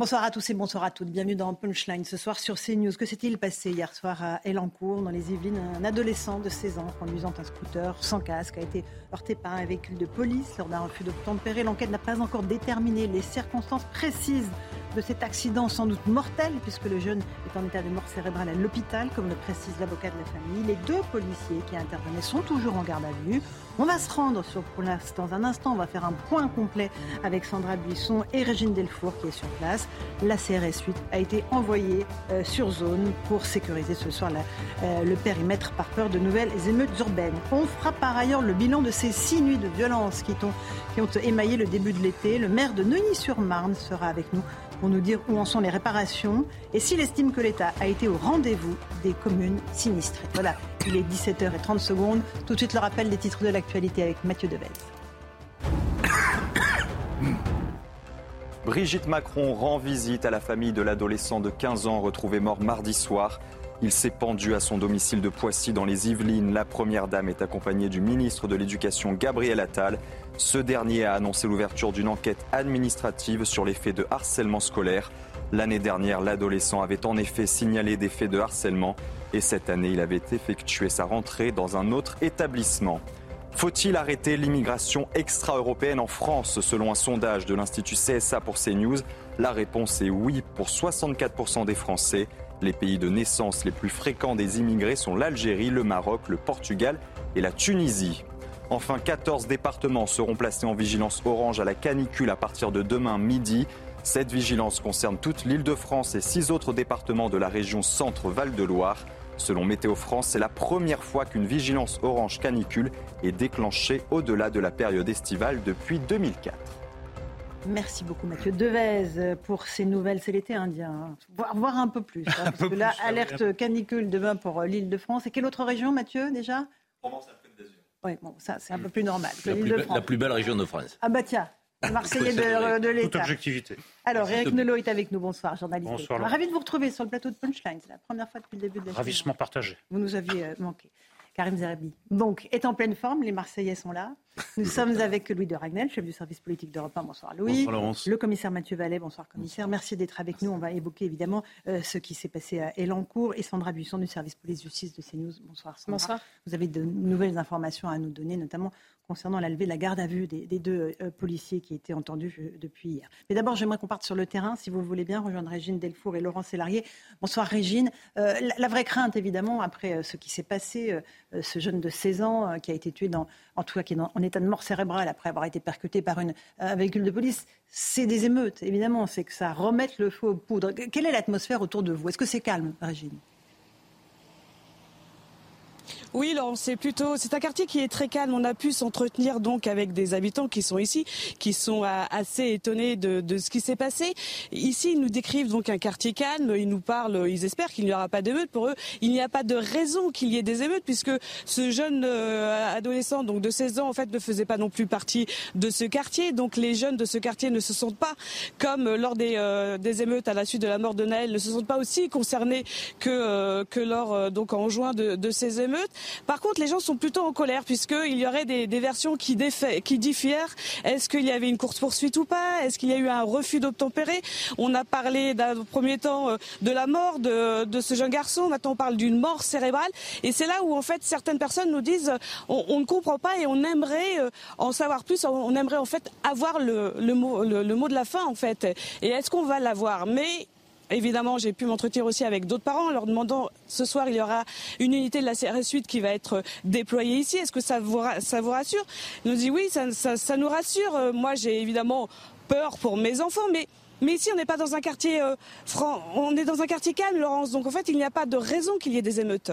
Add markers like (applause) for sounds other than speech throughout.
Bonsoir à tous et bonsoir à toutes. Bienvenue dans Punchline ce soir sur CNews. Que s'est-il passé hier soir à Elancourt, dans les Yvelines? Un adolescent de 16 ans conduisant un scooter sans casque a été heurté par un véhicule de police lors d'un refus d'obtempérer. L'enquête n'a pas encore déterminé les circonstances précises de cet accident sans doute mortel, puisque le jeune est en état de mort cérébrale à l'hôpital, comme le précise l'avocat de la famille. Les deux policiers qui intervenaient sont toujours en garde à vue. On va se rendre sur place dans un instant. On va faire un point complet avec Sandra Buisson et Régine Delfour qui est sur place. La CRS 8 a été envoyée euh, sur zone pour sécuriser ce soir euh, le périmètre par peur de nouvelles émeutes urbaines. On fera par ailleurs le bilan de ces six nuits de violence qui qui ont émaillé le début de l'été. Le maire de Neuilly-sur-Marne sera avec nous pour nous dire où en sont les réparations et s'il estime que l'État a été au rendez-vous des communes sinistrées. Voilà, il est 17h30 secondes. Tout de suite le rappel des titres de l'actualité avec Mathieu Devez. (coughs) Brigitte Macron rend visite à la famille de l'adolescent de 15 ans retrouvé mort mardi soir. Il s'est pendu à son domicile de Poissy dans les Yvelines. La première dame est accompagnée du ministre de l'Éducation Gabriel Attal. Ce dernier a annoncé l'ouverture d'une enquête administrative sur les faits de harcèlement scolaire. L'année dernière, l'adolescent avait en effet signalé des faits de harcèlement et cette année, il avait effectué sa rentrée dans un autre établissement. Faut-il arrêter l'immigration extra-européenne en France Selon un sondage de l'Institut CSA pour CNews, la réponse est oui pour 64% des Français. Les pays de naissance les plus fréquents des immigrés sont l'Algérie, le Maroc, le Portugal et la Tunisie. Enfin, 14 départements seront placés en vigilance orange à la canicule à partir de demain midi. Cette vigilance concerne toute l'île de France et six autres départements de la région Centre-Val de Loire. Selon Météo France, c'est la première fois qu'une vigilance orange canicule est déclenchée au-delà de la période estivale depuis 2004. Merci beaucoup Mathieu Devez pour ces nouvelles. C'est l'été indien, voir, voir, un peu plus. Hein, parce que là, alerte canicule demain pour euh, l'île de France. Et quelle autre région Mathieu déjà? Oui, bon, ça c'est un peu plus normal que la, plus de be- France. la plus belle région de France. Ah bah tiens, Marseillais de, de Toute l'État. objectivité. Alors, Eric de- Nolot est avec nous. Bonsoir, journaliste. Bonsoir. Ravi de vous retrouver sur le plateau de Punchline. C'est la première fois depuis le début de la. Ravissement partagé. Vous nous aviez euh, manqué. Karim Zerabi. Donc, est en pleine forme, les Marseillais sont là. Nous sommes avec Louis de Ragnel, chef du service politique d'Europe 1. Bonsoir Louis. Bonsoir, Laurence. Le commissaire Mathieu Vallet, bonsoir commissaire. Merci d'être avec nous. On va évoquer évidemment euh, ce qui s'est passé à Elancourt et Sandra Buisson du service police-justice de CNews. Bonsoir Sandra. Bonsoir. Vous avez de nouvelles informations à nous donner, notamment concernant la levée de la garde à vue des, des deux euh, policiers qui étaient entendus euh, depuis hier. Mais d'abord, j'aimerais qu'on parte sur le terrain, si vous le voulez bien, rejoindre Régine Delfour et Laurent Sélarié. Bonsoir Régine. Euh, la, la vraie crainte, évidemment, après euh, ce qui s'est passé, ce jeune de 16 ans euh, qui a été tué, dans, en tout cas qui est dans- en état de mort cérébrale après avoir été percuté par un véhicule de police, c'est des émeutes, évidemment. C'est que ça remette le feu aux poudres. Quelle est l'atmosphère autour de vous? Est-ce que c'est calme, Régine? Oui, Laurent, c'est plutôt, c'est un quartier qui est très calme. On a pu s'entretenir donc avec des habitants qui sont ici, qui sont assez étonnés de, de ce qui s'est passé. Ici, ils nous décrivent donc un quartier calme. Ils nous parlent, ils espèrent qu'il n'y aura pas d'émeutes. Pour eux, il n'y a pas de raison qu'il y ait des émeutes puisque ce jeune euh, adolescent, donc de 16 ans, en fait, ne faisait pas non plus partie de ce quartier. Donc les jeunes de ce quartier ne se sentent pas, comme euh, lors des, euh, des émeutes à la suite de la mort de Naël, ne se sentent pas aussi concernés que, euh, que lors, euh, donc en juin de, de ces émeutes. Par contre, les gens sont plutôt en colère puisqu'il y aurait des, versions qui, diffèrent. Est-ce qu'il y avait une course-poursuite ou pas? Est-ce qu'il y a eu un refus d'obtempérer? On a parlé d'un premier temps euh, de la mort de, ce jeune garçon. Maintenant, on parle d'une mort cérébrale. Et c'est là où, en fait, certaines personnes nous disent euh, on, ne comprend pas et on aimerait euh, en savoir plus. On aimerait, en fait, avoir le, mot, de la fin, en fait. Et est-ce qu'on va l'avoir? Évidemment, j'ai pu m'entretenir aussi avec d'autres parents en leur demandant ce soir il y aura une unité de la CRS 8 qui va être déployée ici. Est-ce que ça vous, rassure? Ils nous dit oui, ça, nous rassure. Euh, Moi, j'ai évidemment peur pour mes enfants, mais mais ici, on n'est pas dans un quartier euh, franc, on est dans un quartier calme, Laurence. Donc en fait, il n'y a pas de raison qu'il y ait des émeutes.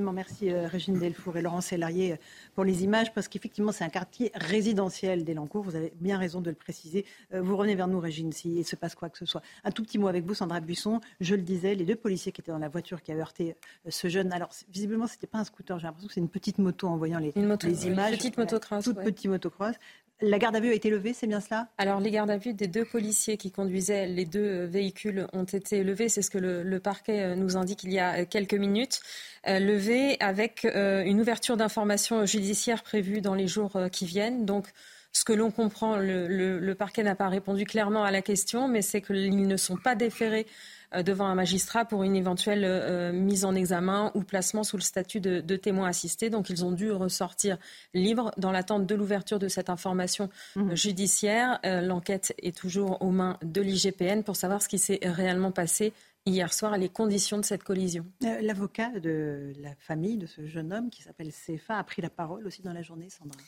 Merci euh, Régine Delfour et Laurent Sélarié euh, pour les images, parce qu'effectivement, c'est un quartier résidentiel d'Elancourt. Vous avez bien raison de le préciser. Euh, vous revenez vers nous, Régine, s'il se passe quoi que ce soit. Un tout petit mot avec vous, Sandra Buisson. Je le disais, les deux policiers qui étaient dans la voiture qui a heurté ce jeune. Alors, visiblement, ce n'était pas un scooter. J'ai l'impression que c'est une petite moto en voyant les, les images. Une petite motocross. Toute petite motocross. La garde à vue a été levée, c'est bien cela? Alors, les gardes à vue des deux policiers qui conduisaient les deux véhicules ont été levés. C'est ce que le, parquet euh, nous indique il y a euh, quelques minutes. Euh, levés avec une ouverture d'information judiciaire prévue dans les jours qui viennent. Donc, ce que l'on comprend, le parquet n'a pas répondu clairement à la question, mais c'est qu'ils ne sont pas déférés devant un magistrat pour une éventuelle euh, mise en examen ou placement sous le statut de, témoin assisté. Donc ils ont dû ressortir libres dans l'attente de l'ouverture de cette information mmh. judiciaire. Euh, l'enquête est toujours aux mains de l'IGPN pour savoir ce qui s'est réellement passé hier soir les conditions de cette collision. L'avocat de la famille de ce jeune homme qui s'appelle CFA a pris la parole aussi dans la journée, Sandra.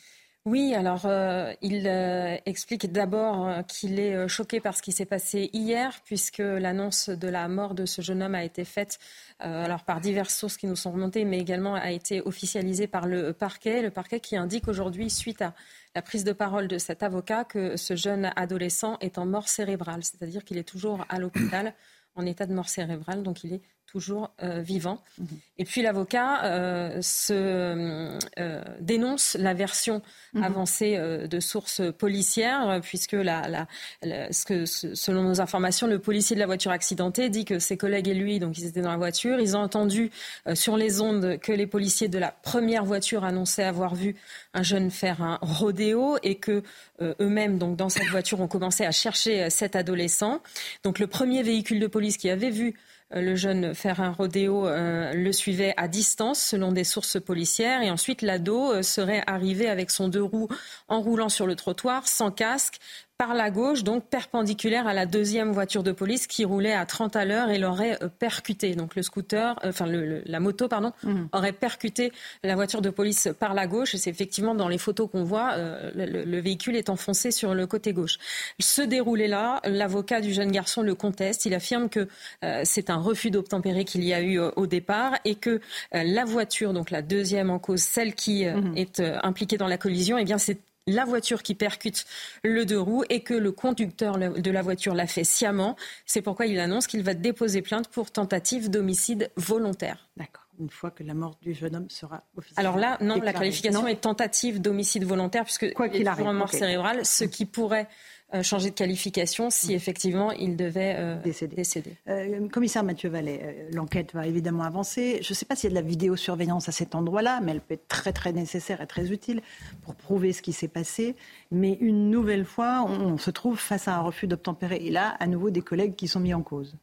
Oui, alors euh, il euh, explique d'abord euh, qu'il est choqué par ce qui s'est passé hier, puisque l'annonce de la mort de ce jeune homme a été faite alors par diverses sources qui nous sont remontées, mais également a été officialisée par le parquet, le parquet qui indique aujourd'hui, suite à la prise de parole de cet avocat, que ce jeune adolescent est en mort cérébrale, c'est-à-dire qu'il est toujours à l'hôpital en état de mort cérébrale, donc il est toujours euh, vivant. Mhm. Et puis l'avocat euh, euh, dénonce la version mhm. avancée de sources policières, puisque la, ce que, selon nos informations, le policier de la voiture accidentée dit que ses collègues et lui, donc ils étaient dans la voiture, ils ont entendu sur les ondes que les policiers de la première voiture annonçaient avoir vu un jeune faire un rodéo et que eux-mêmes, donc dans cette voiture, ont commencé à chercher cet adolescent. Donc le premier véhicule de police qui avait vu euh, le jeune un rodéo euh, le suivait à distance selon des sources policières. Et ensuite l'ado euh, serait arrivé avec son deux roues en roulant sur le trottoir sans casque par la gauche, donc perpendiculaire à la deuxième voiture de police qui roulait à 30 à l'heure et l'aurait euh, percuté. Donc le scooter, euh, enfin la moto, pardon, mhm. aurait percuté la voiture de police par la gauche. Et c'est effectivement dans les photos qu'on voit, euh, le, véhicule est enfoncé sur le côté gauche. Ce déroulé là, l'avocat du jeune garçon le conteste. Il affirme que c'est un refus d'obtempérer qu'il y a eu au départ et que la voiture, donc la deuxième en cause, celle qui mhm. est impliquée dans la collision, eh bien c'est la voiture qui percute le deux roues et que le conducteur de la voiture l'a fait sciemment. C'est pourquoi il annonce qu'il va déposer plainte pour tentative d'homicide volontaire. D'accord. Une fois que la mort du jeune homme sera officielle. Alors là, non, la qualification est tentative d'homicide volontaire, puisque quoi qu'il arrive, une mort cérébrale, ce qui pourrait changer de qualification si mm. effectivement il devait euh, décéder. Euh, commissaire Mathieu Vallet, l'enquête va évidemment avancer. Je ne sais pas s'il y a de la vidéosurveillance à cet endroit-là, mais elle peut être très très nécessaire et très utile pour prouver ce qui s'est passé. Mais une nouvelle fois, on, se trouve face à un refus d'obtempérer. Et là, à nouveau, des collègues qui sont mis en cause.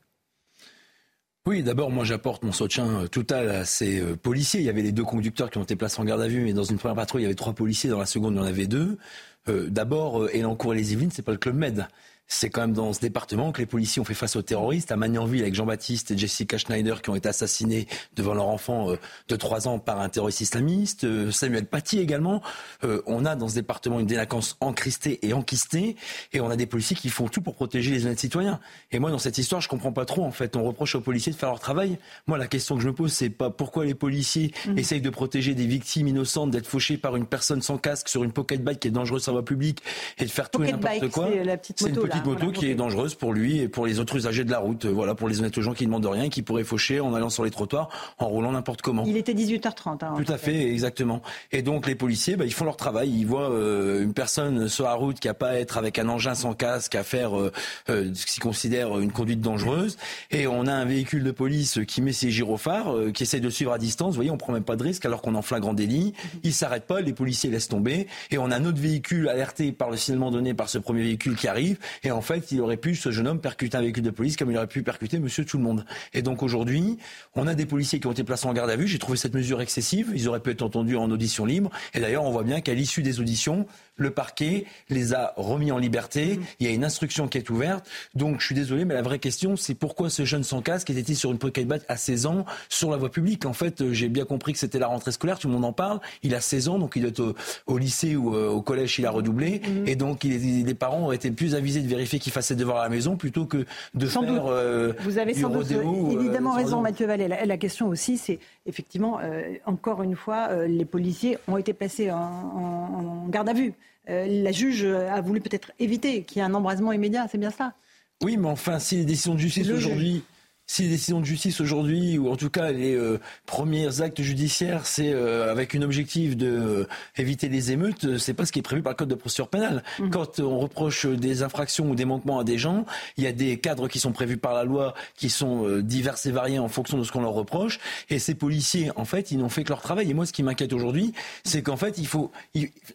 Oui, d'abord, moi, j'apporte mon soutien total à ces policiers. Il y avait les deux conducteurs qui ont été placés en garde à vue, mais dans une première patrouille, il y avait trois policiers. Dans la seconde, il y en avait deux. Euh, d'abord, euh, Elancourt et les Yvelines, c'est pas le club Med c'est quand même dans ce département que les policiers ont fait face aux terroristes. À Magnanville, avec Jean-Baptiste et Jessica Schneider, qui ont été assassinés devant leur enfant euh, de 3 ans par un terroriste islamiste. Euh, Samuel Paty également. Euh, on a dans ce département une délinquance encristée et enquistée. Et on a des policiers qui font tout pour protéger les honnêtes citoyens. Et moi, dans cette histoire, je comprends pas trop. En fait, on reproche aux policiers de faire leur travail. Moi, la question que je me pose, c'est pas pourquoi les policiers mmh. essayent de protéger des victimes innocentes d'être fauchées par une personne sans casque sur une pocket bike qui est dangereuse sur la voie publique et de faire tout et n'importe quoi. C'est la petite moto, moto qui est dangereuse pour lui et pour les autres usagers de la route. Voilà, pour les honnêtes gens qui ne demandent rien et qui pourraient faucher en allant sur les trottoirs, en roulant n'importe comment. Il était 18h30. Hein, Tout à fait, exactement. Et donc les policiers, bah, ils font leur travail. Ils voient euh, une personne sur la route qui a pas à être avec un engin sans casque, à faire euh, euh, ce qu'ils considèrent une conduite dangereuse. Et on a un véhicule de police qui met ses gyrophares, qui essaie de suivre à distance. Vous voyez, on prend même pas de risque alors qu'on en flagrant délit. Il s'arrête pas, les policiers laissent tomber. Et on a un autre véhicule alerté par le signalement donné par ce premier véhicule qui arrive. Et en fait, il aurait pu, ce jeune homme, percuter un véhicule de police comme il aurait pu percuter monsieur tout le monde. Et donc aujourd'hui, on a des policiers qui ont été placés en garde à vue. J'ai trouvé cette mesure excessive. Ils auraient pu être entendus en audition libre. Et d'ailleurs, on voit bien qu'à l'issue des auditions, le parquet les a remis en liberté. Mm. Il y a une instruction qui est ouverte. Donc je suis désolé, mais la vraie question, c'est pourquoi ce jeune sans casque était-il sur une pocket à 16 ans sur la voie publique? En fait, euh, j'ai bien compris que c'était la rentrée scolaire, tout le monde en parle. Il a 16 ans, donc il doit être au, lycée ou euh, au collège, il a redoublé. Mm. Et donc les parents ont été plus avisés de vérifier qu'il fasse ses devoirs à la maison plutôt que de faire euh, Vous avez sans doute évidemment raison, Mathieu Vallée. La, question aussi, c'est effectivement, encore une fois, les policiers ont été placés en garde à vue. Euh, la juge a voulu peut-être éviter qu'il y ait un embrasement immédiat, c'est bien ça? Oui, mais enfin, si les décisions de justice aujourd'hui si les décisions de justice aujourd'hui, ou en tout cas les euh, premiers actes judiciaires, c'est euh, avec une objectif de euh, éviter les émeutes, c'est pas ce qui est prévu par le code de procédure pénale. Mmh. Quand on reproche des infractions ou des manquements à des gens, il y a des cadres qui sont prévus par la loi, qui sont divers et variés en fonction de ce qu'on leur reproche. Et ces policiers, en fait, ils n'ont fait que leur travail. Et moi, ce qui m'inquiète aujourd'hui, c'est qu'en fait, il faut,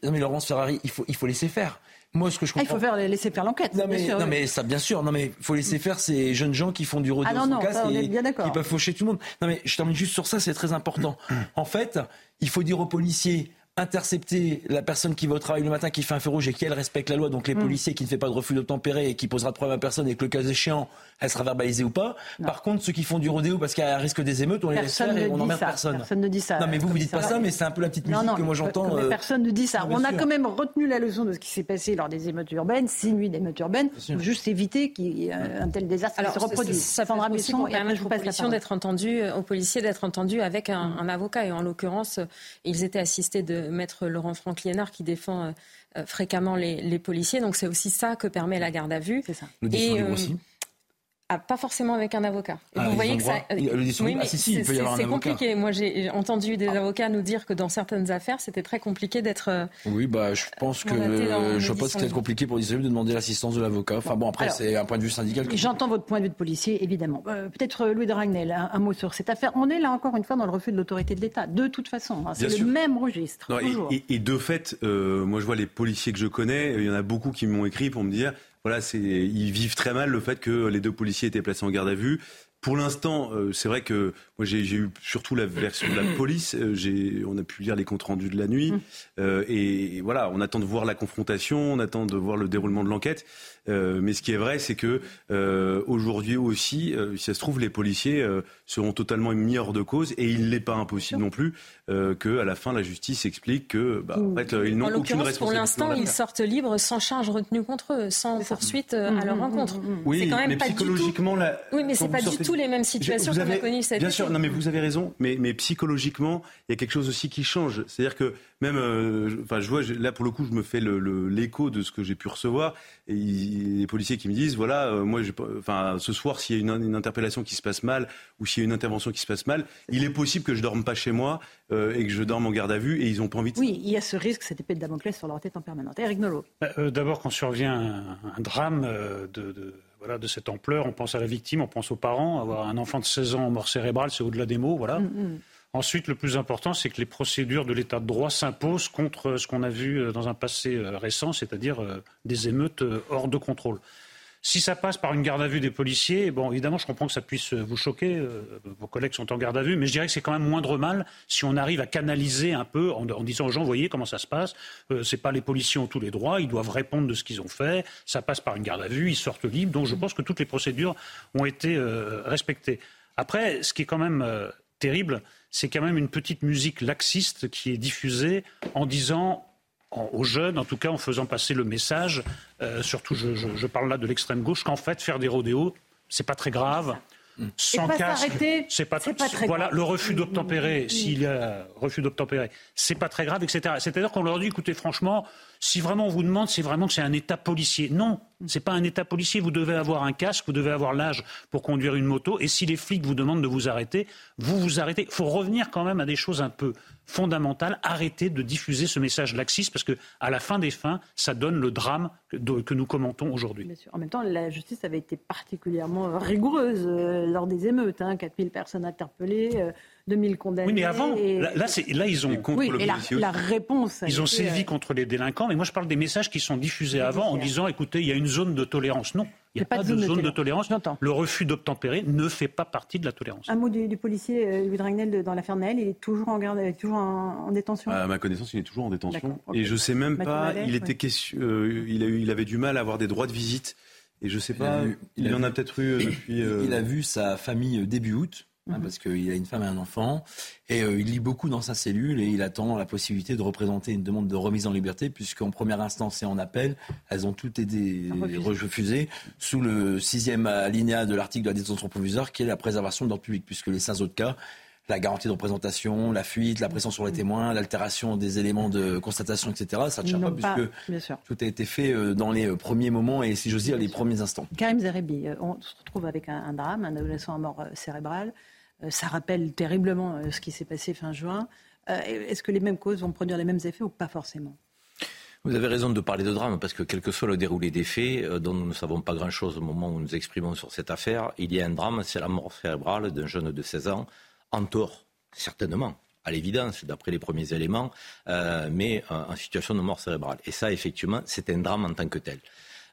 non mais Laurence Ferrari, il faut, il faut laisser faire. Moi, ce que je comprends... Ah, il faut faire, laisser faire l'enquête. Non, mais, non mais ça, bien sûr. Non, mais il faut laisser faire ces jeunes gens qui font du rodéo ah, non, non, ça, et qui peuvent faucher tout le monde. Non, mais je termine juste sur ça, c'est très important. en fait, il faut dire aux policiers intercepter la personne qui va au travail le matin, qui fait un feu rouge et qui, elle, respecte la loi, donc les mm. policiers qui ne fait pas de refus d'obtempérer et qui posera de problème à personne et que le cas échéant, elle sera verbalisée ou pas. Par contre, ceux qui font du rodéo parce qu'il y a un risque des émeutes, on les laisse faire et on n'emmerde personne. Personne ne dit ça. Non, mais vous, vous dites pas ça, mais c'est un peu la petite musique que moi j'entends. Euh, personne ne dit ça. On a quand même retenu la leçon de ce qui s'est passé lors des émeutes urbaines, six nuits d'émeutes urbaines, pour juste éviter qu'il y ait un tel désastre qui se reproduise. Ça prendra aussi pour permettre aux policiers d'être entendus, aux policiers d'être entendus avec un avocat. Et en l'occurrence, ils étaient assistés de maître Laurent Franck Liénard qui défend euh, euh, fréquemment les, policiers. Donc c'est aussi ça que permet la garde à vue. C'est ça. Le et, aussi. Ah, pas forcément avec un avocat. Ah, vous voyez que ça. Oui, ah, si, C'est compliqué. Moi, j'ai entendu des avocats nous dire que dans certaines affaires, c'était très compliqué d'être. Oui, bah, je pense que je pense que c'est compliqué pour les de demander l'assistance de l'avocat. Enfin bon, après, c'est un point de vue syndical. J'entends votre point de vue de policier, évidemment. Peut-être Louis de Ragnel, un, mot sur cette affaire. On est là encore une fois dans le refus de l'autorité de l'État. De toute façon, hein, c'est le même registre. et, de fait, euh, moi, je vois les policiers que je connais. Il y en a beaucoup qui m'ont écrit pour me dire voilà, c'est, ils vivent très mal le fait que les deux policiers étaient placés en garde à vue. Pour l'instant, euh, c'est vrai que moi j'ai eu surtout la version de la (coughs) police. Euh, j'ai, on a pu lire les comptes rendus de la nuit, mmh. euh, et, voilà, on attend de voir la confrontation, on attend de voir le déroulement de l'enquête. Euh, mais ce qui est vrai, c'est que euh, aujourd'hui aussi, euh, si ça se trouve, les policiers seront totalement mis hors de cause, et il n'est pas impossible non plus que, à la fin, la justice explique que, bah, en fait, ils n'ont aucune responsabilité. Pour l'instant, ils sortent libres, sans charge retenue contre eux, sans poursuite à leur rencontre. Oui, c'est quand même mais pas psychologiquement, du tout... oui, mais c'est pas du tout les mêmes situations qu'on a connues cette Bien sûr, non, mais vous avez raison, mais, mais psychologiquement, il y a quelque chose aussi qui change. C'est-à-dire que même, enfin, je vois, là pour le coup, je me fais l'écho de ce que j'ai pu recevoir. Et les policiers qui me disent voilà, euh, moi, enfin, ce soir, s'il y a une, interpellation qui se passe mal ou s'il y a une intervention qui se passe mal, il est possible que je dorme pas chez moi euh, et que je dorme en garde à vue et ils n'ont pas envie de. Oui, il y a ce risque, cette épée de Damoclès sur leur tête en permanence. Eric Nolot. Bah, euh, d'abord, quand survient un, drame de, voilà, de cette ampleur, on pense à la victime, on pense aux parents. Avoir un enfant de 16 ans en mort cérébrale, c'est au-delà des mots, voilà. Mm, mm. Ensuite, le plus important, c'est que les procédures de l'état de droit s'imposent contre ce qu'on a vu euh, dans un passé euh, récent, c'est-à-dire euh, des émeutes hors de contrôle. Si ça passe par une garde à vue des policiers, bon, évidemment, je comprends que ça puisse vous choquer. vos collègues sont en garde à vue, mais je dirais que c'est quand même moindre mal si on arrive à canaliser un peu en, disant aux gens, voyez comment ça se passe. Ce c'est pas les policiers ont tous les droits, ils doivent répondre de ce qu'ils ont fait. Ça passe par une garde à vue, ils sortent libres. Donc, je pense que toutes les procédures ont été respectées. Après, ce qui est quand même terrible, c'est quand même une petite musique laxiste qui est diffusée en disant aux jeunes, en tout cas en faisant passer le message, euh, surtout je, parle là de l'extrême gauche, qu'en fait faire des rodéos, c'est pas très grave. Sans casque, c'est pas, pas, très voilà le refus d'obtempérer. S'il y a refus d'obtempérer, c'est pas très grave, etc. C'est-à-dire qu'on leur dit, écoutez, franchement, si vraiment on vous demande, c'est vraiment que c'est un État policier. Non, c'est pas un État policier. Vous devez avoir un casque, vous devez avoir l'âge pour conduire une moto. Et si les flics vous demandent de vous arrêter, vous vous arrêtez. Il faut revenir quand même à des choses un peu fondamentales. Arrêter de diffuser ce message laxiste parce que à la fin des fins, ça donne le drame que, nous commentons aujourd'hui. En même temps, la justice avait été particulièrement rigoureuse euh, lors des émeutes. Hein, 4000 personnes interpellées. Euh, 2000 condamnés. Oui, mais avant, là, là, ils ont contre le la, la, réponse. Ils ont sévi euh, contre les délinquants, mais moi je parle des messages qui sont diffusés avant en disant, écoutez, il y a une zone de tolérance. Non, il n'y a pas, de zone de tolérance. Le refus d'obtempérer ne fait pas partie de la tolérance. Un mot du, policier euh, Louis Dragnel dans l'affaire Naël, il est toujours en garde, toujours en, détention. À ma connaissance, il est toujours en détention. Et je sais même pas, il était question, euh, il, a eu, il avait du mal à avoir des droits de visite. Et je sais pas, il, en a peut-être eu depuis. (coughs) Il a vu sa famille début août. Hein, mhm. parce qu'il a une femme et un enfant. Et euh, il lit beaucoup dans sa cellule et il attend la possibilité de représenter une demande de remise en liberté, puisqu'en première instance et en appel, elles ont toutes été refusées sous le sixième alinéa de l'article de la détention provisoire, qui est la préservation de l'ordre public, puisque les cinq autres cas, la garantie de représentation, la fuite, la pression sur les témoins, l'altération des éléments de constatation, etc. Ça ne tient pas, puisque tout a été fait euh, dans les euh, premiers moments et, si j'ose dire, les premiers instants. Karim Zerebi, on se retrouve avec un, drame, un adolescent à mort cérébrale. Euh, ça rappelle terriblement euh, ce qui s'est passé fin juin. Euh, est-ce que les mêmes causes vont produire les mêmes effets ou pas forcément? Vous avez raison de parler de drame parce que quel que soit le déroulé des faits, dont nous ne savons pas grand-chose au moment où nous exprimons sur cette affaire, il y a un drame, c'est la mort cérébrale d'un jeune de 16 ans, en tort, certainement, à l'évidence, d'après les premiers éléments, mais en situation de mort cérébrale. Et ça, effectivement, c'est un drame en tant que tel.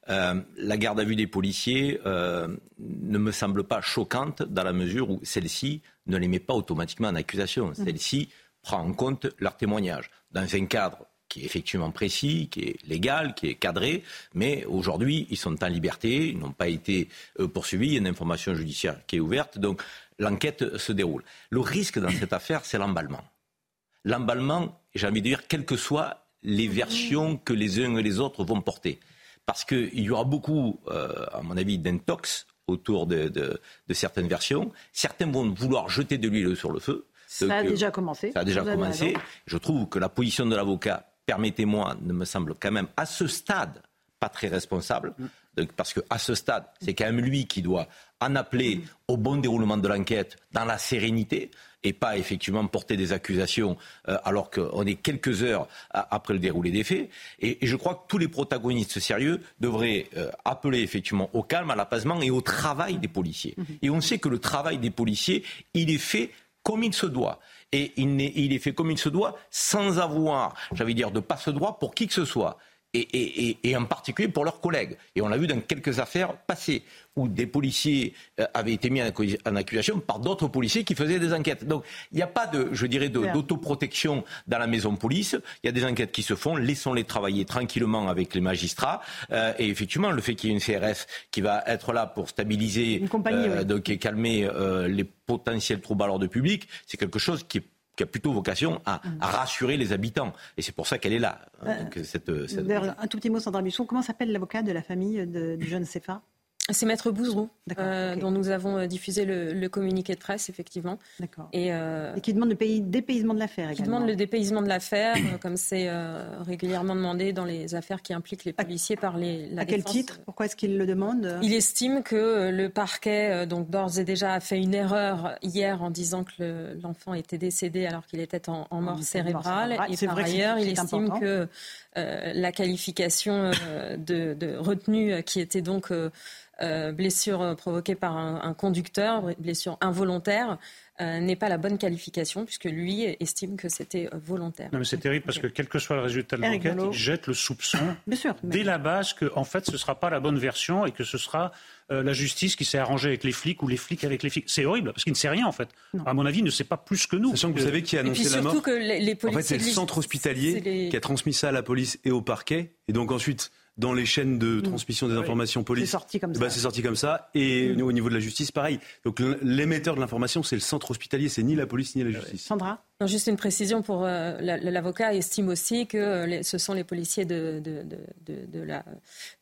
Euh, la garde à vue des policiers euh, ne me semble pas choquante dans la mesure où celle-ci ne les met pas automatiquement en accusation. Mmh. Celle-ci prend en compte leur témoignage dans un cadre qui est effectivement précis, qui est légal, qui est cadré, mais aujourd'hui, ils sont en liberté, ils n'ont pas été euh, poursuivis, il y a une information judiciaire qui est ouverte, donc l'enquête se déroule. Le risque dans cette affaire, c'est l'emballement. L'emballement, j'ai envie de dire, quelles que soient les versions que les uns et les autres vont porter parce qu'il y aura beaucoup, euh, à mon avis, d'intox autour de, certaines versions. Certains vont vouloir jeter de l'huile sur le feu. Ça a déjà commencé. Ça a déjà commencé. Je trouve que la position de l'avocat, permettez-moi, ne me semble quand même à ce stade pas très responsable. Mm. parce qu'à ce stade, c'est quand même lui qui doit en appeler au bon déroulement de l'enquête dans la sérénité et pas effectivement porter des accusations euh, alors qu'on est quelques heures après le déroulé des faits. Et, je crois que tous les protagonistes sérieux devraient euh, appeler effectivement au calme, à l'apaisement et au travail des policiers. Mhm. Et on sait que le travail des policiers, il est fait comme il se doit. Et il est, il est fait comme il se doit sans avoir, j'avais dire, de passe-droit pour qui que ce soit et, en particulier pour leurs collègues. Et on l'a vu dans quelques affaires passées où des policiers euh, avaient été mis en accusation par d'autres policiers qui faisaient des enquêtes. Donc il n'y a pas de, je dirais, d'autoprotection dans la maison police. Il y a des enquêtes qui se font. Laissons-les travailler tranquillement avec les magistrats. Euh, et effectivement, le fait qu'il y ait une CRS qui va être là pour stabiliser, euh, donc, et calmer les potentiels troubles à l'ordre public, c'est quelque chose qui est qui a plutôt vocation à, rassurer les habitants. Et c'est pour ça qu'elle est là. Hein, euh, un tout petit mot, Sandra Busson. Comment s'appelle l'avocat de la famille du jeune Céphas c'est Maître Bouzrou, euh, dont nous avons euh, diffusé le, communiqué de presse, effectivement. D'accord. Et, euh, qui demande le pays, dépaysement de l'affaire également. Qui demande le dépaysement de l'affaire, comme c'est régulièrement demandé dans les affaires qui impliquent les policiers par les, la À quel titre? Pourquoi est-ce qu'il le demande? Il estime que le parquet, donc d'ores et déjà, a fait une erreur hier en disant que l'enfant était décédé alors qu'il était en, mort cérébrale. Et par ailleurs, il estime que la qualification de, de, retenue qui était donc euh, blessure provoquée par un, conducteur, blessure involontaire, euh, n'est pas la bonne qualification, puisque lui estime que c'était volontaire. Non, mais c'est terrible parce que quel que soit le résultat de l'enquête, il jette le soupçon (coughs) dès la base que, en fait, ce ne sera pas la bonne version et que ce sera euh, la justice qui s'est arrangée avec les flics ou les flics avec les flics. C'est horrible parce qu'il ne sait rien, en fait. À mon avis, il ne sait pas plus que nous. Sachant que vous savez qui a annoncé la mort. Que les, en fait, c'est le centre hospitalier qui a transmis ça à la police et au parquet. Et donc ensuite, dans les chaînes de mm. transmission des informations police. C'est sorti comme bah, ça. c'est sorti comme ça. Et mm. au niveau de la justice, pareil. Donc l'émetteur de l'information, c'est le centre hospitalier, c'est ni la police ni la justice. Sandra? Juste une précision pour euh, l'avocat estime aussi que euh, ce sont les policiers de, de, de, la,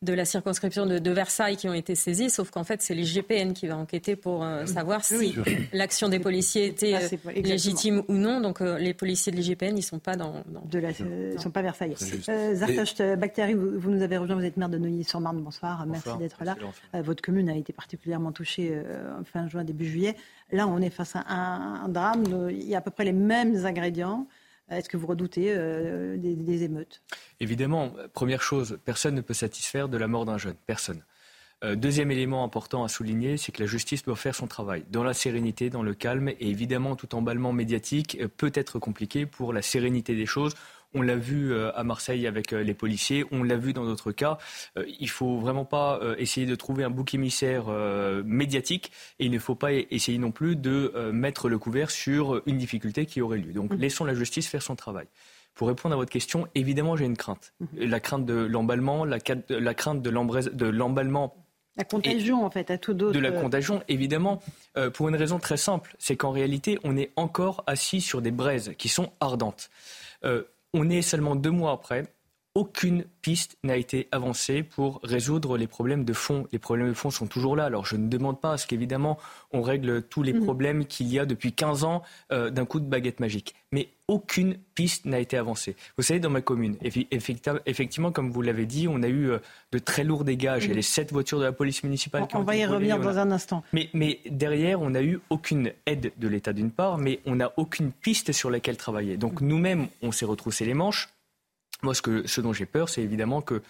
de la circonscription de, Versailles qui ont été saisis, sauf qu'en fait c'est l'IGPN qui va enquêter pour euh, savoir si (coughs) l'action des policiers était ah, légitime ou non. Donc les policiers de l'IGPN, ils ne sont pas dans, ils sont pas Versailles. Euh, Bactéry, vous, nous avez rejoint, vous êtes maire de Neuilly-sur-Marne. Bonsoir, merci d'être là. votre commune a été particulièrement touchée fin juin, début juillet. Là, on est face à un, drame. Il y a à peu près les mêmes ingrédients. Est-ce que vous redoutez euh, des, émeutes? Évidemment, première chose, personne ne peut satisfaire de la mort d'un jeune. Personne. Euh, deuxième élément important à souligner, c'est que la justice doit faire son travail dans la sérénité, dans le calme, et évidemment tout emballement médiatique euh, peut être compliqué pour la sérénité des choses. On l'a vu euh, à Marseille avec les policiers, on l'a vu dans d'autres cas. Il ne faut vraiment pas essayer de trouver un bouc émissaire médiatique et il ne faut pas essayer non plus de mettre le couvert sur une difficulté qui aurait lieu. Donc mmh. laissons la justice faire son travail. Pour répondre à votre question, évidemment, j'ai une crainte. Mmh. La crainte de l'emballement, la, crainte de l'emballement la contagion, en fait, à tout d'autres. De la contagion, évidemment, euh, pour une raison très simple, c'est qu'en réalité, on est encore assis sur des braises qui sont ardentes. Euh, on est seulement deux mois après. Aucune piste n'a été avancée pour résoudre les problèmes de fond. Les problèmes de fond sont toujours là. Alors je ne demande pas à ce qu'évidemment on règle tous les mmh. problèmes qu'il y a depuis 15 ans euh, d'un coup de baguette magique. Mais aucune piste n'a été avancée. Vous savez, dans ma commune, effectivement, comme vous l'avez dit, on a eu euh, de très lourds dégâts. J'ai les sept voitures de la police municipale qui ont On va y revenir dans un instant. Mais, mais, derrière, on n'a eu aucune aide de l'État d'une part, mais on n'a aucune piste sur laquelle travailler. Donc nous-mêmes, on s'est retroussé les manches. Moi, ce, que, ce dont j'ai peur, c'est évidemment que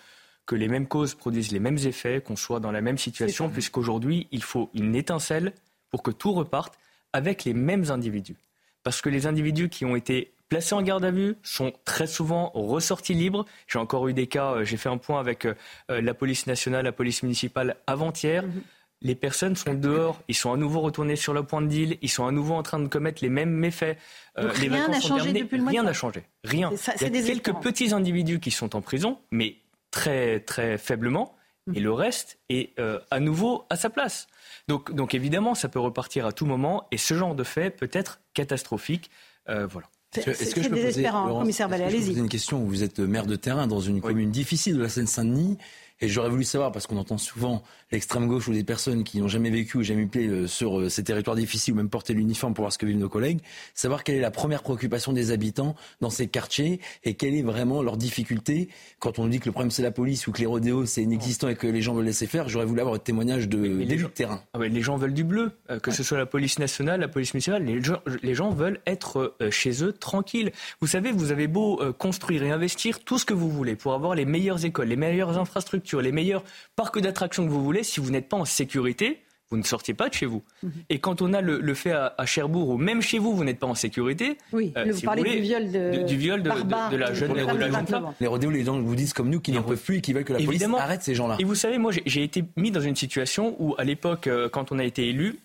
que les mêmes causes produisent les mêmes effets, qu'on soit dans la même situation, puisqu'aujourd'hui, il faut une étincelle pour que tout reparte avec les mêmes individus. Parce que les individus qui ont été placés en garde à vue sont très souvent ressortis libres. J'ai encore eu des cas, euh, j'ai fait un point avec euh, euh, la police nationale, la police municipale avant-hier. Mhm. Les personnes sont dehors, ils sont à nouveau retournés sur le point de deal, ils sont à nouveau en train de commettre les mêmes méfaits. rien n'a changé depuis le mois Rien n'a changé. Rien. Il y a quelques petits individus qui sont en prison, mais très très faiblement, mhm. et le reste est à nouveau à sa place. Donc, donc évidemment, ça peut repartir à tout moment, et ce genre de fait peut être catastrophique. voilà. Est-ce que je peux poser, commissaire allez-y. une question vous êtes maire de terrain dans une commune difficile de la Seine-Saint-Denis et j'aurais voulu savoir, parce qu'on entend souvent l'extrême gauche ou des personnes qui n'ont jamais vécu ou jamais pied euh, sur euh, ces territoires difficiles ou même porté l'uniforme pour voir ce que vivent nos collègues, savoir quelle est la première préoccupation des habitants dans ces quartiers et quelle est vraiment leur difficulté. Quand on dit que le problème c'est la police ou que les rodéos c'est inexistant et que les gens veulent laisser faire, j'aurais voulu avoir un témoignage de de terrain. Ah les gens veulent du bleu, euh, que ce soit la police nationale, la police municipale, les gens, les gens veulent être chez eux tranquilles. Vous savez, vous avez beau construire et investir tout ce que vous voulez pour avoir les meilleures écoles, les meilleures infrastructures, les meilleurs parcs d'attractions que vous voulez, si vous n'êtes pas en sécurité, vous ne sortiez pas de chez vous. Mhm. Et quand on a le, fait à, Cherbourg, ou même chez vous, vous n'êtes pas en sécurité. Oui, euh, vous parlez du viol de, du viol de, la jeune, de la jeune femme. Les rodéos, les gens vous disent comme nous qu'ils n'en peuvent plus et qui veulent que la police arrête ces gens-là. Et vous savez, moi, j'ai été mis dans une situation où, à l'époque, euh, quand on a été élu,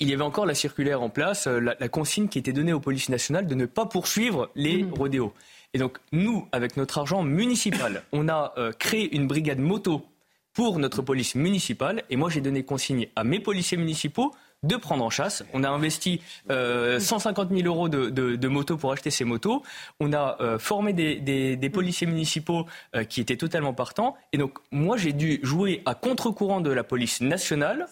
il y avait encore la circulaire en place, euh, la, consigne qui était donnée aux polices nationales de ne pas poursuivre les mhm. rodéos. Et donc, nous, avec notre argent municipal, (laughs) on a créé une brigade moto pour notre police municipale. Et moi, j'ai donné consigne à mes policiers municipaux de prendre en chasse. On a investi euh, 150 000 euros de, de, motos pour acheter ces motos. On a euh, formé des, des, policiers municipaux euh, qui étaient totalement partants. Et donc, moi, j'ai dû jouer à contre-courant de la police nationale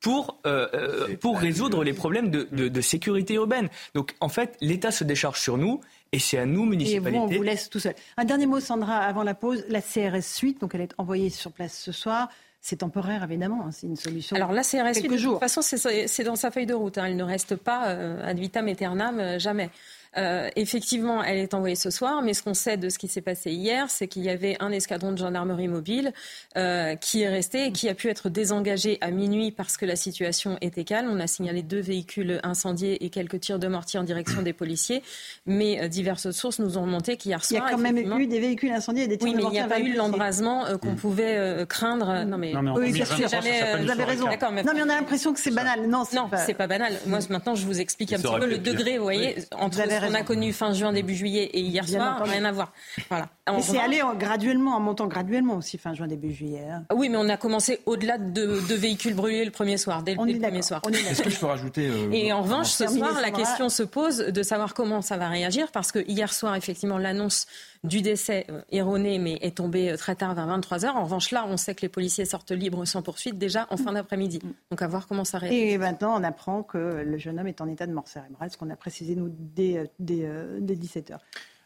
pour, euh, pour résoudre les problèmes de, de, sécurité urbaine. Donc, en fait, l'État se décharge sur nous et c'est à nous, municipalités. Et vous, on vous laisse tout seul. Un dernier mot, Sandra, avant la pause. La CRS Suite, donc elle est envoyée sur place ce soir. C'est temporaire, évidemment. Hein, c'est une solution. Alors la CRS Suite, de toute façon, c'est dans sa feuille de route. Hein. Elle ne reste pas euh, ad vitam aeternam, euh, jamais. Euh, effectivement, elle est envoyée ce soir, mais ce qu'on sait de ce qui s'est passé hier, c'est qu'il y avait un escadron de gendarmerie mobile euh, qui est resté et qui a pu être désengagé à minuit parce que la situation était calme. On a signalé deux véhicules incendiés et quelques tirs de mortier en direction des policiers, mais euh, diverses sources nous ont montré qu'hier soir... Il y a quand même eu des véhiculs incendiés et des tirs de mortier. Oui, mais il n'y a pas eu l'embrasement qu'on mm. pouvait craindre. Non, mais, oui, bien sûr, vous avez raison. Non, mais on a l'impression que c'est banal. Non, c'est pas... pas banal. Moi, maintenant, je vous explique un petit peu le degré, vous voyez, entre on a connu fin juin, début juillet et hier soir, rien à voir. Voilà. Et c'est allé graduellement, en montant graduellement aussi fin juin, début juillet. Hein. Oui, mais on a commencé au-delà de, véhicules brûlés le premier soir, dès, le premier soir. Est-ce que je peux rajouter euh, Et en revanche, ce soir, la question se pose de savoir comment ça va réagir, parce que hier soir, effectivement, l'annonce du décès euh, erroné, mais est tombée euh, très tard, vers 23 h En revanche, là, on sait que les policiers sortent libres sans poursuite déjà en fin d'après-midi. Donc à voir comment ça réagit. Et maintenant, on apprend que le jeune homme est en état de mort cérébrale, ce qu'on a précisé nous dès, dès, dès 17 h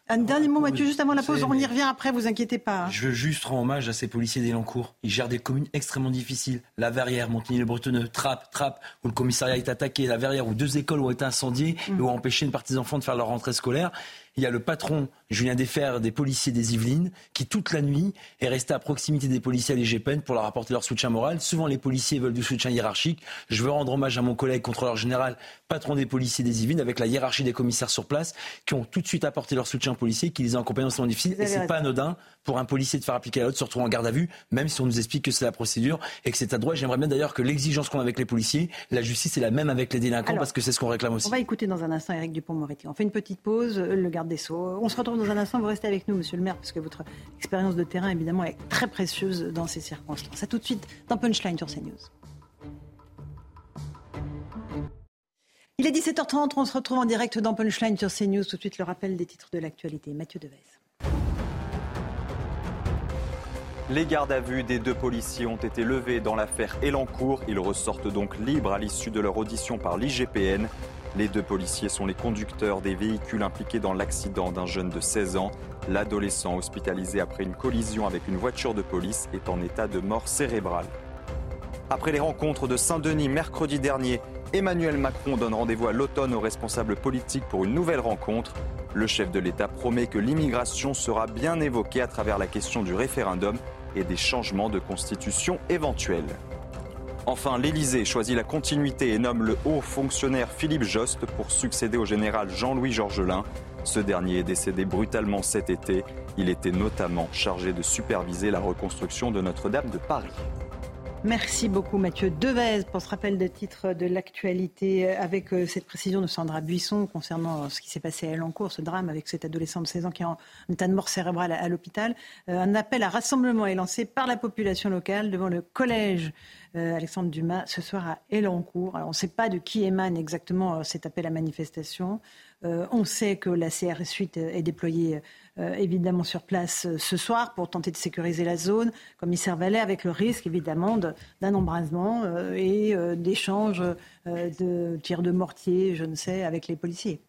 un dernier mot, Mathieu, juste avant la pause. On y revient après, vous inquiétez pas. Je veux juste rendre hommage à ces policiers d'Elancourt. Ils gèrent des communes extrêmement difficiles. La Verrière, Montigny-le-Bretonneux, Trappes, Trappes, où le commissariat est attaqué. La Verrière, où deux écoles ont été incendiées et ont empêché une partie des enfants de faire leur rentrée scolaire. Il y a le patron Julien Desfer des policiers des Yvelines qui toute la nuit est resté à proximité des policiers à l'IGPN pour leur apporter leur soutien moral. Souvent les policiers veulent du soutien hiérarchique. Je veux rendre hommage à mon collègue contrôleur général, patron des policiers des Yvelines, avec la hiérarchie des commissaires sur place, qui ont tout de suite apporté leur soutien aux policiers, qui les ont accompagnés dans ce moment difficile. Et c'est pas anodin pour un policier de faire appliquer la loi, surtout en garde à vue, même si on nous explique que c'est la procédure et que c'est à droit. J'aimerais bien d'ailleurs que l'exigence qu'on a avec les policiers, la justice est la même avec les délinquants, parce que c'est ce qu'on réclame aussi. On va écouter dans un instant Eric Dupont-Moretti. On fait une petite pause, le garde des. On se retrouve dans un instant, vous restez avec nous, monsieur le maire, parce que votre expérience de terrain, évidemment, est très précieuse dans ces circonstances. A tout de suite dans Punchline sur CNews. Il est 17h30, on se retrouve en direct dans Punchline sur CNews. Tout de suite, le rappel des titres de l'actualité. Mathieu Devez. Les gardes à vue des deux policiers ont été levés dans l'affaire Elancourt. Ils ressortent donc libres à l'issue de leur audition par l'IGPN. Les deux policiers sont les conducteurs des véhicules impliqués dans l'accident d'un jeune de 16 ans. L'adolescent hospitalisé après une collision avec une voiture de police est en état de mort cérébrale. Après les rencontres de Saint-Denis mercredi dernier, Emmanuel Macron donne rendez-vous à l'automne aux responsables politiques pour une nouvelle rencontre. Le chef de l'État promet que l'immigration sera bien évoquée à travers la question du référendum et des changements de constitution éventuels. Enfin, l'Élysée choisit la continuité et nomme le haut fonctionnaire Philippe Jost pour succéder au général Jean-Louis Georgelin. Ce dernier est décédé brutalement cet été. Il était notamment chargé de superviser la reconstruction de Notre-Dame de Paris. Merci beaucoup Mathieu Devez pour ce rappel de titre de l'actualité avec euh, cette précision de Sandra Buisson concernant euh, ce qui s'est passé à Elancourt, ce drame avec cet adolescent de 16 ans qui est en état de mort cérébrale à l'hôpital. Euh, un appel à rassemblement est lancé par la population locale devant le collège Alexandre Dumas ce soir à Elancourt. On ne sait pas de qui émane exactement cet appel à manifestation. on sait que la CRS 8 est déployée euh, évidemment sur place euh, ce soir pour tenter de sécuriser la zone, commissaire Vallet, avec le risque évidemment d'un embrasement euh, et d'échanges de tirs de mortier, je ne sais, avec les policiers.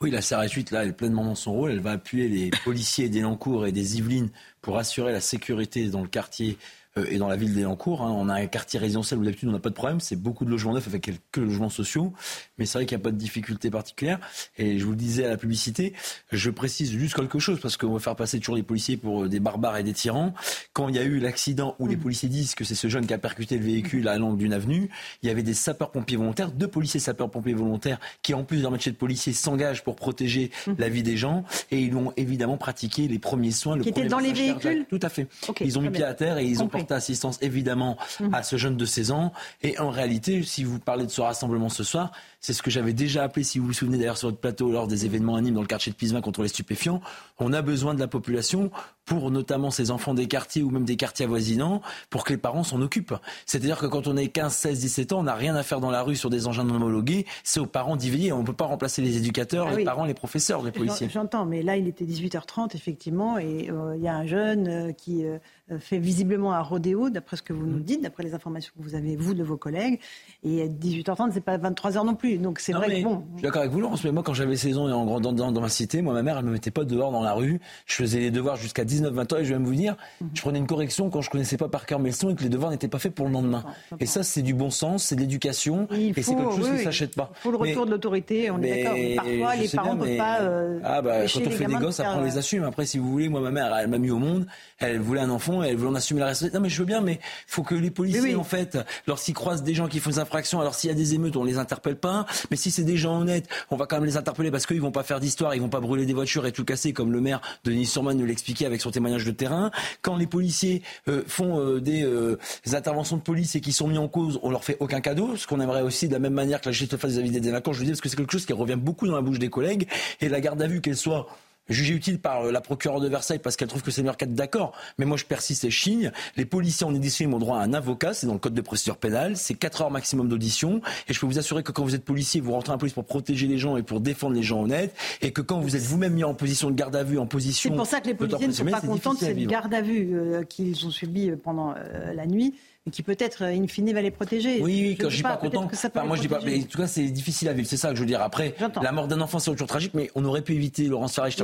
Oui, la CRS 8, là, elle est pleinement dans son rôle. Elle va appuyer les policiers d'Elancourt et des Yvelines pour assurer la sécurité dans le quartier euh, et dans la ville d'Elancourt. Hein, on a un quartier résidentiel où d'habitude on n'a pas de problème, c'est beaucoup de logements neufs avec quelques logements sociaux, mais c'est vrai qu'il n'y a pas de difficulté particulière. Et je vous le disais à la publicité, je précise juste quelque chose parce qu'on va faire passer toujours les policiers pour euh, des barbares et des tyrans. Quand il y a eu l'accident où les mm. policiers disent que c'est ce jeune qui a percuté le véhicule à l'angle d'une avenue, il y avait des sapeurs-pompiers volontaires, deux policiers sapeurs-pompiers volontaires qui en plus d'un métier de policier s'engagent pour protéger mm. la vie des gens et ils ont évidemment pratiqué les premiers soins. Le qui étaient dans les véhicules Tout à fait. ils ont mis pied à terre et ils ont assistance évidemment mhm. à ce jeune de 16 ans. Et en réalité, si vous parlez de ce rassemblement ce soir, c'est ce que j'avais déjà appelé, si vous vous souvenez d'ailleurs sur votre plateau, lors des événements animes dans le quartier de Pisevin contre les stupéfiants. On a besoin de la population pour notamment ces enfants des quartiers ou même des quartiers avoisinants pour que les parents s'en occupent. C'est-à-dire que quand on est 15, 16, 17 ans, on n'a rien à faire dans la rue sur des engins non homologués. C'est aux parents d'y veiller. On ne peut pas remplacer les éducateurs, ah les parents, les professeurs, les policiers. J'entends, mais là, il était 18h30, effectivement, et euh, il y a un jeune euh, qui euh, fait visiblement un rodéo, d'après ce que vous nous mmh. dites, d'après les informations que vous avez, vous, de vos collègues. Et 18h30, c'est pas 23h non plus. Donc c'est vrai que bon. Je suis d'accord avec vous, Laurence, mais moi, quand j'avais 16 ans et en grandant dans, ma cité, moi, ma mère, elle me mettait pas dehors dans la rue. Je faisais les devoirs jusqu'à 19-20 ans et je vais même vous dire, je prenais une correction quand je connaissais pas par cœur mes leçons et que les devoirs n'étaient pas faits pour le lendemain. Et ça, c'est du bon sens, c'est de l'éducation et c'est quelque chose qui ne s'achète pas. Il faut le retour de l'autorité, on est d'accord. Parfois, les parents ne peuvent pas. Euh, ah, bah, quand on fait des gosses, après, on les assume. Après, si vous voulez, moi, ma mère, elle m'a mis au monde, elle voulait un enfant, elle voulait en assumer la responsabilité. Non, mais je veux bien, mais il faut que les policiers, en fait, lorsqu'ils croisent des gens qui font des infractions, alors s'il y a des émeutes, on les interpelle pas. Mais si c'est des gens honnêtes, on va quand même les interpeller parce qu'ils vont pas faire d'histoire, ils vont pas brûler des voitures et tout casser comme le maire Denis Surman nous l'expliquait avec son témoignage de terrain. Quand les policiers euh, font euh, des, euh, interventions de police et qui sont mis en cause, on leur fait aucun cadeau. Ce qu'on aimerait aussi de la même manière que la justice fasse vis-à-vis des délinquants, je vous dis parce que c'est quelque chose qui revient beaucoup dans la bouche des collègues et la garde à vue qu'elle soit jugé utile par la procureure de Versailles parce qu'elle trouve que c'est meilleur cadre d'accord. Mais moi, je persiste et chigne. Les policiers en édition ont droit à un avocat. C'est dans le code de procédure pénale. C'est 4 heures maximum d'audition. Et je peux vous assurer que quand vous êtes policier, vous rentrez en police pour protéger les gens et pour défendre les gens honnêtes. Et que quand vous êtes vous-même mis en position de garde à vue, en position. C'est pour ça que les policiers ne sont pas contents de cette garde à vue euh, qu'ils ont subie euh, pendant euh, la nuit mais qui peut-être, in fine, va les protéger. Oui, oui, quand je dis pas, content, moi je dis pas, mais en tout cas c'est difficile à vivre, c'est ça que je veux dire. Après, la mort d'un enfant c'est toujours tragique, mais on aurait pu éviter Laurence Farage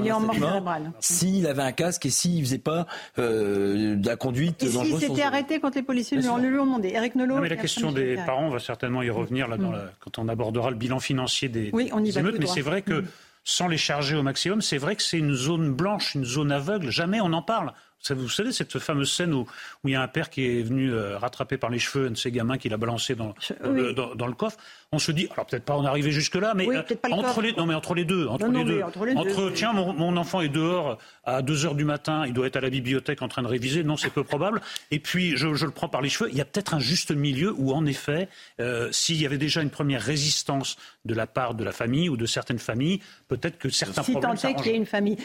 s'il avait un casque et s'il faisait pas euh, de la conduite et s'il s'était arrêté quand les policiers lui ont, demandé. Eric Nolot. Non, mais la question des parents, on va certainement y revenir là, dans mm. quand on abordera le bilan financier des, oui, on y émeutes, mais c'est vrai que. Mm. sans les charger au maximum. C'est vrai que c'est une zone blanche, une zone aveugle. Jamais on en parle. Vous savez, cette fameuse scène où, où il y a un père qui est venu euh, rattraper par les cheveux un de ses gamins qui l'a balancé dans, dans, le, dans, le, coffre. On se dit, alors peut-être pas en arriver jusque-là, mais, euh, entre, les, non, mais entre les deux. Entre les deux. Entre, tiens, mon, mon, enfant est dehors à 2 heures du matin, il doit être à la bibliothèque en train de réviser. Non, c'est peu probable. Et puis, je, je, le prends par les cheveux. Il y a peut-être un juste milieu où, en effet, euh, s'il y avait déjà une première résistance de la part de la famille ou de certaines familles, peut-être que certains si problèmes. Si tant est qu'il y ait une famille.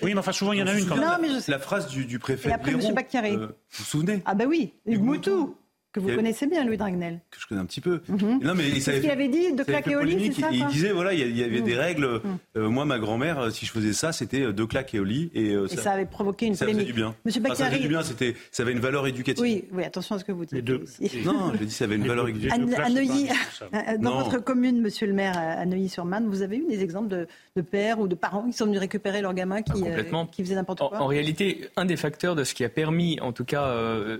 Oui, mais enfin, souvent, il y en a une quand même. La phrase du, du préfet Et après, M. Euh, vous vous souvenez Ah ben oui, Hugues Moutou. Que vous connaissez bien, Louis Dragnel. Que je connais un petit peu. Mm Non, mais ce qu'il avait dit de claquer au lit, c'est ça Il disait, voilà, il y avait des règles. Mhm. Euh, moi, ma grand-mère, euh, si je faisais ça, c'était deux claques au lit. Et, euh, et ça, ça, avait provoqué une ça polémique. Ça faisait du bien. Monsieur Bakary... ça faisait du bien, c'était, ça avait une valeur éducative. Oui, oui, attention à ce que vous dites. Les deux. (laughs) Non, je dis ça avait une valeur éducative. À, Neuilly, (laughs) dans votre commune, monsieur le maire, à Neuilly-sur-Marne, vous avez eu des exemples de, de, pères ou de parents qui sont venus récupérer leur gamin qui, ah, qui faisaient n'importe quoi en, en, réalité, un des facteurs de ce qui a permis, en tout cas,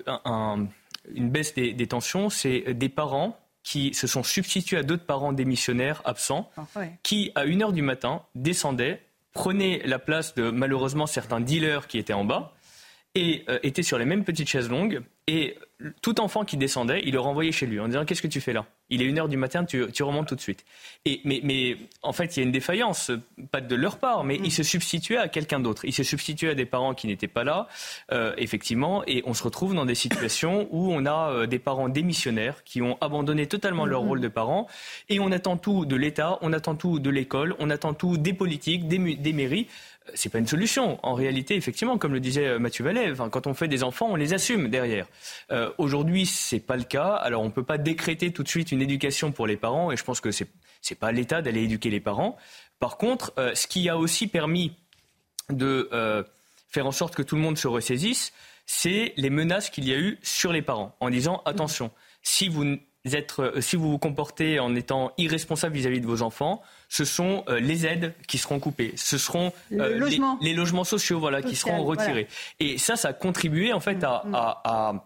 un une baisse des, des tensions, c'est des parents qui se sont substitués à d'autres parents démissionnaires absents, ah, ouais. qui, à 1h du matin, descendaient, prenaient la place de malheureusement certains dealers qui étaient en bas, et euh, étaient sur les mêmes petites chaises longues, et tout enfant qui descendait, il le renvoyait chez lui en disant Qu'est-ce que tu fais là? Il est une heure du matin, tu, tu, remontes tout de suite. Et, mais, mais en fait, il y a une défaillance, pas de leur part, mais mm. ils se substituaient à quelqu'un d'autre. Ils se substituaient à des parents qui n'étaient pas là, euh, effectivement, et on se retrouve dans des situations où on a euh, des parents démissionnaires qui ont abandonné totalement leur mm. rôle de parents, et on attend tout de l'État, on attend tout de l'école, on attend tout des politiques, des, des mairies c'est pas une solution. En réalité, effectivement, comme le disait euh, Mathieu Vallet, quand on fait des enfants, on les assume derrière. Euh, Aujourd'hui, c'est pas le cas. Alors, on peut pas décréter tout de suite une éducation pour les parents, et je pense que c'est c'est pas l'État d'aller éduquer les parents. Par contre, euh, ce qui a aussi permis de euh, faire en sorte que tout le monde se ressaisisse, c'est les menaces qu'il y a eu sur les parents, en disant attention, si vous êtes, si vous vous comportez en étant irresponsable vis-à-vis -vis de vos enfants, ce sont euh, les aides qui seront coupées, ce seront euh, logement. les, les, logements sociaux voilà, Social, qui seront retirés. Voilà. Et ça, ça a contribué en fait mmh, à, à, à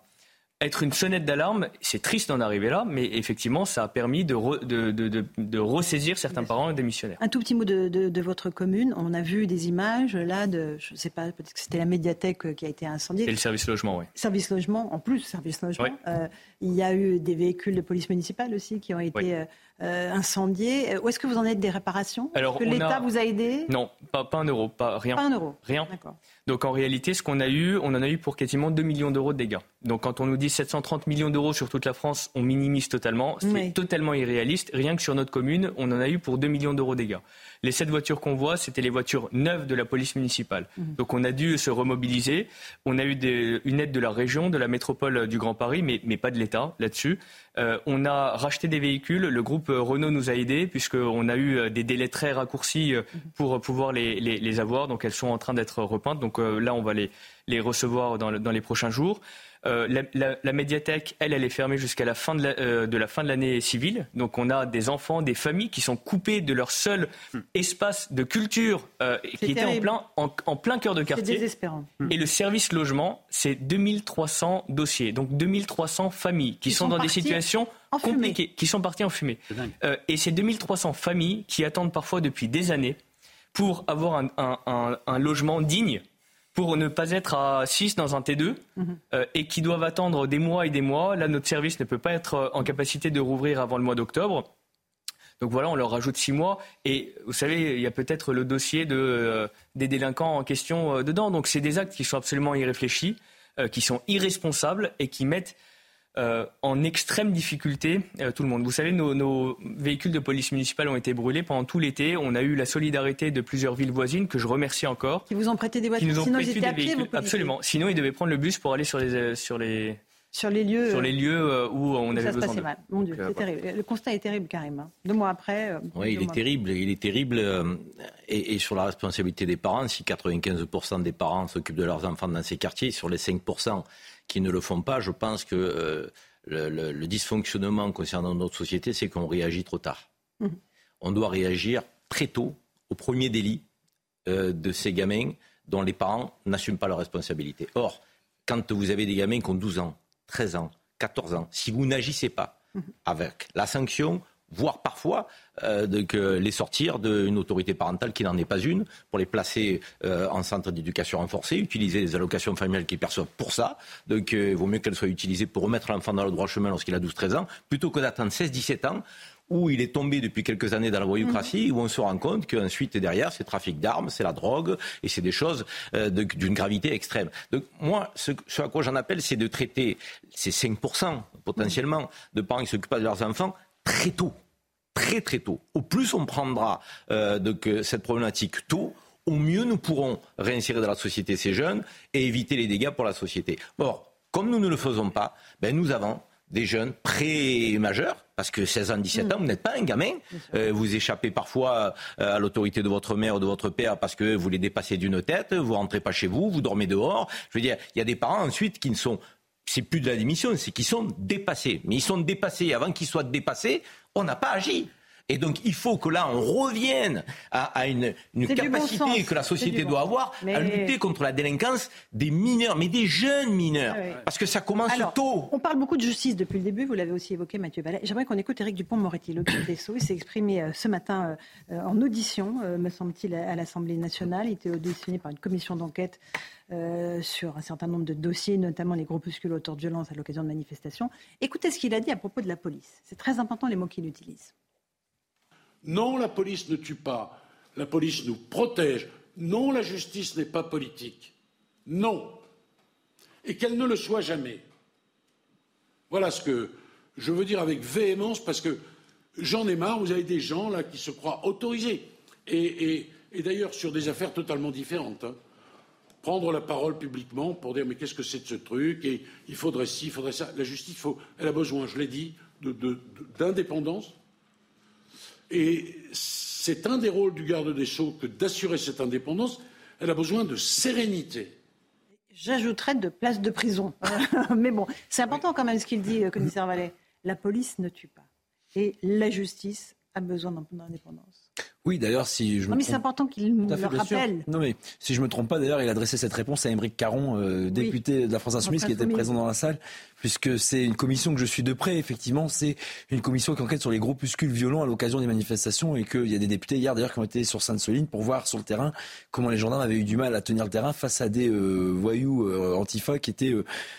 être une sonnette d'alarme. C'est triste d'en arriver là, mais effectivement, ça a permis de, re, de, de, de, de ressaisir certains parents démissionnaires. Un tout petit mot de, de, votre commune. On a vu des images là de, je ne sais pas, peut-être que c'était la médiathèque qui a été incendiée. Et le service logement, oui. Service logement, en plus, service logement. Oui. Euh, il y a eu des véhicules de police municipale aussi qui ont été Oui. Euh, incendiés. Où est-ce que vous en êtes des réparations? Alors, l'État a- vous a aidé? Non, pas, pas un euro, pas rien. Pas un euro. Rien. D'accord. Donc en réalité, ce qu'on a eu, on en a eu pour quasiment 2 millions d'euros de dégâts. Donc quand on nous dit 730 millions d'euros sur toute la France, on minimise totalement. C'est Oui. totalement irréaliste. Rien que sur notre commune, on en a eu pour 2 millions d'euros de dégâts. Les sept voitures qu'on voit, c'était les voitures neuves de la police municipale. Donc on a dû se remobiliser. On a eu des- une aide de la région, de la métropole du Grand Paris, mais, mais pas de l'État là-dessus. Euh, on a racheté des véhicules. Le groupe euh, Renault nous a aidés puisqu'on a eu euh, des délais très raccourcis euh, pour pouvoir les, les, les avoir. Donc elles sont en train d'être repeintes. Donc euh, là, on va les, les recevoir dans, le- dans les prochains jours. Euh, la, la- la médiathèque, elle, elle est fermée jusqu'à la fin de la, euh, de la fin de l'année civile. Donc on a des enfants, des familles qui sont coupées de leur seul espace de culture euh, qui était en plein, en, en plein cœur de C'est quartier. désespérant. Et le service logement, c'est 2300 dossiers, donc 2300 familles qui, Qui sont, sont dans des situations compliquées, qui sont parties en fumée. C'est. Euh, et ces 2300 familles qui attendent parfois depuis des années pour avoir un, un- un- un logement digne, pour ne pas être à 6 dans un T2, Mhm. euh, et qui doivent attendre des mois et des mois. Là, notre service ne peut pas être euh, en capacité de rouvrir avant le mois d'octobre. Donc voilà, on leur rajoute six mois. Et vous savez, il y a peut-être le dossier de, euh, des délinquants en question euh, dedans. Donc c'est des actes qui sont absolument irréfléchis, qui sont irresponsables et qui mettent euh, en extrême difficulté euh, tout le monde. Vous savez, nos, nos véhicules de police municipale ont été brûlés pendant tout l'été. On a eu la solidarité de plusieurs villes voisines, que je remercie encore, Qui vous ont prêté des qui voitures nous ont Sinon, ils prêté étaient des à pied, véhicules. policiers Absolument. Sinon, ils devaient prendre le bus pour aller sur les, euh, sur les, Sur les lieux. sur les lieux où on où avait ça se besoin passait d'eux. mal. Mon Dieu, euh, c'est voilà. terrible. Le constat est terrible, Karim. hein. Deux mois après. Oui, il est terrible. Il est terrible. et, et sur la responsabilité des parents, si 95% des parents s'occupent de leurs enfants dans ces quartiers, sur les 5% qui ne le font pas, je pense que euh, le, le- le dysfonctionnement concernant notre société, c'est qu'on réagit trop tard. Mhm. On doit réagir très tôt au premier délit euh, de ces gamins dont les parents n'assument pas leurs responsabilités. Or, quand vous avez des gamins qui ont 12 ans, 13 ans, 14 ans, si vous n'agissez pas avec la sanction, voire parfois euh, de, les sortir d'une autorité parentale qui n'en est pas une, pour les placer euh, en centre d'éducation renforcée, utiliser les allocations familiales qu'ils perçoivent pour ça. Donc il vaut mieux qu'elles soient utilisées pour remettre l'enfant dans le droit chemin lorsqu'il a 12-13 ans, plutôt que d'attendre 16-17 ans où il est tombé depuis quelques années dans la voyoucratie, où on se rend compte qu'ensuite derrière, c'est trafic d'armes, c'est la drogue, et c'est des choses euh, d'une gravité extrême. Donc moi, ce, à quoi j'en appelle, c'est de traiter ces 5% potentiellement de parents qui s'occupent pas de leurs enfants très tôt très très tôt. Au plus on prendra euh, cette problématique tôt, au mieux nous pourrons réinsérer dans la société ces jeunes et éviter les dégâts pour la société. Or, comme nous ne le faisons pas, ben nous avons des jeunes pré-majeurs, parce que 16 ans, 17 ans, vous n'êtes pas un gamin. Euh, vous échappez parfois euh, à l'autorité de votre mère ou de votre père parce que vous les dépassez d'une tête, vous rentrez pas chez vous, vous dormez dehors. Je veux dire, il y a des parents ensuite qui ne sont c'est plus de la démission, c'est qu'ils sont dépassés. Mais ils sont dépassés. Avant qu'ils soient dépassés, on n'a pas agi. Et donc, il faut que là, on revienne à, une, capacité que la société doit avoir à lutter contre la délinquance des mineurs, mais des jeunes mineurs. Ah Parce que ça commence tôt. On parle beaucoup de justice depuis le début, vous l'avez aussi évoqué, Mathieu Ballet. J'aimerais qu'on écoute Éric Dupont-Moretti, le des Sceaux. Il s'est exprimé euh, ce matin euh, en audition, euh, me semble-t-il, à l'Assemblée nationale. Il était auditionné par une commission d'enquête sur un certain nombre de dossiers, notamment les groupuscules auteurs de violence à l'occasion de manifestations. Écoutez ce qu'il a dit à propos de la police. C'est très important les mots qu'il utilise. Non, la police ne tue pas. La police nous protège. Non, la justice n'est pas politique. Non. Et qu'elle ne le soit jamais. Voilà ce que je veux dire avec véhémence parce que j'en ai marre. Vous avez des gens là qui se croient autorisés. Et, d'ailleurs sur des affaires totalement différentes. Hein. Prendre la parole publiquement pour dire mais qu'est-ce que c'est de ce truc? Et il faudrait ci, il faudrait ça. La justice, elle a besoin, je l'ai dit, d'indépendance. Et c'est un des rôles du garde des Sceaux que d'assurer cette indépendance. Elle a besoin de sérénité. J'ajouterais de place de prison. (laughs) Mais bon, c'est important quand même ce qu'il dit, euh, commissaire Vallet. La police ne tue pas. Et la justice a besoin d'indépendance. Oui, d'ailleurs, si je me. Non, mais c'est important qu'il nous le rappelle. Non, mais si je me trompe pas, d'ailleurs, il a adressé cette réponse à Émeric Caron, euh, député de la France Insoumise, qui était présent dans la salle, puisque c'est une commission que je suis de près. Effectivement, c'est une commission qui enquête sur les groupuscules violents à l'occasion des manifestations et qu'il y a des députés hier, d'ailleurs, qui ont été sur Sainte-Soline pour voir sur le terrain comment les gendarmes avaient eu du mal à tenir le terrain face à des euh, voyous euh, antifa qui étaient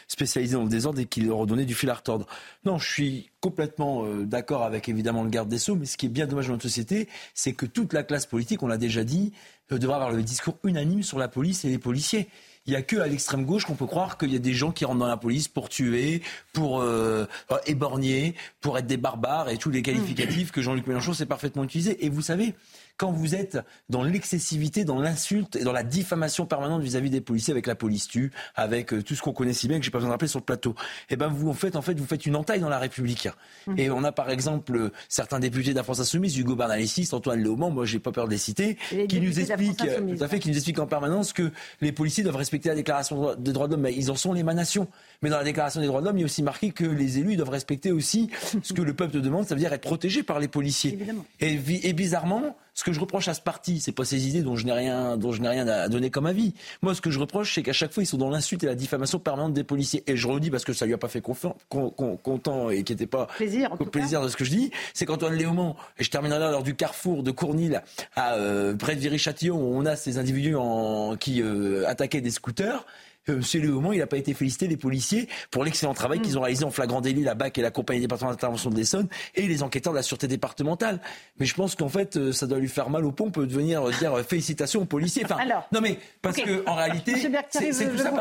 spécialisés dans le désordre et qui leur donnaient du fil à retordre. Non, je suis complètement d'accord avec évidemment le garde des Sceaux, mais ce qui est bien dommage dans notre société, c'est que toute la classe politique, on l'a déjà dit, euh, devrait avoir le discours unanime sur la police et les policiers. Il n'y a que à l'extrême gauche qu'on peut croire qu'il y a des gens qui rentrent dans la police pour tuer, pour euh, éborgner, pour être des barbares et tous les qualificatifs que Jean-Luc Mélenchon s'est parfaitement utilisé. Et vous savez, quand vous êtes dans l'excessivité, dans l'insulte et dans la diffamation permanente vis-à-vis des policiers avec la police tue, avec euh, tout ce qu'on connaît si bien que j'ai pas besoin de rappeler sur le plateau, eh ben vous en faites en fait vous faites une entaille dans la République. Mmh. Et on a par exemple certains députés de la France Insoumise, Hugo Bernalicis, Antoine Léaumont, moi j'ai pas peur de les citer, qui nous expliquent tout à fait, qui nous expliquent en permanence que les policiers doivent respecter la déclaration des droits de l'homme, mais ils en sont l'émanation. Mais dans la déclaration des droits de l'homme, il y a aussi marqué que les élus doivent respecter aussi ce que le peuple demande, ça veut dire être protégé par les policiers. Et, et bizarrement, ce que je reproche à ce parti, c'est pas ces idées dont je n'ai rien, dont je n'ai rien à donner comme avis. Moi, ce que je reproche, c'est qu'à chaque fois, ils sont dans l'insulte et la diffamation permanente des policiers. Et je redis parce que ça lui a pas fait content et qui n'était pas plaisir, plaisir de ce que je dis, c'est qu'Antoine Léaumont, et je terminerai là lors du carrefour de Cournil, à euh, près de Viry-Châtillon, où on a ces individus en, qui euh, attaquaient des scooters. M. Léaumont, il n'a pas été félicité des policiers pour l'excellent travail qu'ils ont réalisé en flagrant délit, la BAC et la compagnie départementale d'intervention de l'Essonne, et les enquêteurs de la sûreté départementale. Mais je pense qu'en fait, euh, ça doit lui faire mal au pompes de venir dire euh, félicitations aux policiers. Enfin, non mais parce qu'en que en réalité, c'est tout ça.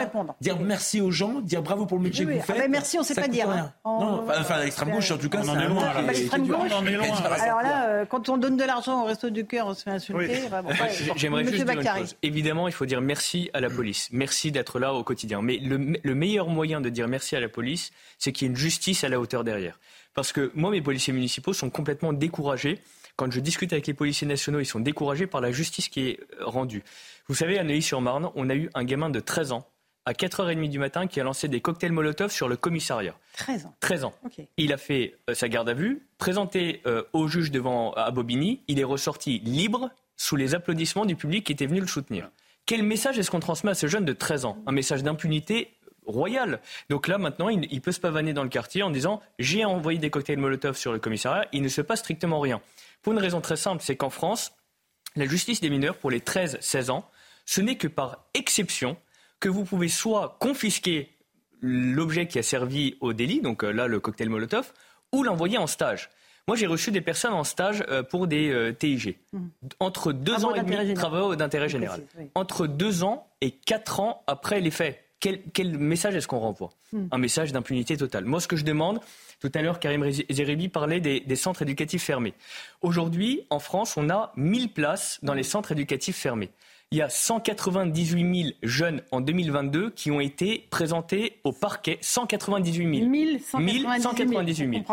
Dire merci aux gens, dire bravo pour le métier que vous faites. Ah ben merci, on ne sait pas dire. Hein. Non, enfin, l'extrême gauche, en tout cas, c'est loin. L'extrême gauche. Alors là, euh, quand on donne de l'argent au resto du cœur, on se fait insulter. J'aimerais juste dire une chose. Évidemment, il faut dire merci à la police. Merci d'être là au quotidien. Mais le le, meilleur moyen de dire merci à la police, c'est qu'il y ait une justice à la hauteur derrière. Parce que moi, mes policiers municipaux sont complètement découragés. Quand je discute avec les policiers nationaux, ils sont découragés par la justice qui est euh, rendue. Vous savez, à Neuilly-sur-Marne, on a eu un gamin de 13 ans à 4h30 du matin qui a lancé des cocktails Molotov sur le commissariat. 13 ans. 13 ans. Il a fait euh, sa garde à vue, présenté euh, au juge devant à Bobigny. Il est ressorti libre sous les applaudissements du public qui était venu le soutenir. Quel message est-ce qu'on transmet à ce jeune de 13 ans? Un message d'impunité royal. Donc là, maintenant, il, peut se pavaner dans le quartier en disant j'ai envoyé des cocktails Molotov sur le commissariat. Il ne se passe strictement rien. Pour une raison très simple, c'est qu'en France, la justice des mineurs pour les 13-16 ans, ce n'est que par exception que vous pouvez soit confisquer l'objet qui a servi au délit, donc euh, là le cocktail Molotov, ou l'envoyer en stage. Moi, j'ai reçu des personnes en stage euh, pour des euh, TIG. Mmh. Entre deux ans et demi, travaux d'intérêt général. Entre deux ans et quatre ans après les faits. Quel, message est-ce qu'on renvoie? Mmh. Un message d'impunité totale. Moi, ce que je demande, tout à l'heure, Karim Zeribi parlait des, des centres éducatifs fermés. Aujourd'hui, en France, on a 1000 places dans les centres éducatifs fermés il y a 198 000 jeunes en 2022 qui ont été présentés au parquet. 198 000. 1198 000.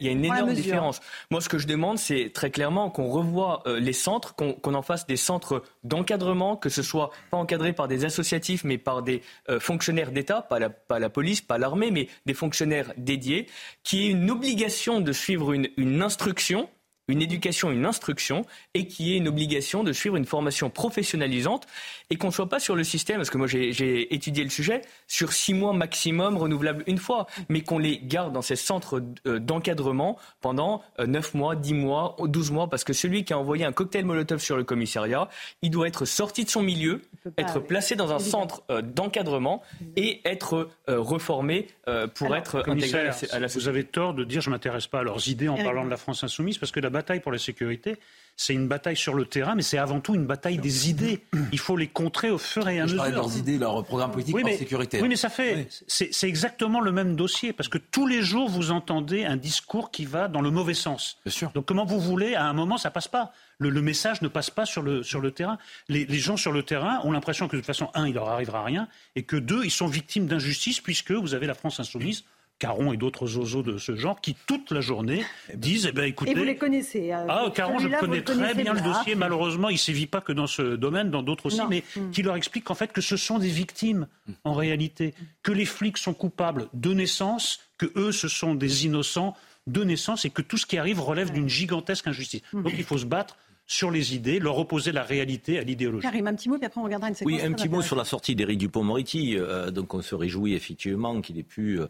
il y, a une énorme différence. Moi, ce que je demande, c'est très clairement qu'on revoie euh, les centres, qu'on en fasse des centres d'encadrement, que ce soit pas encadré par des associatifs, mais par des euh, fonctionnaires d'État, pas la, pas la police, pas l'armée, mais des fonctionnaires dédiés, qui aient une obligation de suivre une, une instruction une éducation, une instruction, et qui est une obligation de suivre une formation professionnalisante, et qu'on ne soit pas sur le système, parce que moi j'ai étudié le sujet, sur six mois maximum, renouvelable une fois, mais qu'on les garde dans ces centres euh, d'encadrement pendant euh, neuf mois, dix mois, douze mois, parce que celui qui a envoyé un cocktail Molotov sur le commissariat, il doit être sorti de son milieu, être placé dans un centre euh, d'encadrement et être reformé pour être intégré à la société. Vous avez tort de dire je m'intéresse pas à leurs idées en parlant de la France insoumise, parce que la bataille pour la sécurité, c'est une bataille sur le terrain, mais c'est avant tout une bataille des idées. Il faut les contrer au fur et à mesure. Je leurs idées, leur programme politique oui, mais, sécurité. Oui, mais ça fait. C'est exactement le même dossier, parce que tous les jours, vous entendez un discours qui va dans le mauvais sens. Bien sûr. Donc, comment vous voulez, à un moment, ça passe pas. Le, message ne passe pas sur le, sur le terrain. Les, les gens sur le terrain ont l'impression que, de toute façon, un, il leur arrivera rien, et que deux, ils sont victimes d'injustice, puisque vous avez la France insoumise Caron et d'autres oiseaux de ce genre qui, toute la journée, disent eh ben, écoutez. Et vous les connaissez euh, Ah, Caron, je connais très bien le dossier. Malheureusement, il ne sévit pas que dans ce domaine, dans d'autres aussi, mais mm. qui leur explique en fait que ce sont des victimes, en réalité. Que les flics sont coupables de naissance, que eux, ce sont des innocents de naissance et que tout ce qui arrive relève d'une gigantesque injustice. Mm. Donc il faut se battre sur les idées, leur opposer la réalité à l'idéologie. Karim, un petit mot, puis après on regardera une séquence. Oui, un petit mot sur la sortie d'Éric Dupont-Moretti. Euh, donc on se réjouit effectivement qu'il ait pu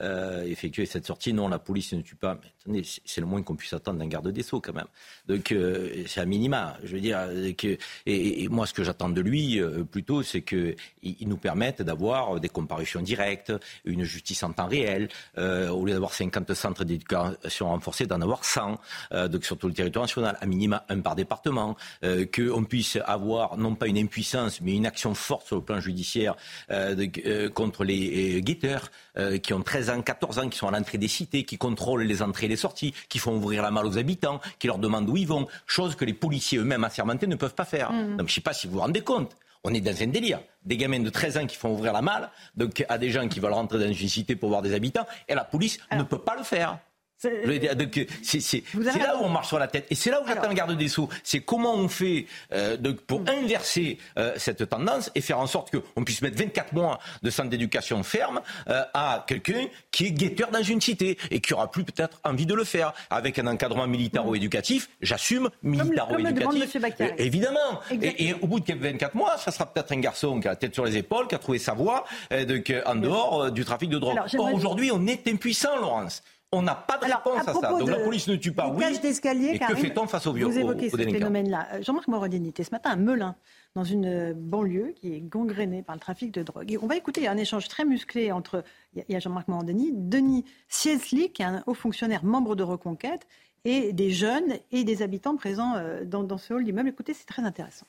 euh, effectuer cette sortie. Non, la police ne tue pas. Mais attendez, c'est le moins qu'on puisse attendre d'un garde des Sceaux quand même. Donc euh, c'est à minima. Je veux dire, que, et, moi ce que j'attends de lui plutôt, c'est qu'il nous permette d'avoir des comparutions directes, une justice en temps réel, au lieu d'avoir 50 centres d'éducation renforcés, d'en avoir 100, donc sur tout le territoire national, à minima un par département, euh, qu'on puisse avoir non pas une impuissance, mais une action forte sur le plan judiciaire euh, euh, contre les guetteurs qui ont 13 ans, 14 ans, qui sont à l'entrée des cités, qui contrôlent les entrées et les sorties, qui font ouvrir la malle aux habitants, qui leur demandent où ils vont, chose que les policiers eux-mêmes assermentés ne peuvent pas faire. Mmh. Donc je ne sais pas si vous vous rendez compte. On est dans un délire. Des gamins de 13 ans qui font ouvrir la malle donc, à des gens qui veulent rentrer dans une cité pour voir des habitants, et la police ne peut pas le faire. C'est là où on marche sur la tête. Et c'est là où j'attends le garde des Sceaux. C'est comment on fait euh, pour mm. inverser euh, cette tendance et faire en sorte qu'on puisse mettre 24 mois de centre d'éducation ferme euh, à quelqu'un qui est guetteur dans une cité et qui aura plus peut-être envie de le faire. Avec un encadrement militaro-éducatif, j'assume, militaro-éducatif. évidemment. Et, au bout de 24 mois, ça sera peut-être un garçon qui a la tête sur les épaules, qui a trouvé sa voie en dehors du trafic de drogue. Or, aujourd'hui, on est impuissant, Laurence. On n'a pas de réponse à, ça. Donc la police ne tue pas, oui. Et que fait-on face aux violents Vous évoquez ce phénomène-là. Jean-Marc Morodini était ce matin à Melun, dans une banlieue qui est gangrénée par le trafic de drogue. Et on va écouter un échange très musclé entre, il y a Jean-Marc Morandini, Denis Siesli, qui est un haut fonctionnaire membre de Reconquête, et des jeunes et des habitants présents euh, dans, dans ce hall d'immeuble. Écoutez, c'est très intéressant.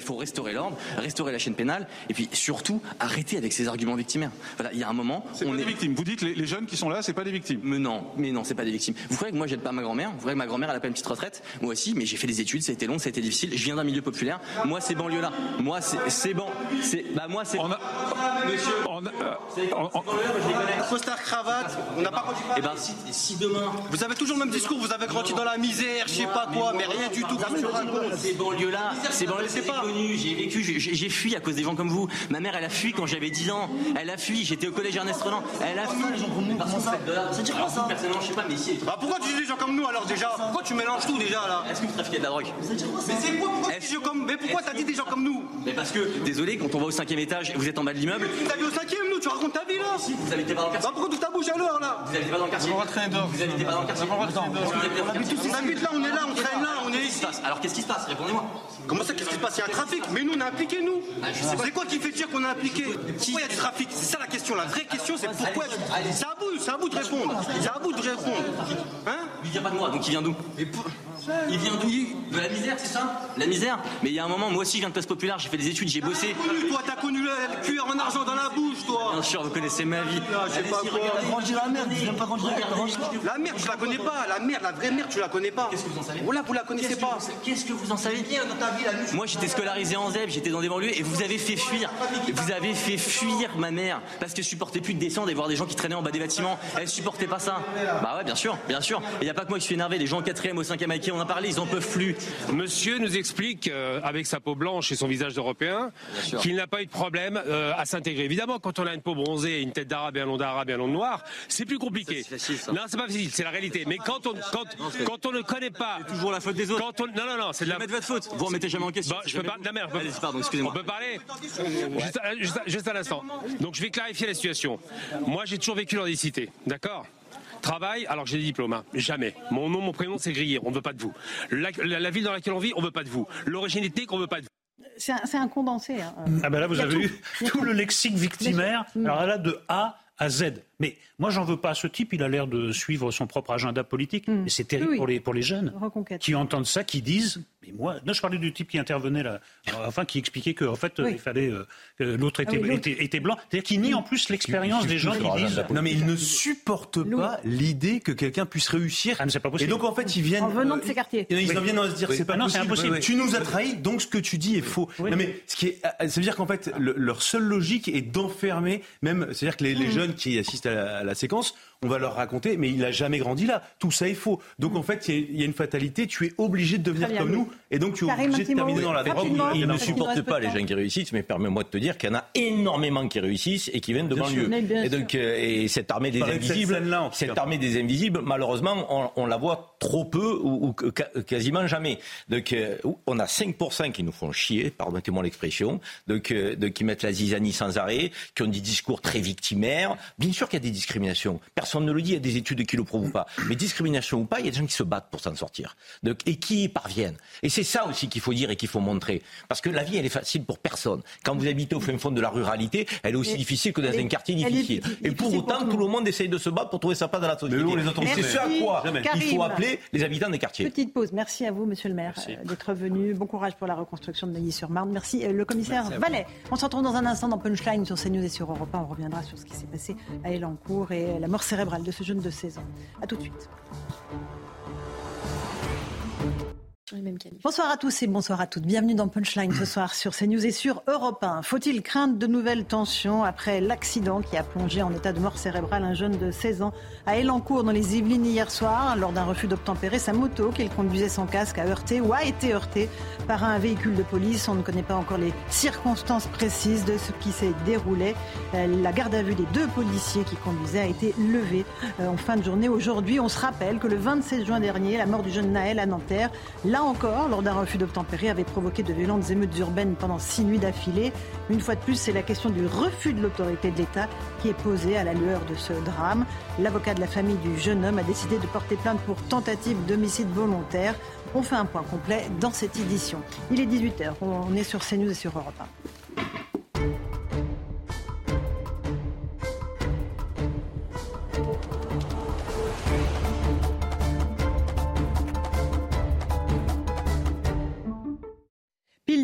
Il faut restaurer l'ordre, restaurer la chaîne pénale, et puis surtout arrêter avec ces arguments victimaires. Voilà, il y a un moment. C'est pas des victimes. Vous dites les, les jeunes qui sont là, c'est pas des victimes. Mais non, mais non, c'est pas des victimes. Vous croyez que moi j'aide pas ma grand-mère? Vous croyez que ma grand-mère elle a pas une petite retraite? Moi aussi, mais j'ai fait des études, ça a été long, ça a été difficile. Je viens d'un milieu populaire. Moi, ces banlieues là, moi c'est bon, c'est bah moi c'est. On a... Monsieur, on a... Euh, Costard cravate, on n'a pas. Eh ben si, si, demain. Vous avez toujours le même discours. Vous avez grandi dans la misère, je sais pas quoi, mais rien du tout. Ces banlieues là, ces banlieues c'est pas. J'ai vécu j'ai fui à cause des gens comme vous. Ma mère, elle a fui quand j'avais 10 ans. Elle a fui. J'étais au collège Ernest Renan. Elle a fui. les gens comme nous. Parce ça Ça dit quoi ça Personnellement, je sais pas, mais ici. Bah pourquoi tu dis des gens comme nous alors déjà? Pourquoi tu mélanges tout déjà là? Est-ce que vous trafiquez de la drogue? Mais c'est quoi Mais pourquoi t'as dit des gens comme nous? Mais parce que, désolé, quand on va au cinquième étage, vous êtes en bas de l'immeuble. T'as vu au cinquième, nous Tu racontes ta vie là Vous habitez pas dans le quartier Bah pourquoi tu t'abouches alors là? Vous habitez pas dans le quartier Vous habitez pas dans le quartier On habite là, on est là, on traîne là, on est ici. Alors qu'est-ce qui se passe? Répondez-moi. Comment ça, qu'est-ce qui se passe? Il y a un trafic, mais nous on est impliqués nous. Ah. C'est quoi qui fait dire qu'on est impliqués Pourquoi il y a du trafic C'est ça la question. La vraie question c'est pourquoi. C'est à vous, c'est à vous de répondre. C'est à vous de répondre. Hein Il vient pas de moi, donc il vient d'où? Il vient d'où De la misère, c'est ça La misère Mais il y a un moment, moi aussi je viens de place populaire, j'ai fait des études, j'ai bossé. Connu, Toi, t'as connu le, le cuir en argent dans la bouche, toi. Bien sûr, vous connaissez ma vie. Ah, je sais pas quoi. Grandir la merde, viens pas grandir La merde, tu la connais pas. La merde, la vraie merde, tu la connais pas. Qu'est-ce que vous en savez Voilà, vous la connaissez pas. Qu'est-ce que vous en savez bien dans ta vie, la nuit. Moi j'étais scolarisé en ZEP, j'étais dans des banlieues et vous avez fait fuir. Vous avez fait fuir ma mère parce qu'elle supportait plus de descendre et voir des gens qui traînaient en bas des bâtiments. Elle supportait pas ça. Bah ouais, bien sûr, bien sûr. Et il y a pas que moi qui suis énervé. Les gens au 4e, au 5e à qui on en parlait, ils en peuvent plus. Monsieur nous explique, euh, avec sa peau blanche et son visage d'Européen, qu'il n'a pas eu de problème euh, à s'intégrer. Évidemment, quand on a une peau bronzée et une tête d'arabe et un nom d'arabe et un nom de noir, c'est plus compliqué. C'est facile, ça. Non, c'est pas facile, c'est la réalité. Mais quand on, quand, quand on ne connaît pas... Toujours la faute des autres. Quand on, non, non, non, c'est de la... Mettez votre faute. Vous remettez jamais en question. Bon, je peux pas... Non, merde, Allez, pardon, excusez-moi. On peut parler juste, à- juste à- juste un instant. Donc je vais clarifier la situation. Moi, j'ai toujours vécu dans des cités, d'accord? Travail, alors j'ai des diplômes, hein. jamais. Mon nom, mon prénom, c'est grillé, on ne veut pas de vous. La, la- la ville dans laquelle on vit, on ne veut pas de vous. L'origine ethnique, on ne veut pas de vous. C'est un, condensé. hein. Ah ben là, vous avez tout. eu tout le lexique victimaire. Mm. Alors là, de A à Z. Mais moi, j'en veux pas à ce type. Il a l'air de suivre son propre agenda politique. Et c'est terrible Mm. Oui, oui. pour, les, pour les jeunes Reconquête. qui entendent ça, qui disent. Mais moi, non, je parlais du type qui intervenait là, enfin qui expliquait qu'en fait, euh, Oui. il fallait euh, que l'autre Ah oui, l'autre. était, était blanc. C'est-à-dire qu'il nie en plus l'expérience des gens qui disent. Non mais ils ne supportent pas l'idée que quelqu'un puisse réussir. Ah, pas Et possible. donc en fait ils viennent. En venant de euh, ces quartiers. Ils Oui. en viennent à se dire Oui. c'est pas Ah non, c'est possible. impossible. Tu nous as trahis, donc ce que tu dis est faux. Oui. Non mais ce qui est, euh, ça veut dire qu'en fait le- leur seule logique est d'enfermer, même, c'est-à-dire que les, Mm. les jeunes qui assistent à la, à la séquence, on va leur raconter, mais il a jamais grandi là. Tout ça est faux. Donc en fait il y, a- il y a une fatalité. Tu es obligé de devenir bien. comme nous, et donc tu es Karim obligé de terminer dans la drogue. Ils ne qu'il nous supportent pas les gens qui réussissent, mais permets-moi de te dire qu'il y en a énormément qui réussissent et qui viennent de banlieue. Et donc, euh, et cette armée des cette invisibles, cette armée des invisibles, malheureusement, on, on la voit trop peu ou, quasiment jamais. Donc, euh, on a 5% qui nous font chier, pardonnez-moi l'expression, donc, euh, donc qui mettent la zizanie sans arrêt, qui ont des discours très victimaires. Bien sûr qu'il y a des discriminations. Personne ne le dit, il y a des études qui le prouvent pas. Mais discrimination ou pas, il y a des gens qui se battent pour s'en sortir. Donc, et qui y parviennent. Et c'est ça aussi qu'il faut dire et qu'il faut montrer. Parce que la vie, elle est facile pour personne. Quand vous habitez au fin fond de la ruralité, elle est aussi Mais difficile que dans un quartier elle est difficile. Et pour difficile autant, pour tout tout le monde essaye de se battre pour trouver sa place dans la société. Mais on les c'est ce à quoi il Karim. faut appeler les habitants des quartiers. Petite pause. Merci à vous, monsieur le maire, euh, d'être venu. Bon courage pour la reconstruction de Neuilly-sur-Marne. Merci, euh, le commissaire Vallet. On se retrouve dans un instant dans Punchline sur CNews et sur Europe 1. On reviendra sur ce qui s'est passé à Elancourt et la mort cérébrale de ce jeune de 16 ans. A tout de suite. Bonsoir à tous et bonsoir à toutes. Bienvenue dans Punchline ce soir sur CNews et sur Europe 1. Faut-il craindre de nouvelles tensions après l'accident qui a plongé en état de mort cérébrale un jeune de 16 ans à Elancourt dans les Yvelines hier soir? Lors d'un refus d'obtempérer sa moto qu'il conduisait sans casque a heurté ou a été heurté par un véhicule de police. On ne connaît pas encore les circonstances précises de ce qui s'est déroulé. Euh, La garde à vue des deux policiers qui conduisaient a été levée euh, en fin de journée. Aujourd'hui, on se rappelle que le 26 juin dernier, la mort du jeune Naël à Nanterre, là encore, lors d'un refus d'obtempérer, avait provoqué de violentes émeutes urbaines pendant six nuits d'affilée. Une fois de plus, c'est la question du refus de l'autorité de l'État qui est posée à la lueur de ce drame. L'avocat de la famille du jeune homme a décidé de porter plainte pour tentative d'homicide volontaire. On fait un point complet dans cette édition. Il est 18h, on est sur CNews et sur Europe 1.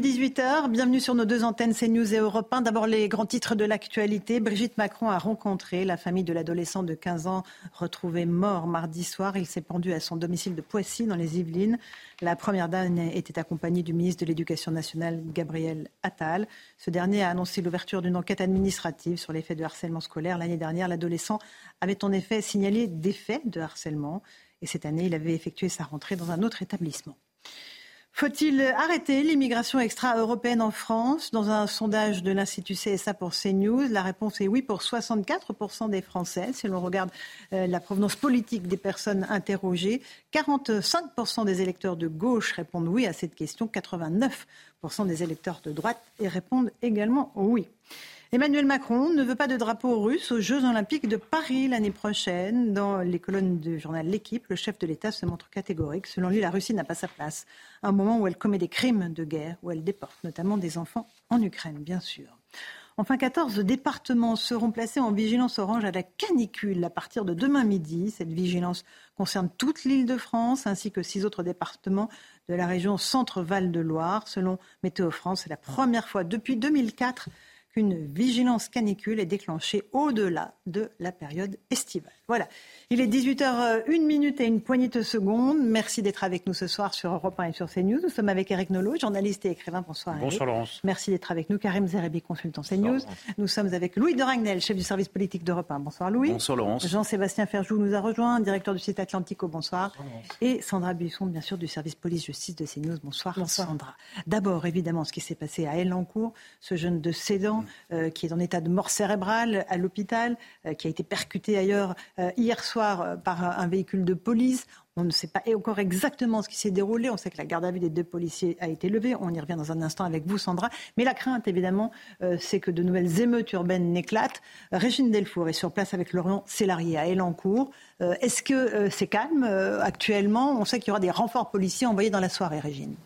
18h, bienvenue sur nos deux antennes CNews et Europe 1. D'abord les grands titres de l'actualité. Brigitte Macron a rencontré la famille de l'adolescent de 15 ans retrouvé mort mardi soir. Il s'est pendu à son domicile de Poissy dans les Yvelines. La première dame était accompagnée du ministre de l'Éducation nationale Gabriel Attal. Ce dernier a annoncé l'ouverture d'une enquête administrative sur les faits de harcèlement scolaire. L'année dernière, l'adolescent avait en effet signalé des faits de harcèlement et cette année, il avait effectué sa rentrée dans un autre établissement. Faut-il arrêter l'immigration extra-européenne en France? Dans un sondage de l'Institut CSA pour CNews, la réponse est oui pour 64% des Français, si l'on regarde euh, la provenance politique des personnes interrogées. 45% des électeurs de gauche répondent oui à cette question, 89% des électeurs de droite répondent également oui. Emmanuel Macron ne veut pas de drapeau russe aux Jeux Olympiques de Paris l'année prochaine. Dans les colonnes du journal L'équipe, le chef de l'État se montre catégorique. Selon lui, la Russie n'a pas sa place. À un moment où elle commet des crimes de guerre, où elle déporte notamment des enfants en Ukraine, bien sûr. Enfin, 14 départements seront placés en vigilance orange à la canicule à partir de demain midi. Cette vigilance concerne toute l'île de France ainsi que six autres départements de la région Centre-Val de Loire. Selon Météo France, c'est la première fois depuis 2004 qu'une vigilance canicule est déclenchée au-delà de la période estivale. Voilà. Il est 18h01 minute et une poignée de secondes. Merci d'être avec nous ce soir sur Europe 1 et sur CNews. Nous sommes avec Eric Nolot, journaliste et écrivain. Bonsoir. Bonsoir Laurence. Merci d'être avec nous. Karim Zerebi, consultant CNews. Nous sommes avec Louis de Ragnel, chef du service politique d'Europe 1. Bonsoir Louis. Bonsoir Laurence. Jean-Sébastien Ferjou nous a rejoint, directeur du site Atlantico. Bonsoir. et Sandra Buisson, bien sûr, du service police-justice de CNews. Bonsoir, Bonsoir. Sandra. D'abord, évidemment, ce qui s'est passé à Elancourt, ce jeune de Euh, qui est en état de mort cérébrale à l'hôpital, euh, qui a été percuté ailleurs euh, hier soir par un véhicule de police. On ne sait pas encore exactement ce qui s'est déroulé. On sait que la garde à vue des deux policiers a été levée. On y revient dans un instant avec vous, Sandra. Mais la crainte, évidemment, c'est que de nouvelles émeutes urbaines n'éclatent. Régine Delfour est sur place avec Laurent Sélarié à Elancourt. Est-ce que c'est calme actuellement? On sait qu'il y aura des renforts policiers envoyés dans la soirée, Régine.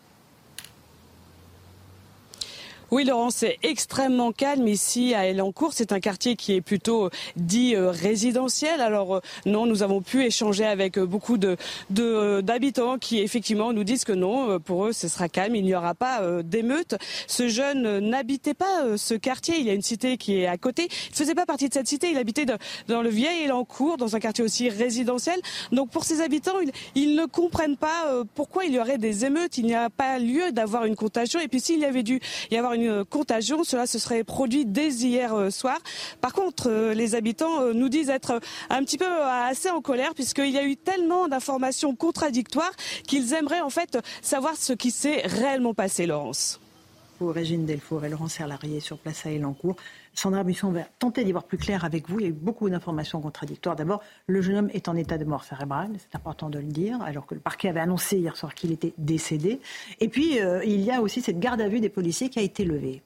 Oui, Laurent, c'est extrêmement calme ici à Elancourt. C'est un quartier qui est plutôt dit euh, résidentiel. Alors euh, non, nous avons pu échanger avec euh, beaucoup de d'habitants qui effectivement nous disent que non, pour eux, ce sera calme. Il n'y aura pas d'émeute. Ce jeune n'habitait pas ce quartier. Il y a une cité qui est à côté. Il ne faisait pas partie de cette cité. Il habitait dans le vieil Elancourt, dans un quartier aussi résidentiel. Donc pour ces habitants, ils, ils ne comprennent pas pourquoi il y aurait des émeutes. Il n'y a pas lieu d'avoir une contagion. Et puis s'il y avait dû y avoir une contagion. Cela se serait produit dès hier euh, soir. Par contre, euh, les habitants euh, nous disent être un petit peu assez en colère puisqu'il y a eu tellement d'informations contradictoires qu'ils aimeraient en fait savoir ce qui s'est réellement passé, Laurence. Pour Régine Delfour et Laurent Serlarié sur place à Elancourt. Sandra Buisson va tenter d'y voir plus clair avec vous. Il y a eu beaucoup d'informations contradictoires. D'abord, le jeune homme est en état de mort cérébrale, c'est important de le dire, alors que le parquet avait annoncé hier soir qu'il était décédé. Et puis, euh, il y a aussi cette garde à vue des policiers qui a été levée.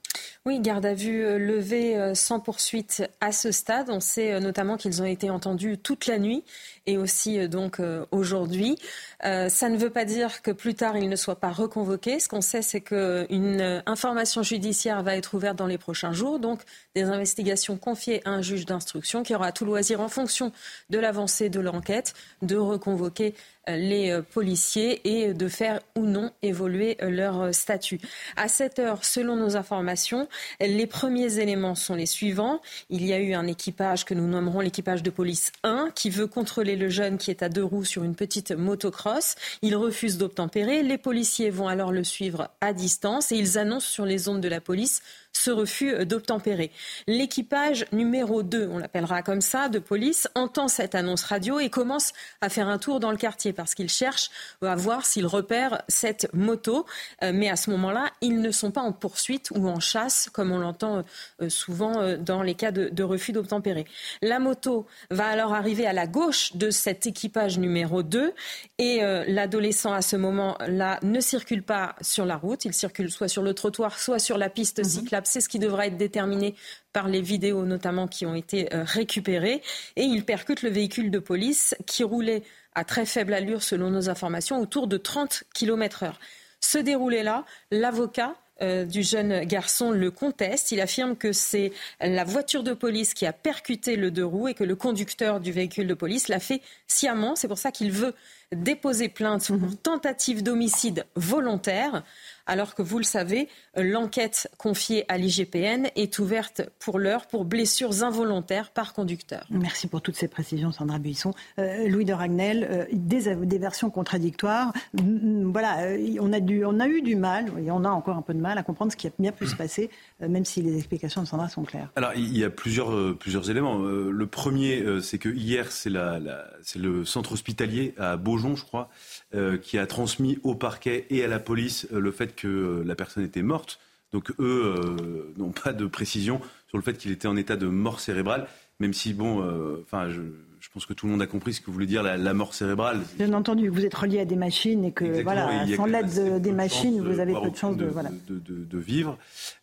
Oui, garde à vue euh, levée euh, sans poursuite à ce stade. On sait notamment qu'ils ont été entendus toute la nuit et aussi donc aujourd'hui. ça ne veut pas dire que plus tard ils ne soient pas reconvoqués. Ce qu'on sait, c'est qu'une information judiciaire va être ouverte dans les prochains jours. Donc des investigations confiées à un juge d'instruction qui aura tout loisir, en fonction de l'avancée de l'enquête, de reconvoquer euh, les euh, policiers et de faire ou non évoluer euh, leur statut. À cette heure, selon nos informations, les premiers éléments sont les suivants. Il y a eu un équipage que nous nommerons l'équipage de police 1 qui veut contrôler le jeune qui est à deux roues sur une petite motocross. Il refuse d'obtempérer. Les policiers vont alors le suivre à distance et ils annoncent sur les ondes de la police ce refus d'obtempérer. L'équipage numéro 2, on l'appellera comme ça, de police, entend cette annonce radio et commence à faire un tour dans le quartier parce qu'il cherche à voir s'il repère cette moto. Euh, mais à ce moment-là, ils ne sont pas en poursuite ou en chasse, comme on l'entend euh, souvent euh, dans les cas de, refus d'obtempérer. La moto va alors arriver à la gauche de cet équipage numéro 2 et l'adolescent à ce moment-là ne circule pas sur la route, il circule soit sur le trottoir, soit sur la piste mhm. C'est ce qui devra être déterminé par les vidéos notamment qui ont été euh, récupérées. Et il percute le véhicule de police qui roulait à très faible allure, selon nos informations, autour de 30 km heure. Ce déroulé-là, l'avocat euh, du jeune garçon le conteste. Il affirme que c'est la voiture de police qui a percuté le deux roues et que le conducteur du véhicule de police l'a fait sciemment. C'est pour ça qu'il veut déposer plainte pour mhm. tentative d'homicide volontaire alors que vous le savez, l'enquête confiée à l'IGPN est ouverte pour l'heure pour blessures involontaires par conducteur. Merci pour toutes ces précisions, Sandra Buisson. Euh, Louis de Ragnel, euh, des, versions contradictoires. Voilà, euh, on, a on a eu du mal, et on a encore un peu de mal à comprendre ce qui a bien pu se passer, même si les explications de Sandra sont claires. Alors, il y a plusieurs, plusieurs éléments. le premier, c'est que hier, c'est le centre hospitalier à Je crois, euh, qui a transmis au parquet et à la police euh, le fait que euh, la personne était morte. Donc eux n'ont pas de précision sur le fait qu'il était en état de mort cérébrale, même si, bon, enfin, je, je pense que tout le monde a compris ce que voulait dire la, mort cérébrale. Bien entendu, vous êtes relié à des machines et que voilà, sans l'aide des machines, vous avez peu de chances de, de, vivre.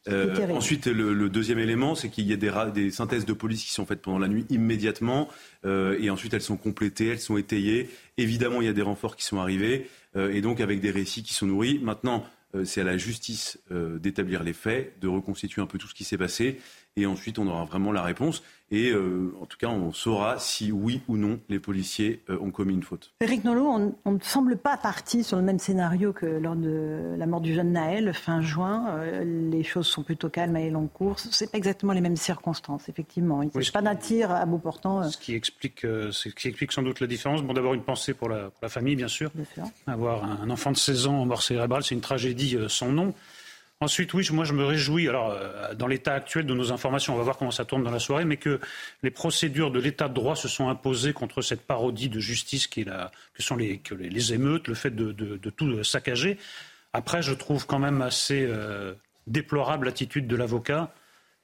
Euh, ensuite, le, deuxième élément, c'est qu'il y a des, des, synthèses de police qui sont faites pendant la nuit immédiatement, euh, et ensuite elles sont complétées, elles sont étayées. Évidemment, il y a des renforts qui sont arrivés, euh, et donc avec des récits qui sont nourris. Maintenant, c'est à la justice d'établir les faits, de reconstituer un peu tout ce qui s'est passé, et ensuite on aura vraiment la réponse. Et euh, en tout cas, on saura si oui ou non les policiers euh, ont commis une faute. Eric Nolot, on, ne semble pas parti sur le même scénario que lors de la mort du jeune Naël, fin juin. Euh, les choses sont plutôt calmes à Elancourt. Ce n'est pas exactement les mêmes circonstances, effectivement. Il ne s'agit pas d'un tir à bout portant. Ce qui, explique, ce qui explique sans doute la différence. Bon, d'abord, une pensée pour la, famille, bien sûr. Avoir un enfant de 16 ans en mort cérébrale, c'est une tragédie sans nom. Ensuite, oui, moi je me réjouis, alors euh, dans l'état actuel de nos informations, on va voir comment ça tourne dans la soirée, mais que les procédures de l'état de droit se sont imposées contre cette parodie de justice qui est la, que sont les, émeutes, le fait de, tout saccager. Après, je trouve quand même assez euh, déplorable l'attitude de l'avocat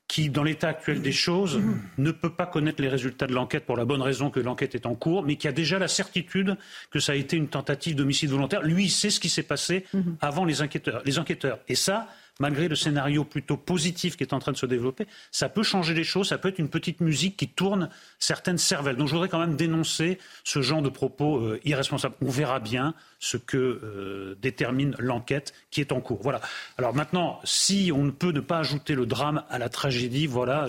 qui, dans l'état actuel des choses, ne peut pas connaître les résultats de l'enquête pour la bonne raison que l'enquête est en cours, mais qui a déjà la certitude que ça a été une tentative d'homicide volontaire. Lui, il sait ce qui s'est passé avant les enquêteurs. Les enquêteurs. Et ça, malgré le scénario plutôt positif qui est en train de se développer, ça peut changer les choses, ça peut être une petite musique qui tourne certaines cervelles. Donc je voudrais quand même dénoncer ce genre de propos euh, irresponsables. On verra bien ce que euh, détermine l'enquête qui est en cours. Voilà. Alors maintenant, si on ne peut ne pas ajouter le drame à la tragédie, voilà,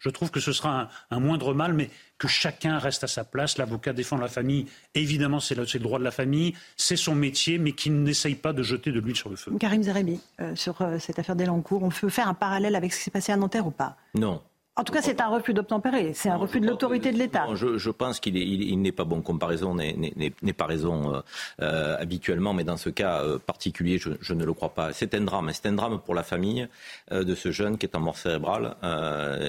je, trouve que ce sera un moindre mal, mais que chacun reste à sa place. L'avocat défend la famille. Évidemment, c'est le, droit de la famille, c'est son métier, mais qu'il n'essaye pas de jeter de l'huile sur le feu. Karim Zerebi, euh, sur euh, cette affaire d'Elancourt, on peut faire un parallèle avec ce qui s'est passé à Nanterre ou pas? Non. En tout cas, c'est un refus d'obtempérer, c'est un refus de l'autorité de l'État. Je, pense qu'il il, n'est pas bon. Comparaison n'est pas raison euh, euh, habituellement, mais dans ce cas euh, particulier, je, ne le crois pas. C'est un drame. C'est un drame pour la famille de ce jeune qui est en mort cérébrale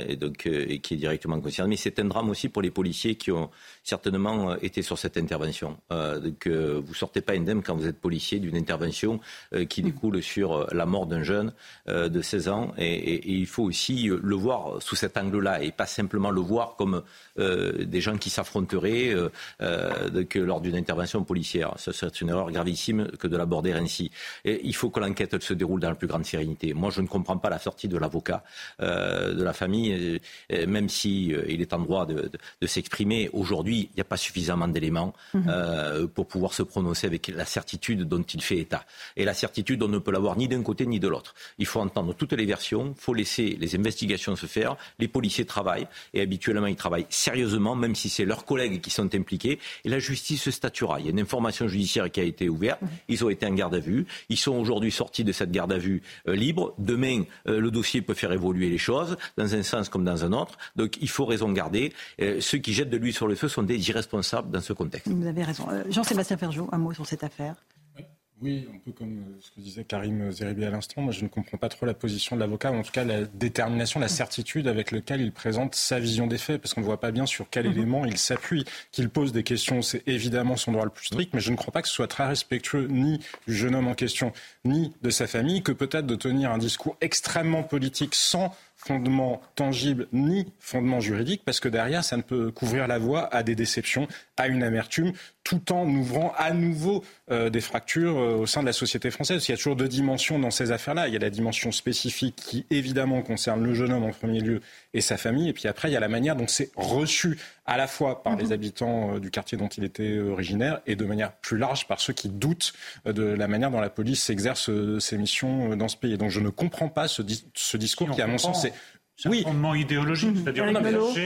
et, donc, et qui est directement concerné. Mais c'est un drame aussi pour les policiers qui ont certainement été sur cette intervention. donc, vous sortez pas indemne quand vous êtes policier d'une intervention qui découle sur la mort d'un jeune de 16 ans. Et, et, il faut aussi le voir sous cette angle-là et pas simplement le voir comme euh, des gens qui s'affronteraient euh, euh, lors d'une intervention policière. Ce serait une erreur gravissime que de l'aborder ainsi. Et il faut que l'enquête se déroule dans la plus grande sérénité. Moi, je ne comprends pas la sortie de l'avocat de la famille, même si il est en droit de, s'exprimer. Aujourd'hui, il n'y a pas suffisamment d'éléments mhm. pour pouvoir se prononcer avec la certitude dont il fait état. Et la certitude, on ne peut l'avoir ni d'un côté ni de l'autre. Il faut entendre toutes les versions, il faut laisser les investigations se faire, les policiers travaillent et habituellement ils travaillent sérieusement, même si c'est leurs collègues qui sont impliqués. Et la justice statuera. Il y a une information judiciaire qui a été ouverte. Mhm. Ils ont été en garde à vue. Ils sont aujourd'hui sortis de cette garde à vue euh, libre. Demain, euh, le dossier peut faire évoluer les choses dans un sens comme dans un autre. Donc il faut raison garder. Euh, ceux qui jettent de l'huile sur le feu sont des irresponsables dans ce contexte. Vous avez raison. Jean-Sébastien Ferjou, un mot sur cette affaire. Oui, un peu comme euh, ce que disait Karim Zeribi à l'instant. Moi, je ne comprends pas trop la position de l'avocat, en tout cas la détermination, la certitude avec laquelle il présente sa vision des faits, parce qu'on ne voit pas bien sur quel mhm. élément il s'appuie. Qu'il pose des questions, c'est évidemment son droit le plus strict, mais je ne crois pas que ce soit très respectueux ni du jeune homme en question, ni de sa famille, que peut-être de tenir un discours extrêmement politique sans fondement tangible ni fondement juridique, parce que derrière, ça ne peut couvrir la voie à des déceptions, à une amertume, tout en ouvrant à nouveau euh, des fractures euh, au sein de la société française. Il y a toujours deux dimensions dans ces affaires-là. Il y a la dimension spécifique qui, évidemment, concerne le jeune homme en premier lieu et sa famille. Et puis après, il y a la manière dont c'est reçu à la fois par les mhm. habitants euh, du quartier dont il était originaire et de manière plus large par ceux qui doutent de la manière dont la police exerce ses missions dans ce pays. donc je ne comprends pas ce, ce discours qui, à mon sens, est c'est oui. un fondement idéologique, mmh. c'est-à-dire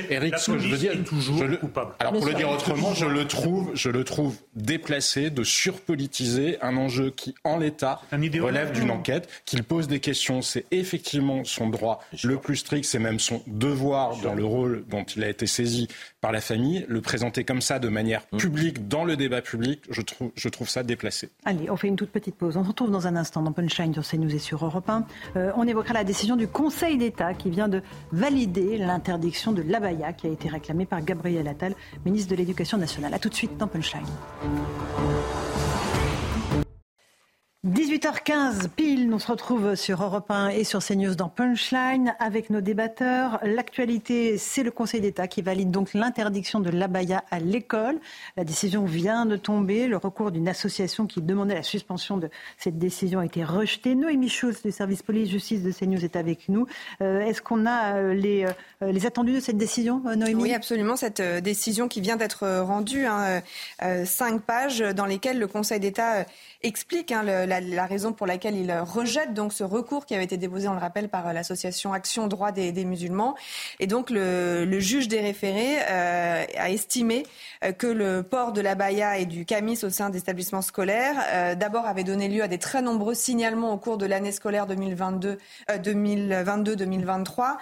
Eric, ce que je veux dire, toujours le, coupable. Alors pour le dire autrement, je le trouve, je le trouve déplacé de surpolitiser un enjeu qui, en l'état, relève d'une enquête, qu'il pose des questions. C'est effectivement son droit le plus strict, c'est même son devoir dans le rôle dont il a été saisi par la famille. Le présenter comme ça de manière mmh. publique dans le débat public, je trouve, je trouve ça déplacé. Allez, on fait une toute petite pause. On se retrouve dans un instant dans Punchline sur CNews et sur Europe 1. Euh, on évoquera la décision du Conseil d'État qui vient de valider l'interdiction de l'abaya qui a été réclamée par Gabriel Attal, ministre de l'Éducation nationale. A tout de suite dans Punchline. 18 18h15 pile, on se retrouve sur Europe 1 et sur CNews dans Punchline avec nos débatteurs. L'actualité, c'est le Conseil d'État qui valide donc l'interdiction de l'abaya à l'école. La décision vient de tomber. Le recours d'une association qui demandait la suspension de cette décision a été rejeté. Noémie Schultz du service police-justice de CNews est avec nous. Euh, est-ce qu'on a euh, les, euh, les attendus de cette décision, Noémie? Oui, absolument. Cette décision qui vient d'être rendue, hein, cinq pages dans lesquelles le Conseil d'État explique hein, la, raison pour laquelle il rejette donc ce recours qui avait été déposé, on le rappelle, par l'association Action Droit des, musulmans. Et donc le, juge des référés euh, a estimé euh, que le port de la baya et du camis au sein d'établissements scolaires, euh, d'abord avait donné lieu à des très nombreux signalements au cours de l'année scolaire 2022-2023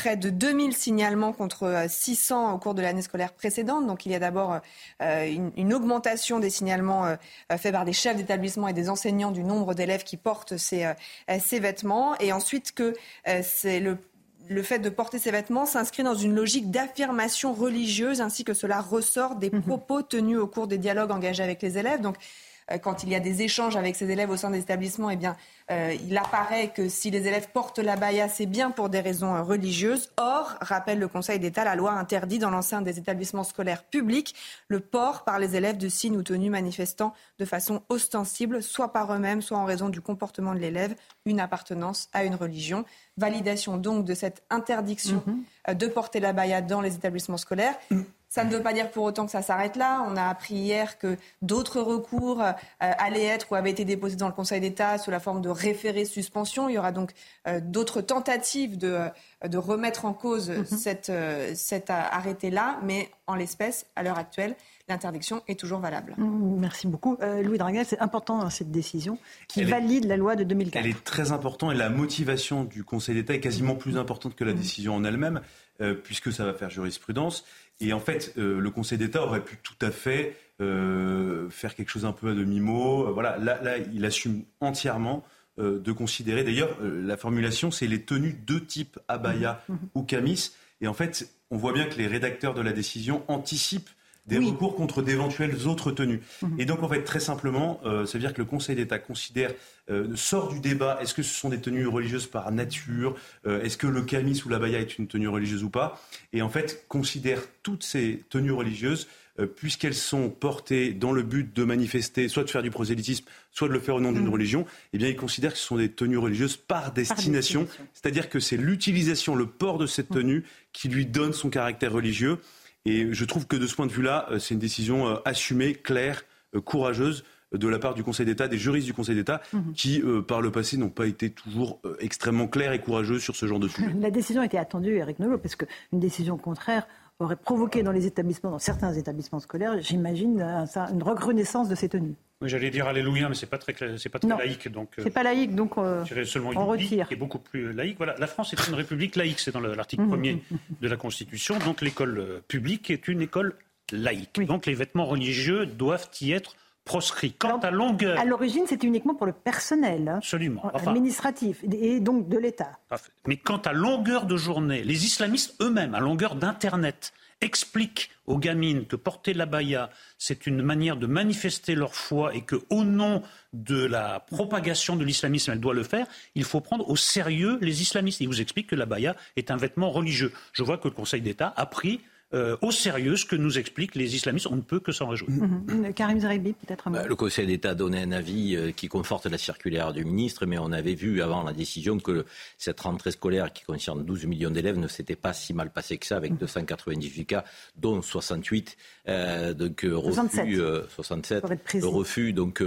près de 2000 signalements contre 600 euh, au cours de l'année scolaire précédente. Donc il y a d'abord euh, une, augmentation des signalements euh, faits par des chefs d'établissement et des enseignants du nombre d'élèves qui portent ces, ces vêtements. Et ensuite que c'est le le fait de porter ces vêtements s'inscrit dans une logique d'affirmation religieuse, ainsi que cela ressort des mhm. propos tenus au cours des dialogues engagés avec les élèves. Donc, quand il y a des échanges avec ces élèves au sein des établissements, eh bien, euh, il apparaît que si les élèves portent la baya, c'est bien pour des raisons euh, religieuses. Or, rappelle le Conseil d'État, la loi interdit dans l'enceinte des établissements scolaires publics le port par les élèves de signes ou tenues manifestant de façon ostensible, soit par eux-mêmes, soit en raison du comportement de l'élève, une appartenance à une religion. Validation donc de cette interdiction mhm. euh, de porter la baya dans les établissements scolaires. Ça ne veut pas dire pour autant que ça s'arrête là. On a appris hier que d'autres recours allaient être ou avaient été déposés dans le Conseil d'État sous la forme de référé suspension. Il y aura donc euh, d'autres tentatives de, euh, de, remettre en cause mhm. cette, euh, cet arrêté-là, mais en l'espèce, à l'heure actuelle, l'interdiction est toujours valable. Mm, merci beaucoup. Louis Draguel, c'est important hein, cette décision qui valide la loi de 2004. Elle est très importante et la motivation du Conseil d'État est quasiment plus importante que la mm. décision en elle-même, puisque ça va faire jurisprudence. Et en fait, le Conseil d'État aurait pu tout à fait faire quelque chose un peu à demi-mot. voilà, là, là, il assume entièrement euh, de considérer. D'ailleurs, euh, la formulation, c'est les tenues de type abaya. Mhm. ou camis. Et en fait, on voit bien que les rédacteurs de la décision anticipent des recours contre d'éventuelles autres tenues. Mhm. Et donc, en fait, très simplement, euh, ça veut dire que le Conseil d'État considère, sort du débat, est-ce que ce sont des tenues religieuses par nature Est-ce que le camis ou l'abaya est une tenue religieuse ou pas Et en fait, considère toutes ces tenues religieuses euh, puisqu'elles sont portées dans le but de manifester, soit de faire du prosélytisme, soit de le faire au nom d'une mm. religion, eh bien, ils considèrent que ce sont des tenues religieuses par destination. C'est-à-dire que c'est l'utilisation, le port de cette mm. tenue qui lui donne son caractère religieux. Et je trouve que de ce point de vue-là, euh, c'est une décision euh, assumée, claire, courageuse de la part du Conseil d'État, des juristes du Conseil d'État, mm-hmm. qui, par le passé, n'ont pas été toujours extrêmement clairs et courageux sur ce genre de sujet. (laughs) La décision était attendue, Eric Nolot, parce qu'une décision contraire aurait provoqué dans les établissements, dans certains établissements scolaires, j'imagine, une reconnaissance de ces tenues. Oui, j'allais dire Alléluia, mais c'est pas très, c'est pas très laïque, donc. Euh, c'est pas laïque, donc euh, seulement on retire. Qui est beaucoup plus laïque. Voilà, la France est une république laïque, c'est dans l'article 1er de la Constitution. Donc l'école euh, publique est une école laïque. Donc les vêtements religieux doivent y être proscrit. Quant à longueur. À l'origine, c'était uniquement pour le personnel. Hein. Absolument. administratif et donc de l'État. Mais quant à longueur de journée, les islamistes eux-mêmes, à longueur d'Internet, expliquent aux gamines que porter la baya, c'est une manière de manifester leur foi et que, au nom de la propagation de l'islamisme, elle doit le faire, il faut prendre au sérieux les islamistes. Ils vous expliquent que la baya est un vêtement religieux. Je vois que le Conseil d'État a pris euh, au sérieux ce que nous expliquent les islamistes. On ne peut que s'en réjouir. Mm-hmm. Karim Zeribi, peut-être un bah, Le Conseil d'État a donné un avis euh, qui conforte la circulaire du ministre, mais on avait vu avant la décision que cette rentrée scolaire qui concerne 12 millions d'élèves ne s'était pas si mal passée que ça, avec 298 mm-hmm. cas, dont 68 euh, donc, refus, 67, le refus. Donc,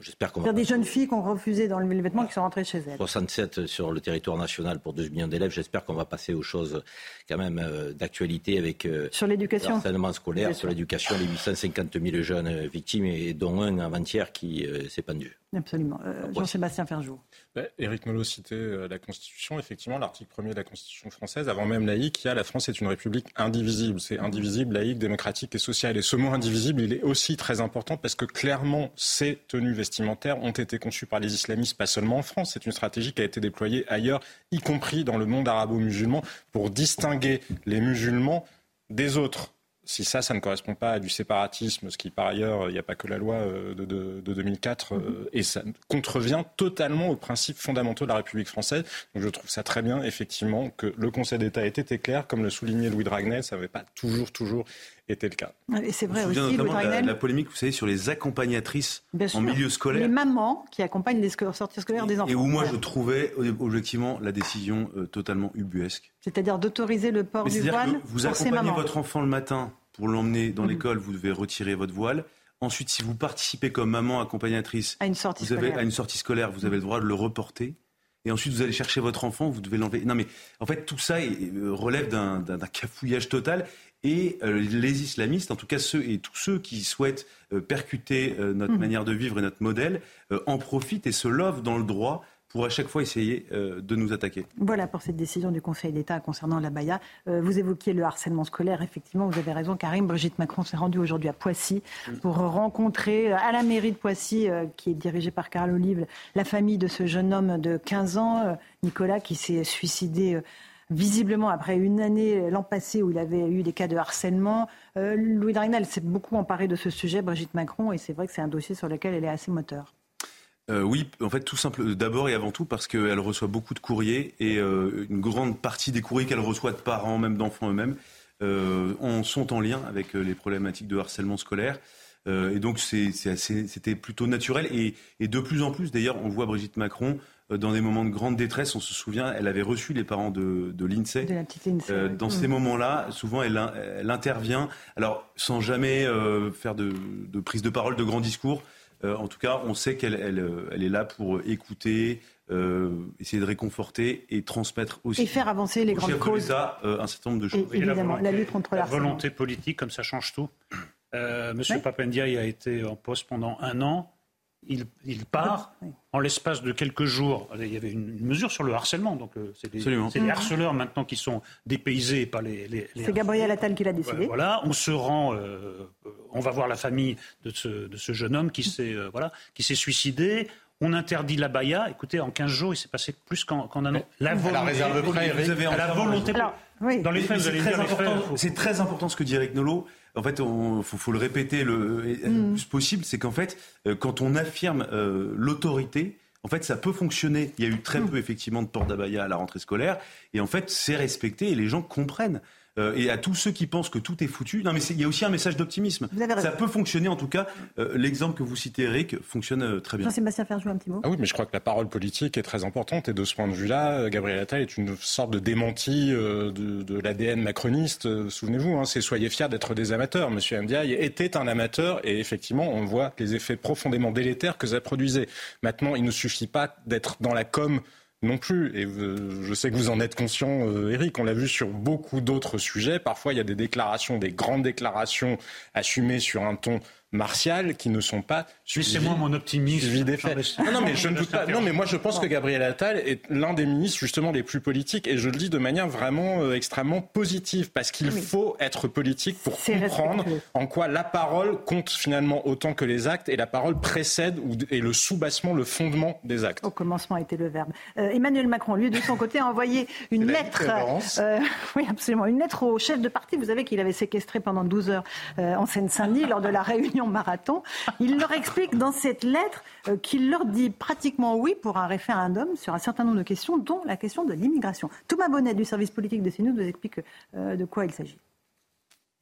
j'espère qu'on va. Il y a des jeunes filles qui ont refusé dans le vêtement qui sont rentrées chez elles. 67 sur le territoire national pour 12 millions d'élèves. J'espère qu'on va passer aux choses quand même d'actualité avec euh, sur l'éducation scolaire, sur l'éducation, les 850 000 jeunes euh, victimes et dont un avant-hier qui euh, s'est pendu. Absolument. Jean-Sébastien Ferjou. Bah, Éric Nolot citait la Constitution. Effectivement, l'article 1er de la Constitution française, avant même laïque, il y a la France est une république indivisible. C'est indivisible, laïque, démocratique et sociale. Et ce mot indivisible, il est aussi très important parce que clairement, ces tenues vestimentaires ont été conçues par les islamistes, pas seulement en France. C'est une stratégie qui a été déployée ailleurs, y compris dans le monde arabo-musulman, pour distinguer les musulmans des autres si ça, ça ne correspond pas à du séparatisme, ce qui par ailleurs, il n'y a pas que la loi euh, de, de, de 2004, euh, mm-hmm. et ça contrevient totalement aux principes fondamentaux de la République française. Donc je trouve ça très bien, effectivement, que le Conseil d'État ait été clair, comme le soulignait Louis Dragnel, ça n'avait pas toujours, toujours été le cas. Et c'est vrai aussi, notamment la, la, polémique, vous savez, sur les accompagnatrices en milieu scolaire. Les mamans qui accompagnent les sorties scolaires des enfants. Et où moi, je trouvais, objectivement, la décision euh, totalement ubuesque. C'est-à-dire d'autoriser le port du voile vous pour accompagnez votre enfant le matin pour l'emmener dans mhm. l'école, vous devez retirer votre voile. Ensuite, si vous participez comme maman accompagnatrice à une sortie, vous avez, scolaire. À une sortie scolaire, vous avez le droit de le reporter. Et ensuite, vous allez chercher votre enfant, vous devez l'enlever. Non, mais en fait, tout ça euh, relève d'un cafouillage total. Et euh, les islamistes, en tout cas ceux et tous ceux qui souhaitent euh, percuter notre mhm. manière de vivre et notre modèle, en profitent et se lovent dans le droit pour à chaque fois essayer euh, de nous attaquer. Voilà pour cette décision du Conseil d'État concernant la Baïa. Euh, vous évoquiez le harcèlement scolaire. Effectivement, vous avez raison, Karim. Brigitte Macron s'est rendue aujourd'hui à Poissy pour rencontrer euh, à la mairie de Poissy, qui est dirigée par Carl Olive, la famille de ce jeune homme de 15 ans, Nicolas, qui s'est suicidé visiblement après une année l'an passé où il avait eu des cas de harcèlement. Louis Dragnel s'est beaucoup emparé de ce sujet, Brigitte Macron, et c'est vrai que c'est un dossier sur lequel elle est assez moteur. Euh, oui, en fait, tout simple. D'abord et avant tout parce qu'elle reçoit beaucoup de courriers et euh, une grande partie des courriers qu'elle reçoit de parents, même d'enfants eux-mêmes, euh, sont en lien avec les problématiques de harcèlement scolaire. et donc, c'était plutôt naturel. Et, de plus en plus, d'ailleurs, on voit Brigitte Macron dans des moments de grande détresse. On se souvient, elle avait reçu les parents de, de l'INSEE. dans ces mm. moments-là, souvent, elle, elle, intervient. Alors, sans jamais faire de, de prise de parole, de grands discours. Euh, en tout cas, on sait qu'elle euh, est là pour écouter, euh, essayer de réconforter et transmettre aussi. Et faire avancer les grandes causes. un certain nombre de choses. évidemment, la, lutte contre la volonté politique, comme ça change tout. Monsieur Papendiaï a été en poste pendant un an il, part en l'espace de quelques jours. Il y avait une, mesure sur le harcèlement, donc euh, c'est les, harceleurs maintenant qui sont dépaysés et pas les. c'est Gabriel Attal qui l'a décidé. voilà, on se rend, euh, on va voir la famille de ce, jeune homme qui s'est euh, voilà, qui s'est suicidé. On interdit la baya. Écoutez, en 15 jours, il s'est passé plus qu'en un an. La volonté. La réserve près, vous avez la volonté. Dans les faits, vous allez dire C'est très important ce que dit Eric Nolot en fait, il faut, le répéter le, le mm. plus possible, c'est qu'en fait, euh, quand on affirme euh, l'autorité, en fait, ça peut fonctionner. Il y a eu très mm. peu, effectivement, de port d'abaya à la rentrée scolaire. Et en fait, c'est respecté et les gens comprennent. Euh, et à tous ceux qui pensent que tout est foutu. Non, mais il y a aussi un message d'optimisme. Ça peut fonctionner, en tout cas. Euh, l'exemple que vous citez, Eric, fonctionne euh, très bien. Jean-Sébastien jouer un petit mot. Ah oui, mais je crois que la parole politique est très importante. Et de ce point de vue-là, Gabriel Attal est une sorte de démenti de, de l'ADN macroniste. Souvenez-vous, hein, c'est soyez fiers d'être des amateurs. Monsieur Ndiaye était un amateur et effectivement, on voit les effets profondément délétères que ça produisait. Maintenant, il ne suffit pas d'être dans la com non plus. Et je sais que vous en êtes conscient, Eric. Euh, on l'a vu sur beaucoup d'autres sujets. Parfois, il y a des déclarations, des grandes déclarations assumées sur un ton martiales qui ne sont pas c'est moi mon optimisme. Non, non, mais je ne doute pas. Non, mais moi je pense que Gabriel Attal est l'un des ministres justement les plus politiques et je le dis de manière vraiment euh, extrêmement positive parce qu'il faut être politique pour comprendre en quoi la parole compte finalement autant que les actes et la parole précède ou est le soubassement, le fondement des actes. Au commencement était le verbe. Euh, Emmanuel Macron, lui de son côté, a envoyé (laughs) une lettre. Euh, (laughs) oui, absolument, une lettre au chef de parti. Vous savez qu'il avait séquestré pendant 12 heures en Seine-Saint-Denis lors de la réunion marathon. Il leur explique dans cette lettre euh, qu'il leur dit pratiquement oui pour un référendum sur un certain nombre de questions, dont la question de l'immigration. Thomas Bonnet du service politique de CNews nous explique euh, de quoi il s'agit.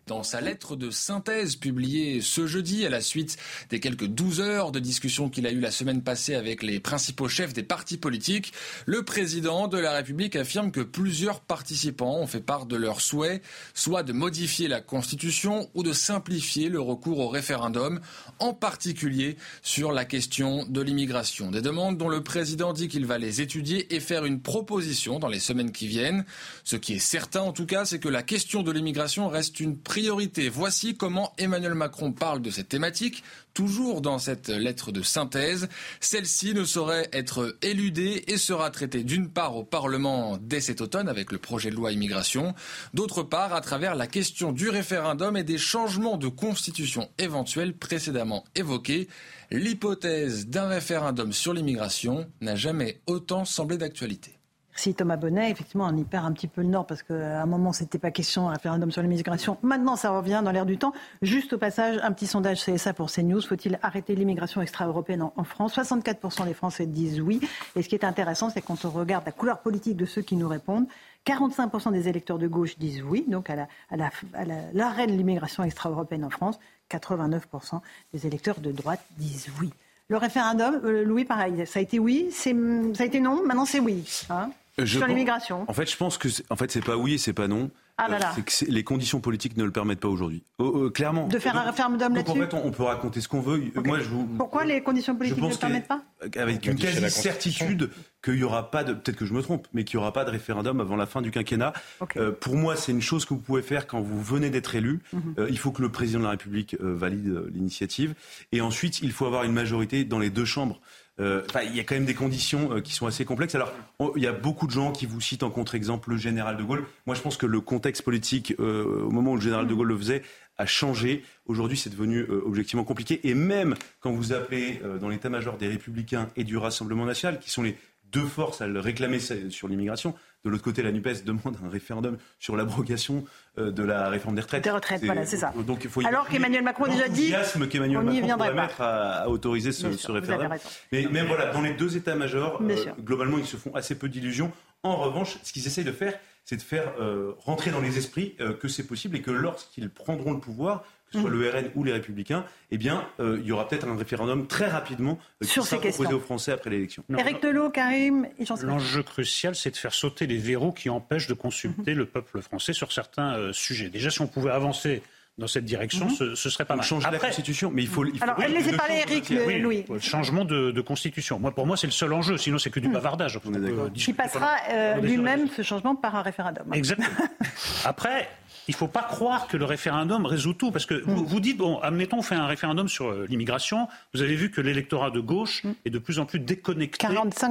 Dans sa lettre de synthèse publiée ce jeudi à la suite des quelques 12 heures de discussion qu'il a eu la semaine passée avec les principaux chefs des partis politiques, le président de la République affirme que plusieurs participants ont fait part de leur souhait, soit de modifier la Constitution ou de simplifier le recours au référendum, en particulier sur la question de l'immigration. Des demandes dont le président dit qu'il va les étudier et faire une proposition dans les semaines qui viennent. Ce qui est certain en tout cas, c'est que la question de l'immigration reste une priorité. Voici comment Emmanuel Macron parle de cette thématique, toujours dans cette lettre de synthèse. Celle-ci ne saurait être éludée et sera traitée d'une part au Parlement dès cet automne avec le projet de loi immigration, d'autre part à travers la question du référendum et des changements de constitution éventuels précédemment évoqués. L'hypothèse d'un référendum sur l'immigration n'a jamais autant semblé d'actualité. Merci Thomas Bonnet. Effectivement, on y perd un petit peu le nord parce qu'à un moment, c'était pas question d'un référendum sur l'immigration. Maintenant, ça revient dans l'air du temps. Juste au passage, un petit sondage CSA pour CNews. Faut-il arrêter l'immigration extra-européenne en, France? 64% des Français disent oui. Et ce qui est intéressant, c'est quand on regarde la couleur politique de ceux qui nous répondent, 45% des électeurs de gauche disent oui, donc à l'arrêt de l'immigration extra-européenne en France. 89% des électeurs de droite disent oui. Le référendum, euh, Louis, pareil, ça a été oui, ça a été non, maintenant c'est oui. Hein sur l'immigration En fait, je pense que en fait, c'est pas oui et c'est pas non. Ah là là. C'est que les conditions politiques ne le permettent pas aujourd'hui. Oh, oh, clairement. De faire un référendum là-dessus. En fait, on, peut raconter ce qu'on veut. Moi, je vous, Pourquoi les conditions politiques ne le permettent pas Avec une quasi certitude qu'il y aura pas de, peut-être que je me trompe, mais qu'il y aura pas de référendum avant la fin du quinquennat. Euh, pour moi, c'est une chose que vous pouvez faire quand vous venez d'être élu. Mhm. Euh, il faut que le président de la République euh, valide l'initiative, et ensuite, il faut avoir une majorité dans les deux chambres. Euh, il y a quand même des conditions euh, qui sont assez complexes. Alors, il y a beaucoup de gens qui vous citent en contre-exemple le général de Gaulle. Moi, je pense que le contexte politique, euh, au moment où le général de Gaulle le faisait, a changé. Aujourd'hui, c'est devenu objectivement compliqué. Et même quand vous appelez dans l'état-major des Républicains et du Rassemblement national, qui sont les deux forces à le réclamer sur l'immigration, de l'autre côté, la NUPES demande un référendum sur l'abrogation euh, de la réforme des retraites. Des retraites, voilà, c'est ça. Donc, il faut Alors qu'Emmanuel Macron a déjà dit. qu'Emmanuel Macron pourrait mettre à, autoriser ce, référendum. Mais, mais, voilà, dans les deux états-majors, euh, globalement, ils se font assez peu d'illusions. En revanche, ce qu'ils essayent de faire, c'est de faire euh, rentrer dans les esprits que c'est possible et que lorsqu'ils prendront le pouvoir, que ce soit mm. le RN ou les Républicains, eh bien, euh, il y aura peut-être un référendum très rapidement euh, qui sera proposé aux Français après l'élection. Éric Delot, Karim et jean L'enjeu crucial, c'est de faire sauter les verrous qui empêchent de consulter mm-hmm. le peuple français sur certains euh, sujets. Déjà, si on pouvait avancer dans cette direction, mm-hmm. ce, serait pas mal. Changer la Constitution, mais il faut. Il faut Alors, laissez parler Eric, Louis. Le changement de, Constitution. Moi, pour moi, c'est le seul enjeu. Sinon, c'est que du mm. bavardage. Qui passera lui-même ce changement par un référendum. Exactement. (laughs) Après, il ne faut pas croire que le référendum résout tout. Parce que vous, vous dites, bon, admettons, on fait un référendum sur euh, l'immigration. Vous avez vu que l'électorat de gauche mm. est de plus en plus déconnecté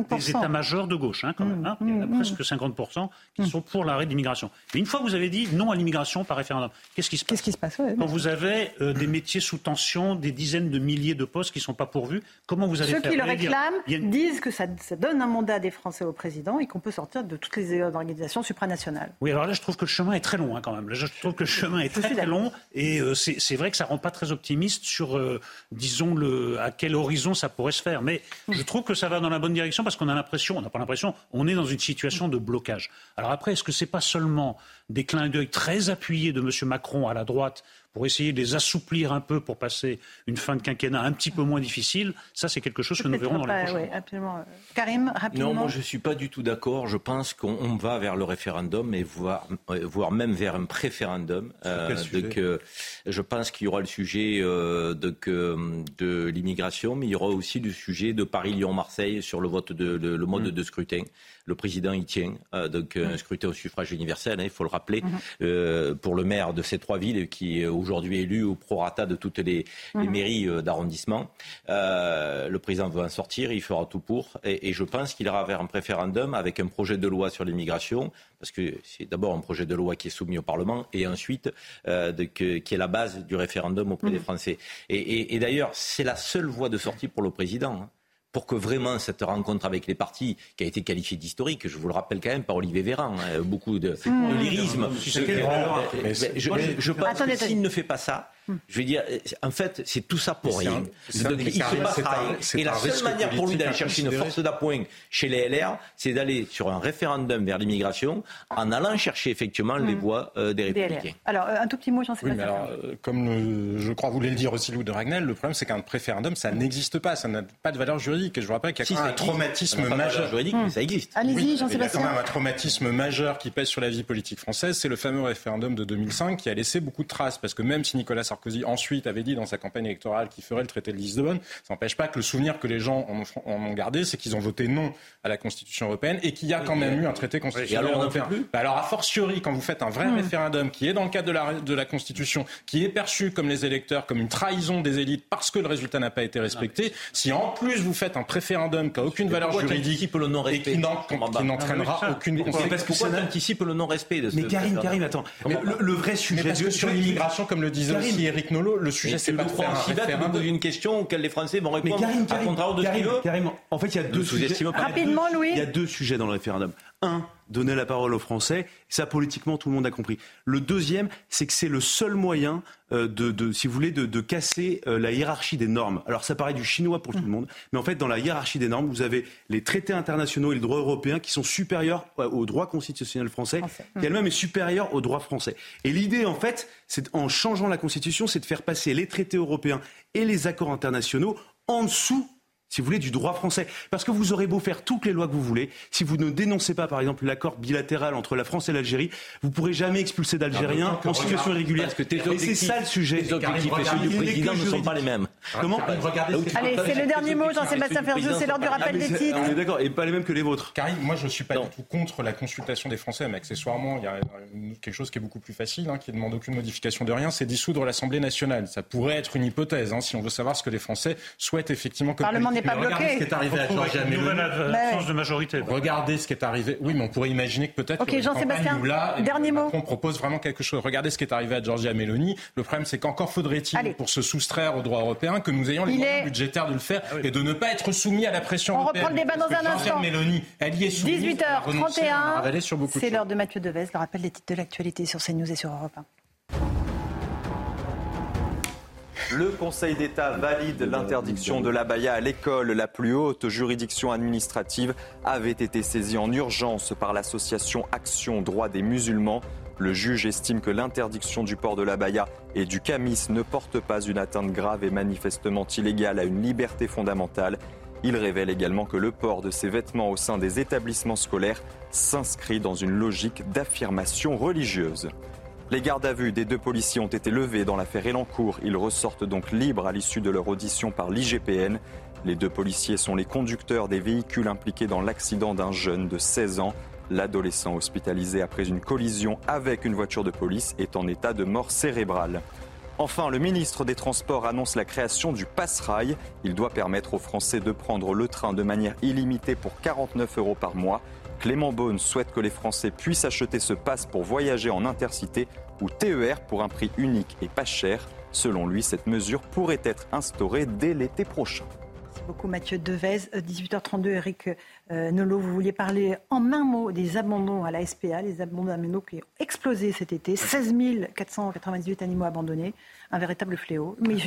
des états-majors de gauche, hein, quand même. Hein. Il y en a presque 50% qui sont pour l'arrêt de l'immigration. Mais une fois que vous avez dit non à l'immigration par référendum, qu'est-ce qui se passe, qui se passe Quand vous avez euh, des métiers sous tension, des dizaines de milliers de postes qui ne sont pas pourvus, comment vous allez Ceux faire qui le réclament disent que ça, ça, donne un mandat des Français au président et qu'on peut sortir de toutes les organisations supranationales. Oui, alors là, je trouve que le chemin est très long, hein, quand même. Je trouve que le chemin est très, long et euh, c'est vrai que ça rend pas très optimiste sur, euh, disons, le, à quel horizon ça pourrait se faire. Mais je (laughs) trouve que ça va dans la bonne direction parce qu'on a l'impression, on n'a pas l'impression, on est dans une situation de blocage. Alors après, est-ce que c'est pas seulement des clins d'œil très appuyés de M. Macron à la droite pour essayer de les assouplir un peu pour passer une fin de quinquennat un petit peu moins difficile, ça c'est quelque chose que nous verrons dans les prochains absolument. Karim, rapidement. Non, moi je ne suis pas du tout d'accord. Je pense qu'on va vers le référendum et voire, voire même vers un préférendum. Euh, que, je pense qu'il y aura le sujet euh, de, de l'immigration, mais il y aura aussi le sujet de Paris-Lyon-Marseille sur le vote de, le mode mm. de scrutin. Le président y tient, euh, donc un scrutin au suffrage universel, hein, il faut le rappeler, mm-hmm. euh, pour le maire de ces trois villes qui aujourd'hui élu au prorata de toutes les, mhm. mairies euh, d'arrondissement. Euh, le président veut en sortir, il fera tout pour. Et, je pense qu'il ira vers un préférendum avec un projet de loi sur l'immigration, parce que c'est d'abord un projet de loi qui est soumis au Parlement, et ensuite euh, qui est la base du référendum auprès des mhm. Français. Et, d'ailleurs, c'est la seule voie de sortie pour le président. Hein pour que vraiment cette rencontre avec les partis, qui a été qualifiée d'historique, je vous le rappelle quand même par Olivier Véran, hein, beaucoup de, lyrisme. Je, pense que s'il ne fait pas ça, je veux dire, en fait, c'est tout ça pour rien. il se Et la seule manière pour lui d'aller chercher une force d'appoint chez les LR, c'est d'aller sur un référendum vers l'immigration en allant chercher effectivement les hmm. voix euh, des Républicains. Alors, euh, un tout petit mot, j'en sais oui, alors, euh, Comme je crois vous voulez le dire aussi, Lou de Ragnel, le problème, c'est qu'un référendum, ça n'existe pas. Ça n'a pas de valeur juridique. Et je vous rappelle qu'il y a un traumatisme majeur. juridique, mais ça existe. Allez-y, pas. Il y a quand même un traumatisme majeur qui pèse sur la vie politique française. C'est le fameux référendum de 2005 qui a laissé beaucoup de traces. Parce que même si Nicolas Sarkozy ensuite avait dit dans sa campagne électorale qu'il ferait le traité de Lisbonne, ça n'empêche pas que le souvenir que les gens en ont, gardé, c'est qu'ils ont voté non à la Constitution européenne et qu'il y a quand même eu un traité constitutionnel alors, européen. Bah alors, a fortiori, quand vous faites un vrai hmm. référendum qui est dans le cadre de la, de la Constitution, qui est perçu comme les électeurs comme une trahison des élites parce que le résultat n'a pas été respecté, si en plus vous faites fait un préférendum qui n'a aucune valeur juridique le non et qui n'entraînera aucune C'est parce que ça anticipe le non-respect de ce Mais Karim, Karim, attends. Le, vrai sujet. parce que sur l'immigration, comme le disait aussi Eric Nolot, le sujet, c'est pas de faire un référendum. une question auquel les Français vont répondre à contraire de ce Karim, en fait, il y a deux sujets. Rapidement, Louis. Il y a deux sujets dans le référendum. Un, donner la parole aux Français. Ça, politiquement, tout le monde a compris. Le deuxième, c'est que c'est le seul moyen euh, de, si vous voulez, de, casser euh, la hiérarchie des normes. Alors, ça paraît du chinois pour tout le monde, mais en fait, dans la hiérarchie des normes, vous avez les traités internationaux et le droit européen qui sont supérieurs au droit constitutionnel français, qui elle-même est supérieur au droit français. Et l'idée, en fait, c'est en changeant la Constitution, c'est de faire passer les traités européens et les accords internationaux en dessous si vous voulez, du droit français. Parce que vous aurez beau faire toutes les lois que vous voulez, si vous ne dénoncez pas, par exemple, l'accord bilatéral entre la France et l'Algérie, vous ne pourrez jamais expulser d'Algériens en situation irrégulière. Et c'est ça le sujet. Les objectifs et du président ne sont pas les mêmes. Comment Allez, c'est le dernier mot, Jean-Sébastien Ferjou, c'est l'heure du rappel des titres. On est d'accord, et pas les mêmes que les vôtres. Karim, moi je ne suis pas du tout contre la consultation des Français, mais accessoirement, il y a quelque chose qui est beaucoup plus facile, hein, qui ne demande aucune modification de rien, c'est dissoudre l'Assemblée nationale. Ça pourrait être une hypothèse, hein, si on veut savoir ce que les Français souhaitent effectivement. Le Parlement n'est pas bloqué arrivé à Georgia Meloni. de majorité. Regardez ce qui est arrivé. Oui, mais on pourrait imaginer que peut-être. Ok, Jean-Sébastien. Dernier mot. On propose vraiment quelque chose. Regardez ce qui est arrivé à Georgia Meloni. Le problème, c'est qu'encore faudrait-il, pour se soustraire au droit européen, que nous ayons les moyens budgétaires de le faire ah et de ne pas être soumis à la pression européenne. On reprend le débat dans un instant. Meloni, elle y est soumise. 18h31. C'est l'heure de Mathieu Devez. Le rappel des titres de l'actualité sur CNews et sur Europe 1. Le Conseil d'État valide l'interdiction de l'abaya à l'école. La plus haute juridiction administrative avait été saisie en urgence par l'association Action Droit des musulmans. Le juge estime que l'interdiction du port de l'abaya et du camis ne porte pas une atteinte grave et manifestement illégale à une liberté fondamentale. Il révèle également que le port de ces vêtements au sein des établissements scolaires s'inscrit dans une logique d'affirmation religieuse. Les gardes à vue des deux policiers ont été levés dans l'affaire Elancourt. Ils ressortent donc libres à l'issue de leur audition par l'IGPN. Les deux policiers sont les conducteurs des véhicules impliqués dans l'accident d'un jeune de 16 ans. L'adolescent hospitalisé après une collision avec une voiture de police est en état de mort cérébrale. Enfin, le ministre des Transports annonce la création du Passerail. Il doit permettre aux Français de prendre le train de manière illimitée pour 49 euros par mois. Clément Beaune souhaite que les Français puissent acheter ce passe pour voyager en intercité ou TER pour un prix unique et pas cher. Selon lui, cette mesure pourrait être instaurée dès l'été prochain. Merci beaucoup Mathieu Devez. 18h32, euh, Eric euh, Nolot, vous vouliez parler en un mot des abandons à la SPA, les abandons d'animaux qui ont explosé cet été. 16 498 animaux abandonnés, un véritable fléau. Mais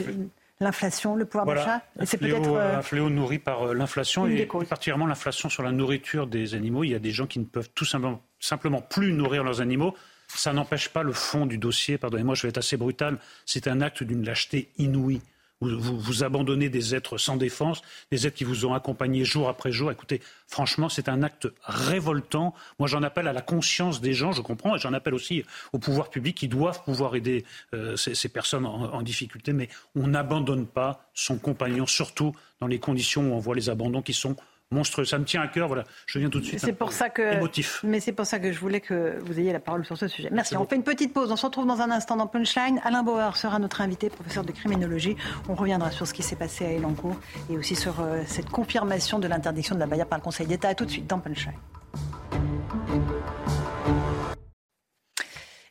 l'inflation, le pouvoir d'achat. C'est peut-être euh, un fléau nourri par euh, l'inflation et particulièrement l'inflation sur la nourriture des animaux. Il y a des gens qui ne peuvent tout simplement, simplement plus nourrir leurs animaux. Ça n'empêche pas le fond du dossier. Pardonnez-moi, je vais être assez brutal. C'est un acte d'une lâcheté inouïe. Vous, abandonnez des êtres sans défense, des êtres qui vous ont accompagné jour après jour. Écoutez, franchement, c'est un acte révoltant. Moi, j'en appelle à la conscience des gens, je comprends, et j'en appelle aussi au pouvoir public qui doivent pouvoir aider euh, ces, personnes en, difficulté. Mais on n'abandonne pas son compagnon, surtout dans les conditions où on voit les abandons qui sont monstrueux. Ça me tient à cœur. Voilà, je viens tout de suite. C'est pour ça que. Émotif. Mais c'est pour ça que je voulais que vous ayez la parole sur ce sujet. Merci. On fait une petite pause. On se retrouve dans un instant dans Punchline. Alain Bauer sera notre invité, professeur de criminologie. On reviendra sur ce qui s'est passé à Elancourt et aussi sur euh, cette confirmation de l'interdiction de la baïa par le Conseil d'État. À tout de suite dans Punchline.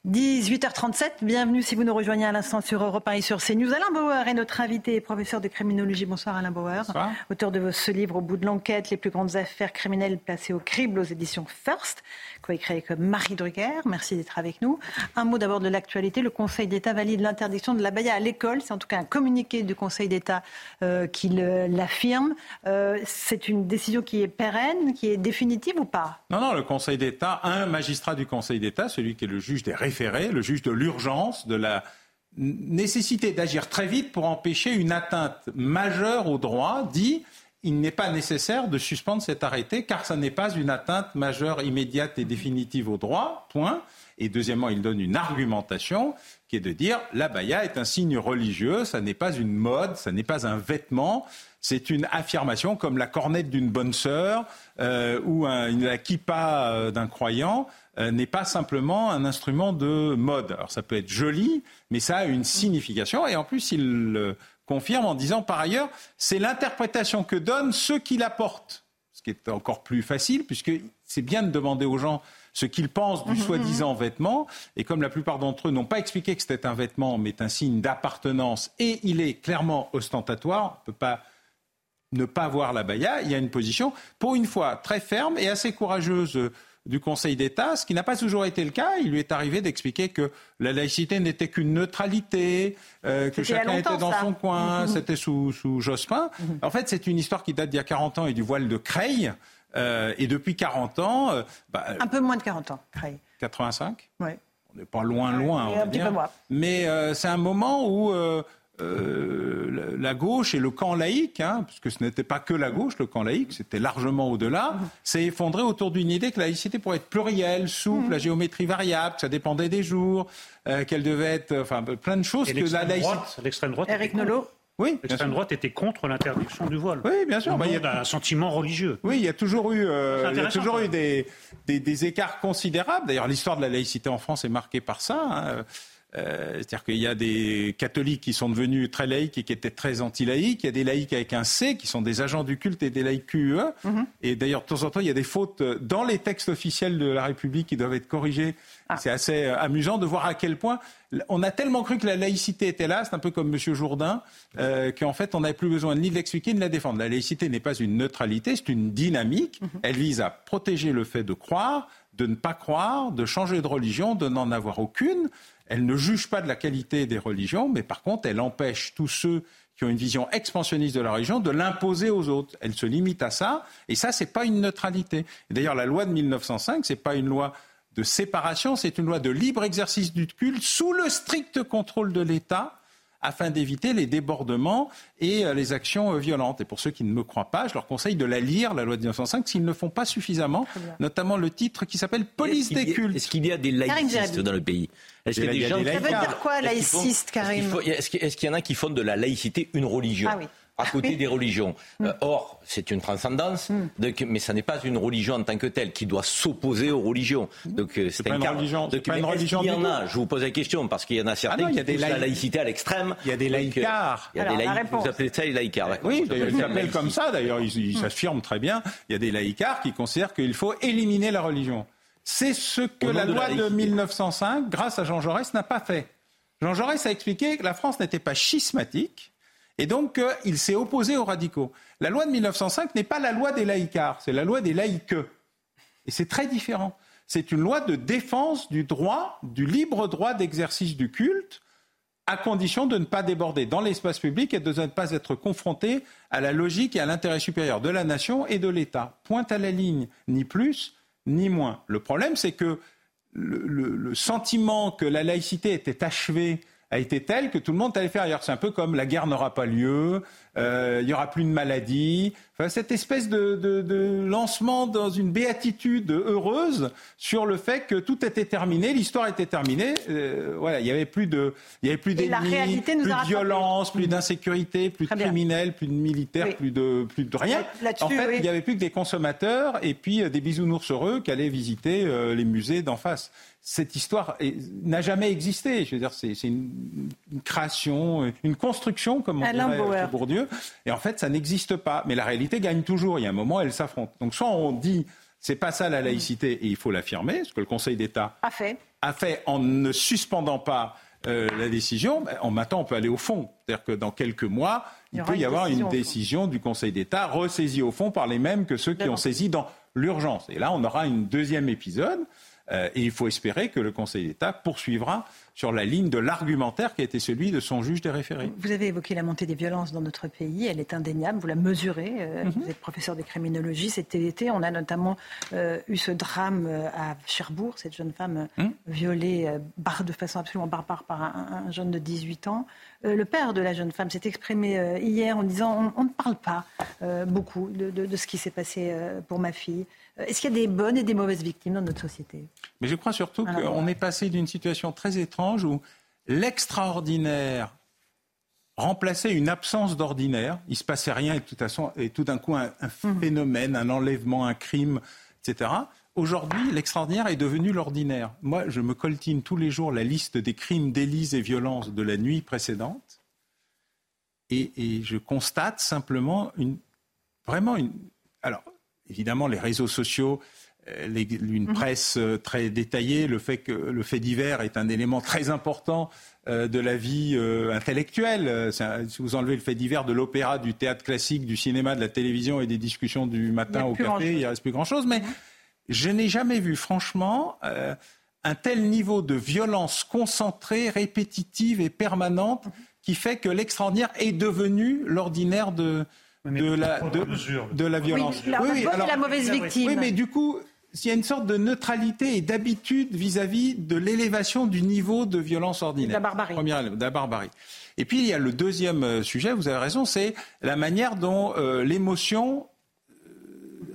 18h37, bienvenue si vous nous rejoignez à l'instant sur Europe 1 et sur CNews. Alain Bauer est notre invité, professeur de criminologie. Bonsoir Alain Bauer. Bonsoir. Auteur de ce livre Au bout de l'enquête, les plus grandes affaires criminelles placées au crible aux éditions First coécrit avec Marie Drucker. Merci d'être avec nous. Un mot d'abord de l'actualité. Le Conseil d'État valide l'interdiction de la baya à l'école. C'est en tout cas un communiqué du Conseil d'État euh, qui l'affirme. Euh, c'est une décision qui est pérenne, qui est définitive ou pas? Non, non, le Conseil d'État, un magistrat du Conseil d'État, celui qui est le juge des référés, le juge de l'urgence, de la nécessité d'agir très vite pour empêcher une atteinte majeure au droit, dit il n'est pas nécessaire de suspendre cet arrêté car ça n'est pas une atteinte majeure, immédiate et définitive au droit, point. Et deuxièmement, il donne une argumentation qui est de dire la baya est un signe religieux, ça n'est pas une mode, ça n'est pas un vêtement, c'est une affirmation comme la cornette d'une bonne sœur euh, ou la kippa euh, d'un croyant. Euh, n'est pas simplement un instrument de mode. Alors ça peut être joli, mais ça a une signification. Et en plus, il confirme en disant par ailleurs, c'est l'interprétation que donnent ceux qui la portent. Ce qui est encore plus facile, puisque c'est bien de demander aux gens ce qu'ils pensent du Mhm, soi-disant vêtement. Et comme la plupart d'entre eux n'ont pas expliqué que c'était un vêtement, mais un signe d'appartenance, et il est clairement ostentatoire, on ne peut pas ne pas voir la baya, il y a une position, pour une fois, très ferme et assez courageuse euh, du Conseil d'État, ce qui n'a pas toujours été le cas. Il lui est arrivé d'expliquer que la laïcité n'était qu'une neutralité, euh, que chacun était dans ça. son coin, (laughs) c'était sous, sous Jospin. En fait, c'est une histoire qui date d'il y a 40 ans et du voile de Creil. Euh, et depuis 40 ans, euh, bah, Un peu moins de 40 ans, Cray. 85 Ouais. on n'est pas loin, loin, on un va petit dire. peu moins. Mais c'est un moment où euh, euh, la gauche et le camp laïque, hein, puisque ce n'était pas que la gauche, le camp laïque, c'était largement au-delà, s'est effondré autour d'une idée que la laïcité pourrait être plurielle, souple, la géométrie variable, que ça dépendait des jours, euh, qu'elle devait être, enfin, plein de choses Et que la l'extrême laïcité. droite, l'extrême droite, Eric. Nolot Oui, L'extrême droite était contre l'interdiction du voile. Oui, bien sûr. Bah, il y a- d'un sentiment religieux. Oui, il y a toujours eu, euh, C'est il y a toujours eu même. des, des, des écarts considérables. D'ailleurs, l'histoire de la laïcité en France est marquée par ça. hein. Euh, C'est-à-dire qu'il y a des catholiques qui sont devenus très laïcs et qui étaient très anti-laïcs. Il y a des laïcs avec un C qui sont des agents du culte et des laïcs QE. Et d'ailleurs, de temps en temps, il y a des fautes dans les textes officiels de la République qui doivent être corrigées. C'est assez euh, amusant de voir à quel point on a tellement cru que la laïcité était là, c'est un peu comme M. Jourdain, euh, qu'en fait, on n'avait plus besoin ni de l'expliquer ni de la défendre. La laïcité n'est pas une neutralité, c'est une dynamique. Elle vise à protéger le fait de croire, de ne pas croire, de changer de religion, de n'en avoir aucune. Elle ne juge pas de la qualité des religions, mais par contre, elle empêche tous ceux qui ont une vision expansionniste de la religion de l'imposer aux autres. Elle se limite à ça, et ça, c'est pas une neutralité. D'ailleurs, la loi de 1905, c'est pas une loi de séparation, c'est une loi de libre exercice du culte sous le strict contrôle de l'État afin d'éviter les débordements et euh, les actions euh, violentes. Et pour ceux qui ne me croient pas, je leur conseille de la lire, la loi de 1905, s'ils ne le font pas suffisamment, notamment le titre qui s'appelle Police des cultes. Est-ce qu'il y a des laïcistes dans le pays Est-ce qu'il y a des gens Ça veut dire quoi, laïciste, Karim Est-ce qu'il est-ce y en a qui font de la laïcité une religion? Ah oui. À côté des religions. Euh, or, c'est une transcendance, donc, mais ça n'est pas une religion en tant que telle qui doit s'opposer aux religions. Donc, euh, c'est pas un une religion- c'est Donc, pas une mais est-ce religion qu'il y en a Je vous pose la question parce qu'il y en a certains non, il y a qui poussent la laïcité à l'extrême. Il y a des Donc, euh, laïcards. Il y a Alors, des la laïcs. Vous appelez ça les laïcards d'accord. Oui, Vous d'ailleurs, appelez ils s'appellent comme ça, d'ailleurs, ils s'affirment très bien. Il y a des laïcards qui considèrent qu'il faut éliminer la religion. C'est ce que la de la loi de laïcité. 1905, grâce à Jean Jaurès, n'a pas fait. Jean Jaurès a expliqué que la France n'était pas schismatique et donc euh, il s'est opposé aux radicaux. La loi de 1905 n'est pas la loi des laïcards, c'est la loi des laïques. Et c'est très différent. C'est une loi de défense du droit, du libre droit d'exercice du culte, à condition de ne pas déborder dans l'espace public et de ne pas être confronté à la logique et à l'intérêt supérieur de la nation et de l'État. Pointe à la ligne, ni plus ni moins. Le problème, c'est que le sentiment que la laïcité était achevée a été tel que tout le monde allait faire ailleurs. C'est un peu comme la guerre n'aura pas lieu, euh, il y aura plus de maladies. Enfin, cette espèce de, de- de lancement dans une béatitude heureuse sur le fait que tout était terminé, l'histoire était terminée. Euh, voilà, il y avait plus de, il y avait plus d'ennemis, plus de violence, plus d'insécurité, plus de bien. criminels, plus de militaires, Oui. plus de, plus de rien. En fait, oui. il n'y avait plus que des consommateurs et puis euh, des bisounours heureux qui allaient visiter les musées d'en face. Cette histoire n'a jamais existé. Je veux dire, c'est une, création, une construction, comme on Alain dirait Bauer. chez Et en fait, ça n'existe pas. Mais la réalité gagne toujours. Il y a un moment, elle s'affronte. Donc, soit on dit, c'est pas ça la laïcité et il faut l'affirmer, ce que le Conseil d'État A fait. a fait en ne suspendant pas euh, la décision, ben, en maintenant on peut aller au fond. C'est-à-dire que dans quelques mois, Il peut y une avoir décision une décision du Conseil d'État ressaisie au fond par les mêmes que ceux qui ont saisi dans l'urgence. Et là, on aura une deuxième épisode. euh, et il faut espérer que le Conseil d'État poursuivra sur la ligne de l'argumentaire qui a été celui de son juge des référés. Vous avez évoqué la montée des violences dans notre pays, elle est indéniable, vous la mesurez, euh, Mhm. vous êtes professeur de criminologie, c'était l'été, on a notamment euh, eu ce drame euh, à Cherbourg, cette jeune femme Mhm. violée euh, de façon absolument barbare par un, un jeune de 18 ans. Euh, le père de la jeune femme s'est exprimé hier en disant on, on ne parle pas beaucoup de, de- de ce qui s'est passé pour ma fille. Euh, Est-ce qu'il y a des bonnes et des mauvaises victimes dans notre société? Mais je crois surtout qu'on est passé d'une situation très étrange où l'extraordinaire remplaçait une absence d'ordinaire. Il se passait rien et, tout d'un coup un, un phénomène, un enlèvement, un crime, etc. Aujourd'hui, l'extraordinaire est devenu l'ordinaire. Moi, je me coltine tous les jours la liste des crimes, délits et violences de la nuit précédente. Et, et, je constate simplement une, vraiment une. Alors, évidemment, les réseaux sociaux, euh, les, une mhm. presse euh, très détaillée, le fait que le fait divers est un élément très important euh, de la vie intellectuelle. si vous enlevez le fait divers de l'opéra, du théâtre classique, du cinéma, de la télévision et des discussions du matin au café, il ne reste plus grand-chose. Mais mhm. je n'ai jamais vu, franchement, un tel niveau de violence concentrée, répétitive et permanente mhm. qui fait que l'extraordinaire est devenu l'ordinaire de, de la, de, la violence. Oui, la, oui, la mauvaise victime. Oui, mais du coup, il y a une sorte de neutralité et d'habitude vis-à-vis de l'élévation du niveau de violence ordinaire. De la barbarie. Première, de la barbarie. Et puis il y a le deuxième euh, sujet, vous avez raison, c'est la manière dont euh, l'émotion euh,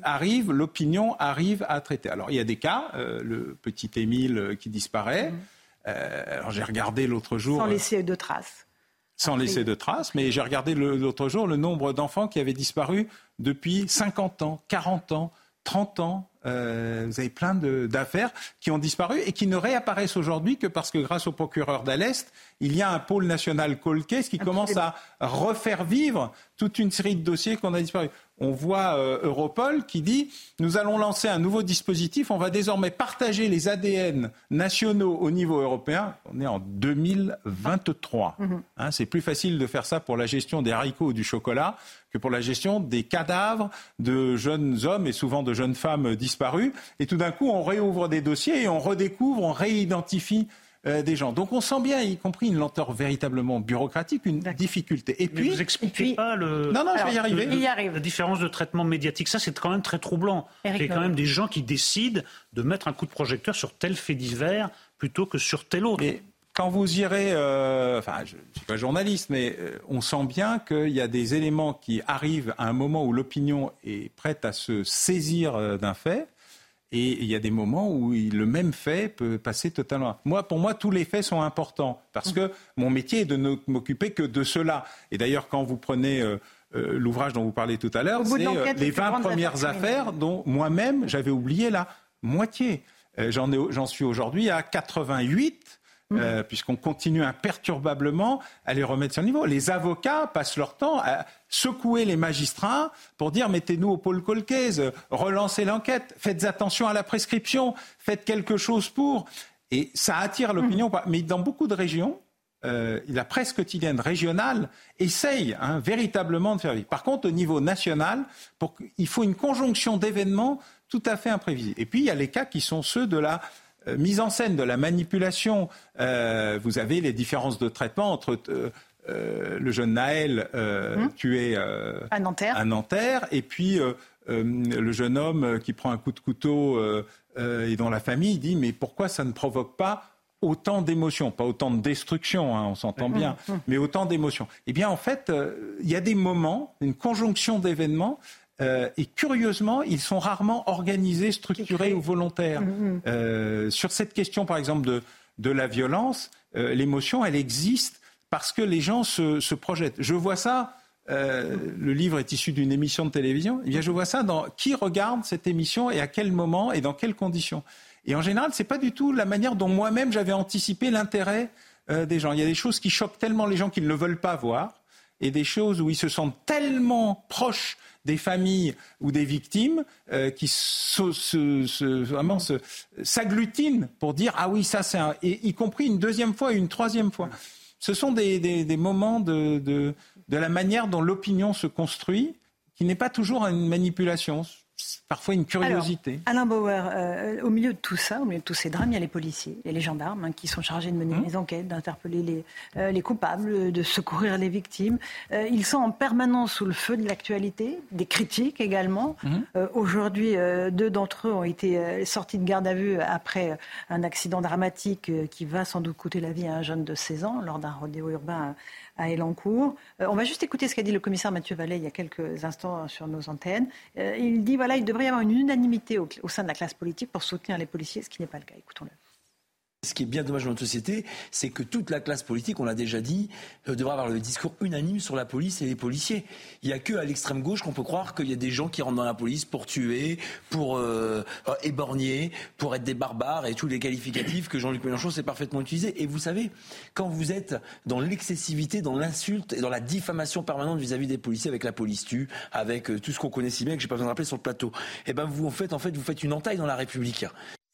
arrive, l'opinion arrive à traiter. Alors il y a des cas, le petit Émile qui disparaît. Mmh. alors j'ai regardé l'autre jour. Sans laisser de traces. Sans laisser de traces, mais j'ai regardé l'autre jour le nombre d'enfants qui avaient disparu depuis 50 ans, 40 ans, 30 ans, euh, vous avez plein d'affaires qui ont disparu et qui ne réapparaissent aujourd'hui que parce que grâce au procureur d'Alest, il y a un pôle national cold qui commence à refaire vivre toute une série de dossiers qu'on a disparu. On voit euh, Europol qui dit nous allons lancer un nouveau dispositif, on va désormais partager les ADN nationaux au niveau européen. On est en 2023. Mhm. Hein, c'est plus facile de faire ça pour la gestion des haricots ou du chocolat que pour la gestion des cadavres de jeunes hommes et souvent de jeunes femmes disparus. Et tout d'un coup, on réouvre des dossiers et on redécouvre, on réidentifie euh, des gens. Donc on sent bien, y compris une lenteur véritablement bureaucratique, une difficulté. Et puis, vous expliquez pas le. Non, non, je vais y arriver. il y arrive. La différence de traitement médiatique, ça c'est quand même très troublant. Il y a quand même des gens qui décident de mettre un coup de projecteur sur tel fait divers plutôt que sur tel autre. Mais quand vous irez, euh, enfin, je ne suis pas journaliste, mais euh, on sent bien qu'il y a des éléments qui arrivent à un moment où l'opinion est prête à se saisir d'un fait et il y a des moments où le même fait peut passer totalement. Moi, pour moi, tous les faits sont importants parce que mon métier est de ne m'occuper que de cela. Et d'ailleurs, quand vous prenez euh, euh, l'ouvrage dont vous parlez tout à l'heure, c'est euh, les 20 premières affaires dont moi-même j'avais oublié la moitié. J'en suis aujourd'hui à 88 euh, puisqu'on continue imperturbablement à les remettre sur le niveau. Les avocats passent leur temps à secouer les magistrats pour dire mettez-nous au pôle colcaise, relancez l'enquête, faites attention à la prescription, faites quelque chose pour. Et ça attire l'opinion. Mmh. Mais dans beaucoup de régions, euh, la presse quotidienne régionale essaye hein, véritablement de faire vivre. Par contre, au niveau national, il faut une conjonction d'événements tout à fait imprévisibles. Et puis, il y a les cas qui sont ceux de la euh, mise en scène de la manipulation, euh, vous avez les différences de traitement entre le jeune Naël hum. tué à Nanterre. et puis le jeune homme qui prend un coup de couteau et dont la famille dit mais pourquoi ça ne provoque pas autant d'émotions, pas autant de destruction, hein, on s'entend hum, bien, hum. mais autant d'émotions. Eh bien, en fait, il y a des moments, une conjonction d'événements euh, et curieusement, ils sont rarement organisés, structurés ou volontaires. Euh, sur cette question, par exemple, de, de la violence, euh, l'émotion, elle existe parce que les gens se, se projettent. Je vois ça. le livre est issu d'une émission de télévision. Eh bien, je vois ça dans qui regarde cette émission et à quel moment et dans quelles conditions. Et en général, c'est pas du tout la manière dont moi-même j'avais anticipé l'intérêt des gens. Il y a des choses qui choquent tellement les gens qu'ils ne veulent pas voir, et des choses où ils se sentent tellement proches des familles ou des victimes euh, qui s'agglutinent pour dire ah oui ça c'est un y compris une deuxième fois et une troisième fois. Ce sont des, moments de, de la manière dont l'opinion se construit qui n'est pas toujours une manipulation parfois une curiosité. Alain Bauer, euh, au milieu de tout ça, au milieu de tous ces drames, il y a les policiers et les gendarmes hein, qui sont chargés de mener mmh. les enquêtes, d'interpeller les, euh, les, coupables, de secourir les victimes. Euh, ils sont en permanence sous le feu de l'actualité, des critiques également. Mmh. Aujourd'hui, deux d'entre eux ont été sortis de garde à vue après un accident dramatique qui va sans doute coûter la vie à un jeune de 16 ans lors d'un rodéo urbain à Elancourt. Euh, on va juste écouter ce qu'a dit le commissaire Mathieu Vallet il y a quelques instants sur nos antennes. Euh, il dit voilà, il devrait y avoir une unanimité au, sein de la classe politique pour soutenir les policiers, ce qui n'est pas le cas. Écoutons-le. Ce qui est bien dommage dans notre société, c'est que toute la classe politique, on l'a déjà dit, euh, devrait avoir le discours unanime sur la police et les policiers. Il n'y a que à l'extrême gauche qu'on peut croire qu'il y a des gens qui rentrent dans la police pour tuer, pour euh, euh, éborgner, pour être des barbares et tous les qualificatifs que Jean-Luc Mélenchon sait parfaitement utiliser. Et vous savez, quand vous êtes dans l'excessivité, dans l'insulte et dans la diffamation permanente vis-à-vis des policiers, avec la police tue, avec tout ce qu'on connaît si bien que j'ai pas besoin de rappeler sur le plateau, eh ben vous en fait, en fait, vous faites une entaille dans la République.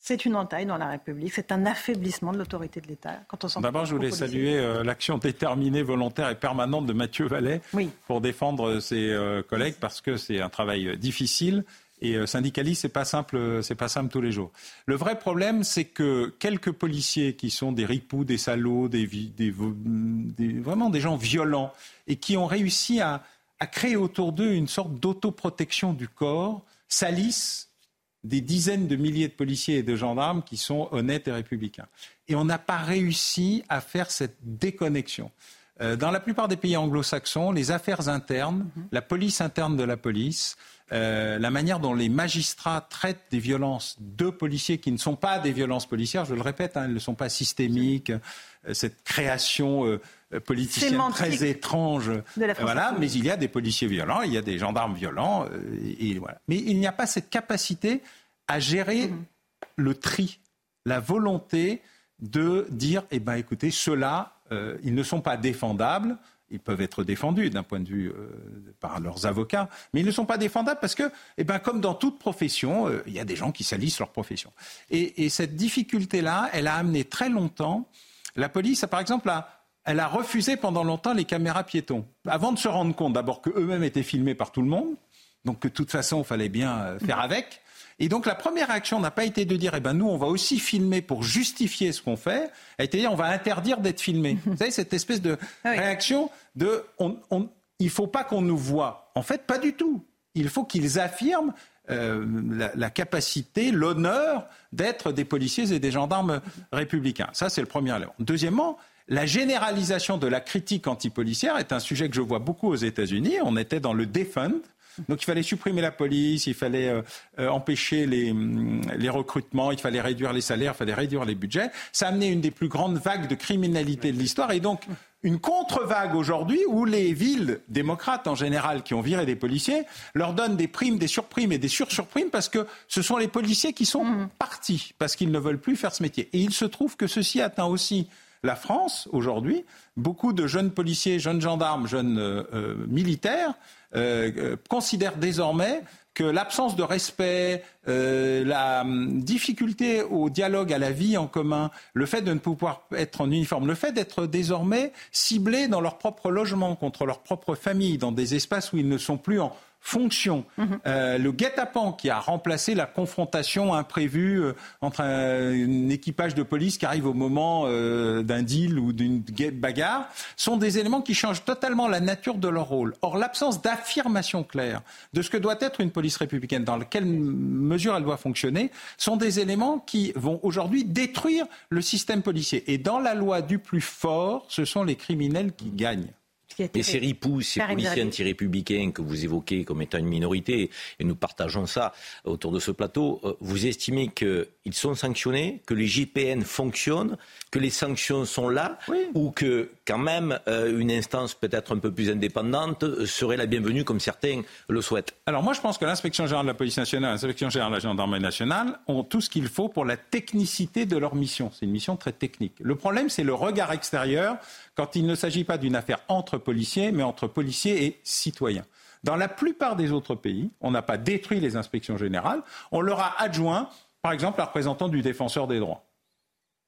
C'est une entaille dans la République, c'est un affaiblissement de l'autorité de l'État. D'abord, je voulais saluer euh, l'action déterminée, volontaire et permanente de Mathieu Vallet pour défendre ses euh, collègues parce que c'est un travail euh, difficile. Et syndicaliste, c'est pas simple, c'est pas simple tous les jours. Le vrai problème, c'est que quelques policiers qui sont des ripoux, des salauds, des, vraiment des gens violents et qui ont réussi à, à créer autour d'eux une sorte d'autoprotection du corps, salissent des dizaines de milliers de policiers et de gendarmes qui sont honnêtes et républicains. Et on n'a pas réussi à faire cette déconnexion. Euh, dans la plupart des pays anglo-saxons, les affaires internes, mhm. la police interne de la police, euh, la manière dont les magistrats traitent des violences de policiers qui ne sont pas des violences policières, je le répète, hein, elles ne sont pas systémiques, euh, cette création politicienne très étrange. voilà, mais il y a des policiers violents, il y a des gendarmes violents, et, voilà. Mais il n'y a pas cette capacité à gérer mhm. le tri, la volonté de dire, eh ben, écoutez, ceux-là, euh, ils ne sont pas défendables. Ils peuvent être défendus d'un point de vue euh, par leurs avocats, mais ils ne sont pas défendables parce que, eh ben, comme dans toute profession, euh, il y a des gens qui salissent leur profession. Et, cette difficulté-là, elle a amené très longtemps la police, par exemple, elle a refusé pendant longtemps les caméras piétons, avant de se rendre compte d'abord qu'eux-mêmes étaient filmés par tout le monde, donc que de toute façon, il fallait bien faire avec. Et donc la première réaction n'a pas été de dire, eh ben nous, on va aussi filmer pour justifier ce qu'on fait, a été de dire, on va interdire d'être filmé. (laughs) Vous savez, cette espèce de ah réaction de, on, on, il faut pas qu'on nous voit. En fait, pas du tout. Il faut qu'ils affirment euh, la, capacité, l'honneur d'être des policiers et des gendarmes républicains. Ça, c'est le premier élément. Deuxièmement, la généralisation de la critique antipolicière est un sujet que je vois beaucoup aux États-Unis. On était dans le defund, donc il fallait supprimer la police, il fallait euh, euh, empêcher les, mm, les, recrutements, il fallait réduire les salaires, il fallait réduire les budgets. Ça a amené une des plus grandes vagues de criminalité de l'histoire et donc une contre-vague aujourd'hui où les villes démocrates en général qui ont viré des policiers leur donnent des primes, des surprimes et des sursurprimes parce que ce sont les policiers qui sont mmh. partis parce qu'ils ne veulent plus faire ce métier. Et il se trouve que ceci atteint aussi la France aujourd'hui. Beaucoup de jeunes policiers, jeunes gendarmes, jeunes euh, militaires euh, euh, considère désormais que l'absence de respect, euh, la hum, difficulté au dialogue, à la vie en commun, le fait de ne pouvoir être en uniforme, le fait d'être désormais ciblés dans leur propre logement, contre leur propre famille, dans des espaces où ils ne sont plus en fonction. Mhm. Euh, le guet-apens qui a remplacé la confrontation imprévue euh, entre un, équipage de police qui arrive au moment euh, d'un deal ou d'une bagarre sont des éléments qui changent totalement la nature de leur rôle. Or, l'absence d'affirmation claire de ce que doit être une police républicaine, dans quelle mesure elle doit fonctionner, sont des éléments qui vont aujourd'hui détruire le système policier. Et dans la loi du plus fort, ce sont les criminels qui gagnent. Mais ces ripoux, ces policiers anti-républicains que vous évoquez comme étant une minorité, et nous partageons ça autour de ce plateau, euh, vous estimez qu'ils sont sanctionnés, que les GPN fonctionnent, que les sanctions sont là, ou que quand même euh, une instance peut-être un peu plus indépendante serait la bienvenue comme certains le souhaitent Alors moi je pense que l'inspection générale de la police nationale, l'inspection générale de la gendarmerie nationale ont tout ce qu'il faut pour la technicité de leur mission. C'est une mission très technique. Le problème c'est le regard extérieur quand il ne s'agit pas d'une affaire entre policiers, mais entre policiers et citoyens. Dans la plupart des autres pays, on n'a pas détruit les inspections générales, on leur a adjoint, par exemple, la représentant du défenseur des droits.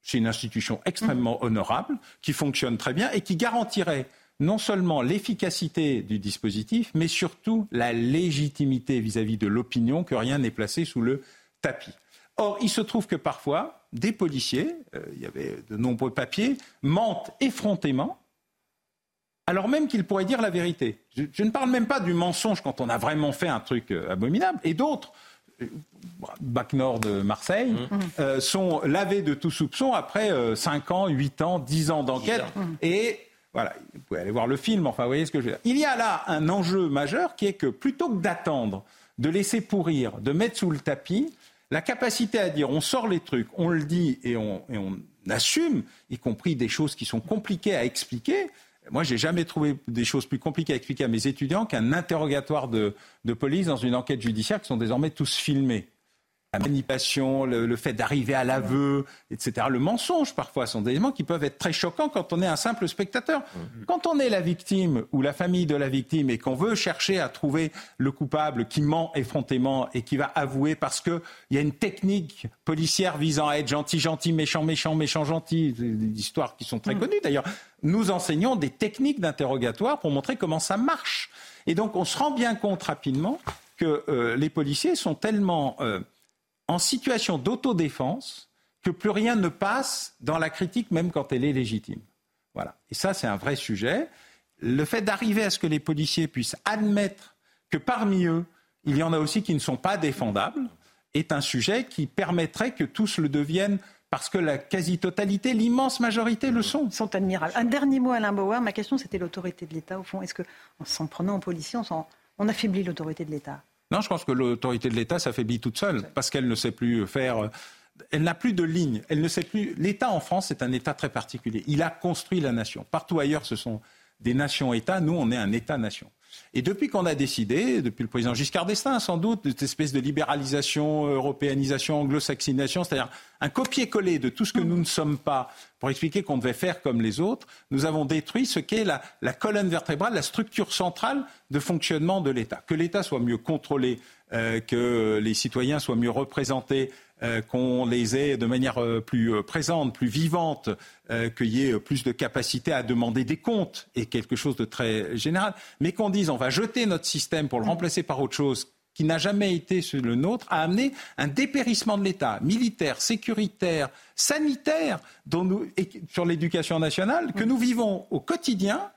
C'est une institution extrêmement honorable, qui fonctionne très bien et qui garantirait non seulement l'efficacité du dispositif, mais surtout la légitimité vis-à-vis de l'opinion que rien n'est placé sous le tapis. Or, il se trouve que parfois, des policiers, euh, il y avait de nombreux papiers, mentent effrontément, alors même qu'ils pourraient dire la vérité. Je, ne parle même pas du mensonge quand on a vraiment fait un truc euh, abominable, et d'autres. Euh, Bac Nord de Marseille, mmh. sont lavés de tout soupçon après 5 ans, 8 ans, 10 ans d'enquête. Et voilà, vous pouvez aller voir le film, enfin, vous voyez ce que je veux dire. Il y a là un enjeu majeur qui est que plutôt que d'attendre, de laisser pourrir, de mettre sous le tapis, la capacité à dire on sort les trucs, on le dit et on, assume, y compris des choses qui sont compliquées à expliquer. Moi, j'ai jamais trouvé des choses plus compliquées à expliquer à mes étudiants qu'un interrogatoire de, de police dans une enquête judiciaire qui sont désormais tous filmés la manipulation, le, fait d'arriver à l'aveu, etc. Le mensonge, parfois, sont des éléments qui peuvent être très choquants quand on est un simple spectateur. Quand on est la victime ou la famille de la victime et qu'on veut chercher à trouver le coupable qui ment effrontément et qui va avouer parce qu'il y a une technique policière visant à être gentil, gentil, méchant, méchant, méchant, gentil, des histoires qui sont très mm. connues d'ailleurs, nous enseignons des techniques d'interrogatoire pour montrer comment ça marche. Et donc, on se rend bien compte rapidement que euh, les policiers sont tellement... Euh, en situation d'autodéfense que plus rien ne passe dans la critique, même quand elle est légitime. Voilà. Et ça, c'est un vrai sujet. Le fait d'arriver à ce que les policiers puissent admettre que parmi eux, il y en a aussi qui ne sont pas défendables, est un sujet qui permettrait que tous le deviennent parce que la quasi-totalité, l'immense majorité le sont. Ils sont admirables. Un dernier mot, Alain Bauer. Ma question, c'était l'autorité de l'État, au fond. Est-ce qu'en s'en prenant aux policiers, on affaiblit l'autorité de l'État? Non, je pense que l'autorité de l'État s'affaiblit toute seule parce qu'elle ne sait plus faire. Euh, elle n'a plus de ligne. Elle ne sait plus. L'État en France est un État très particulier. Il a construit la nation. Partout ailleurs, ce sont des nations-États. Nous, on est un État-nation. Et depuis qu'on a décidé, depuis le président Giscard d'Estaing sans doute, cette espèce de libéralisation, européanisation, anglo-saxination, c'est-à-dire un copier-coller de tout ce que nous ne sommes pas pour expliquer qu'on devait faire comme les autres, nous avons détruit ce qu'est la, la colonne vertébrale, la structure centrale de fonctionnement de l'État. Que l'État soit mieux contrôlé, euh, que les citoyens soient mieux représentés, qu'on les ait de manière euh, plus présente, plus vivante, qu'il y ait plus de capacité à demander des comptes, et quelque chose de très général, mais qu'on dise on va jeter notre système pour le remplacer par autre chose qui n'a jamais été le nôtre, a amené un dépérissement de l'État militaire, sécuritaire, sanitaire dont nous, sur l'éducation nationale que nous vivons au quotidien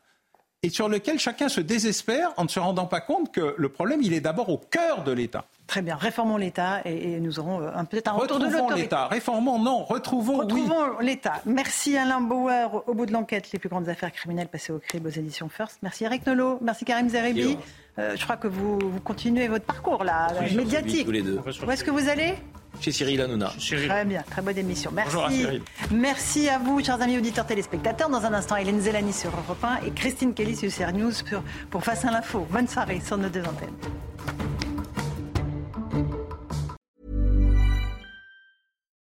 et sur lequel chacun se désespère en ne se rendant pas compte que le problème, il est d'abord au cœur de l'État. Très bien, réformons l'État et, nous aurons euh, peut-être un retour de. Retrouvons l'État, réformons, non, retrouvons, retrouvons l'État. Merci Alain Bauer, au bout de l'enquête, les plus grandes affaires criminelles passées au crible aux éditions First. Merci Eric Nolot, merci Karim Zeribi. Euh, je crois que vous, continuez votre parcours là, médiatique. Tous les deux. Où est-ce que vous allez? Chez Cyril Hanouna. Très bien, très bonne émission. Merci. Bonjour à Cyril. Merci à vous, chers amis auditeurs téléspectateurs. Dans un instant, Hélène Zelani sur Europe 1 et Christine Kelly sur CR News pour, pour Face à l'info. Bonne soirée sur nos deux antennes.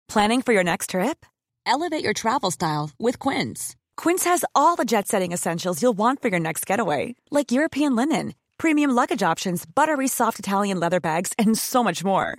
Planning for your next trip? Elevate your travel style with Quince. Quince has all the jet setting essentials you'll want for your next getaway, like European linen, premium luggage options, buttery soft Italian leather bags, and so much more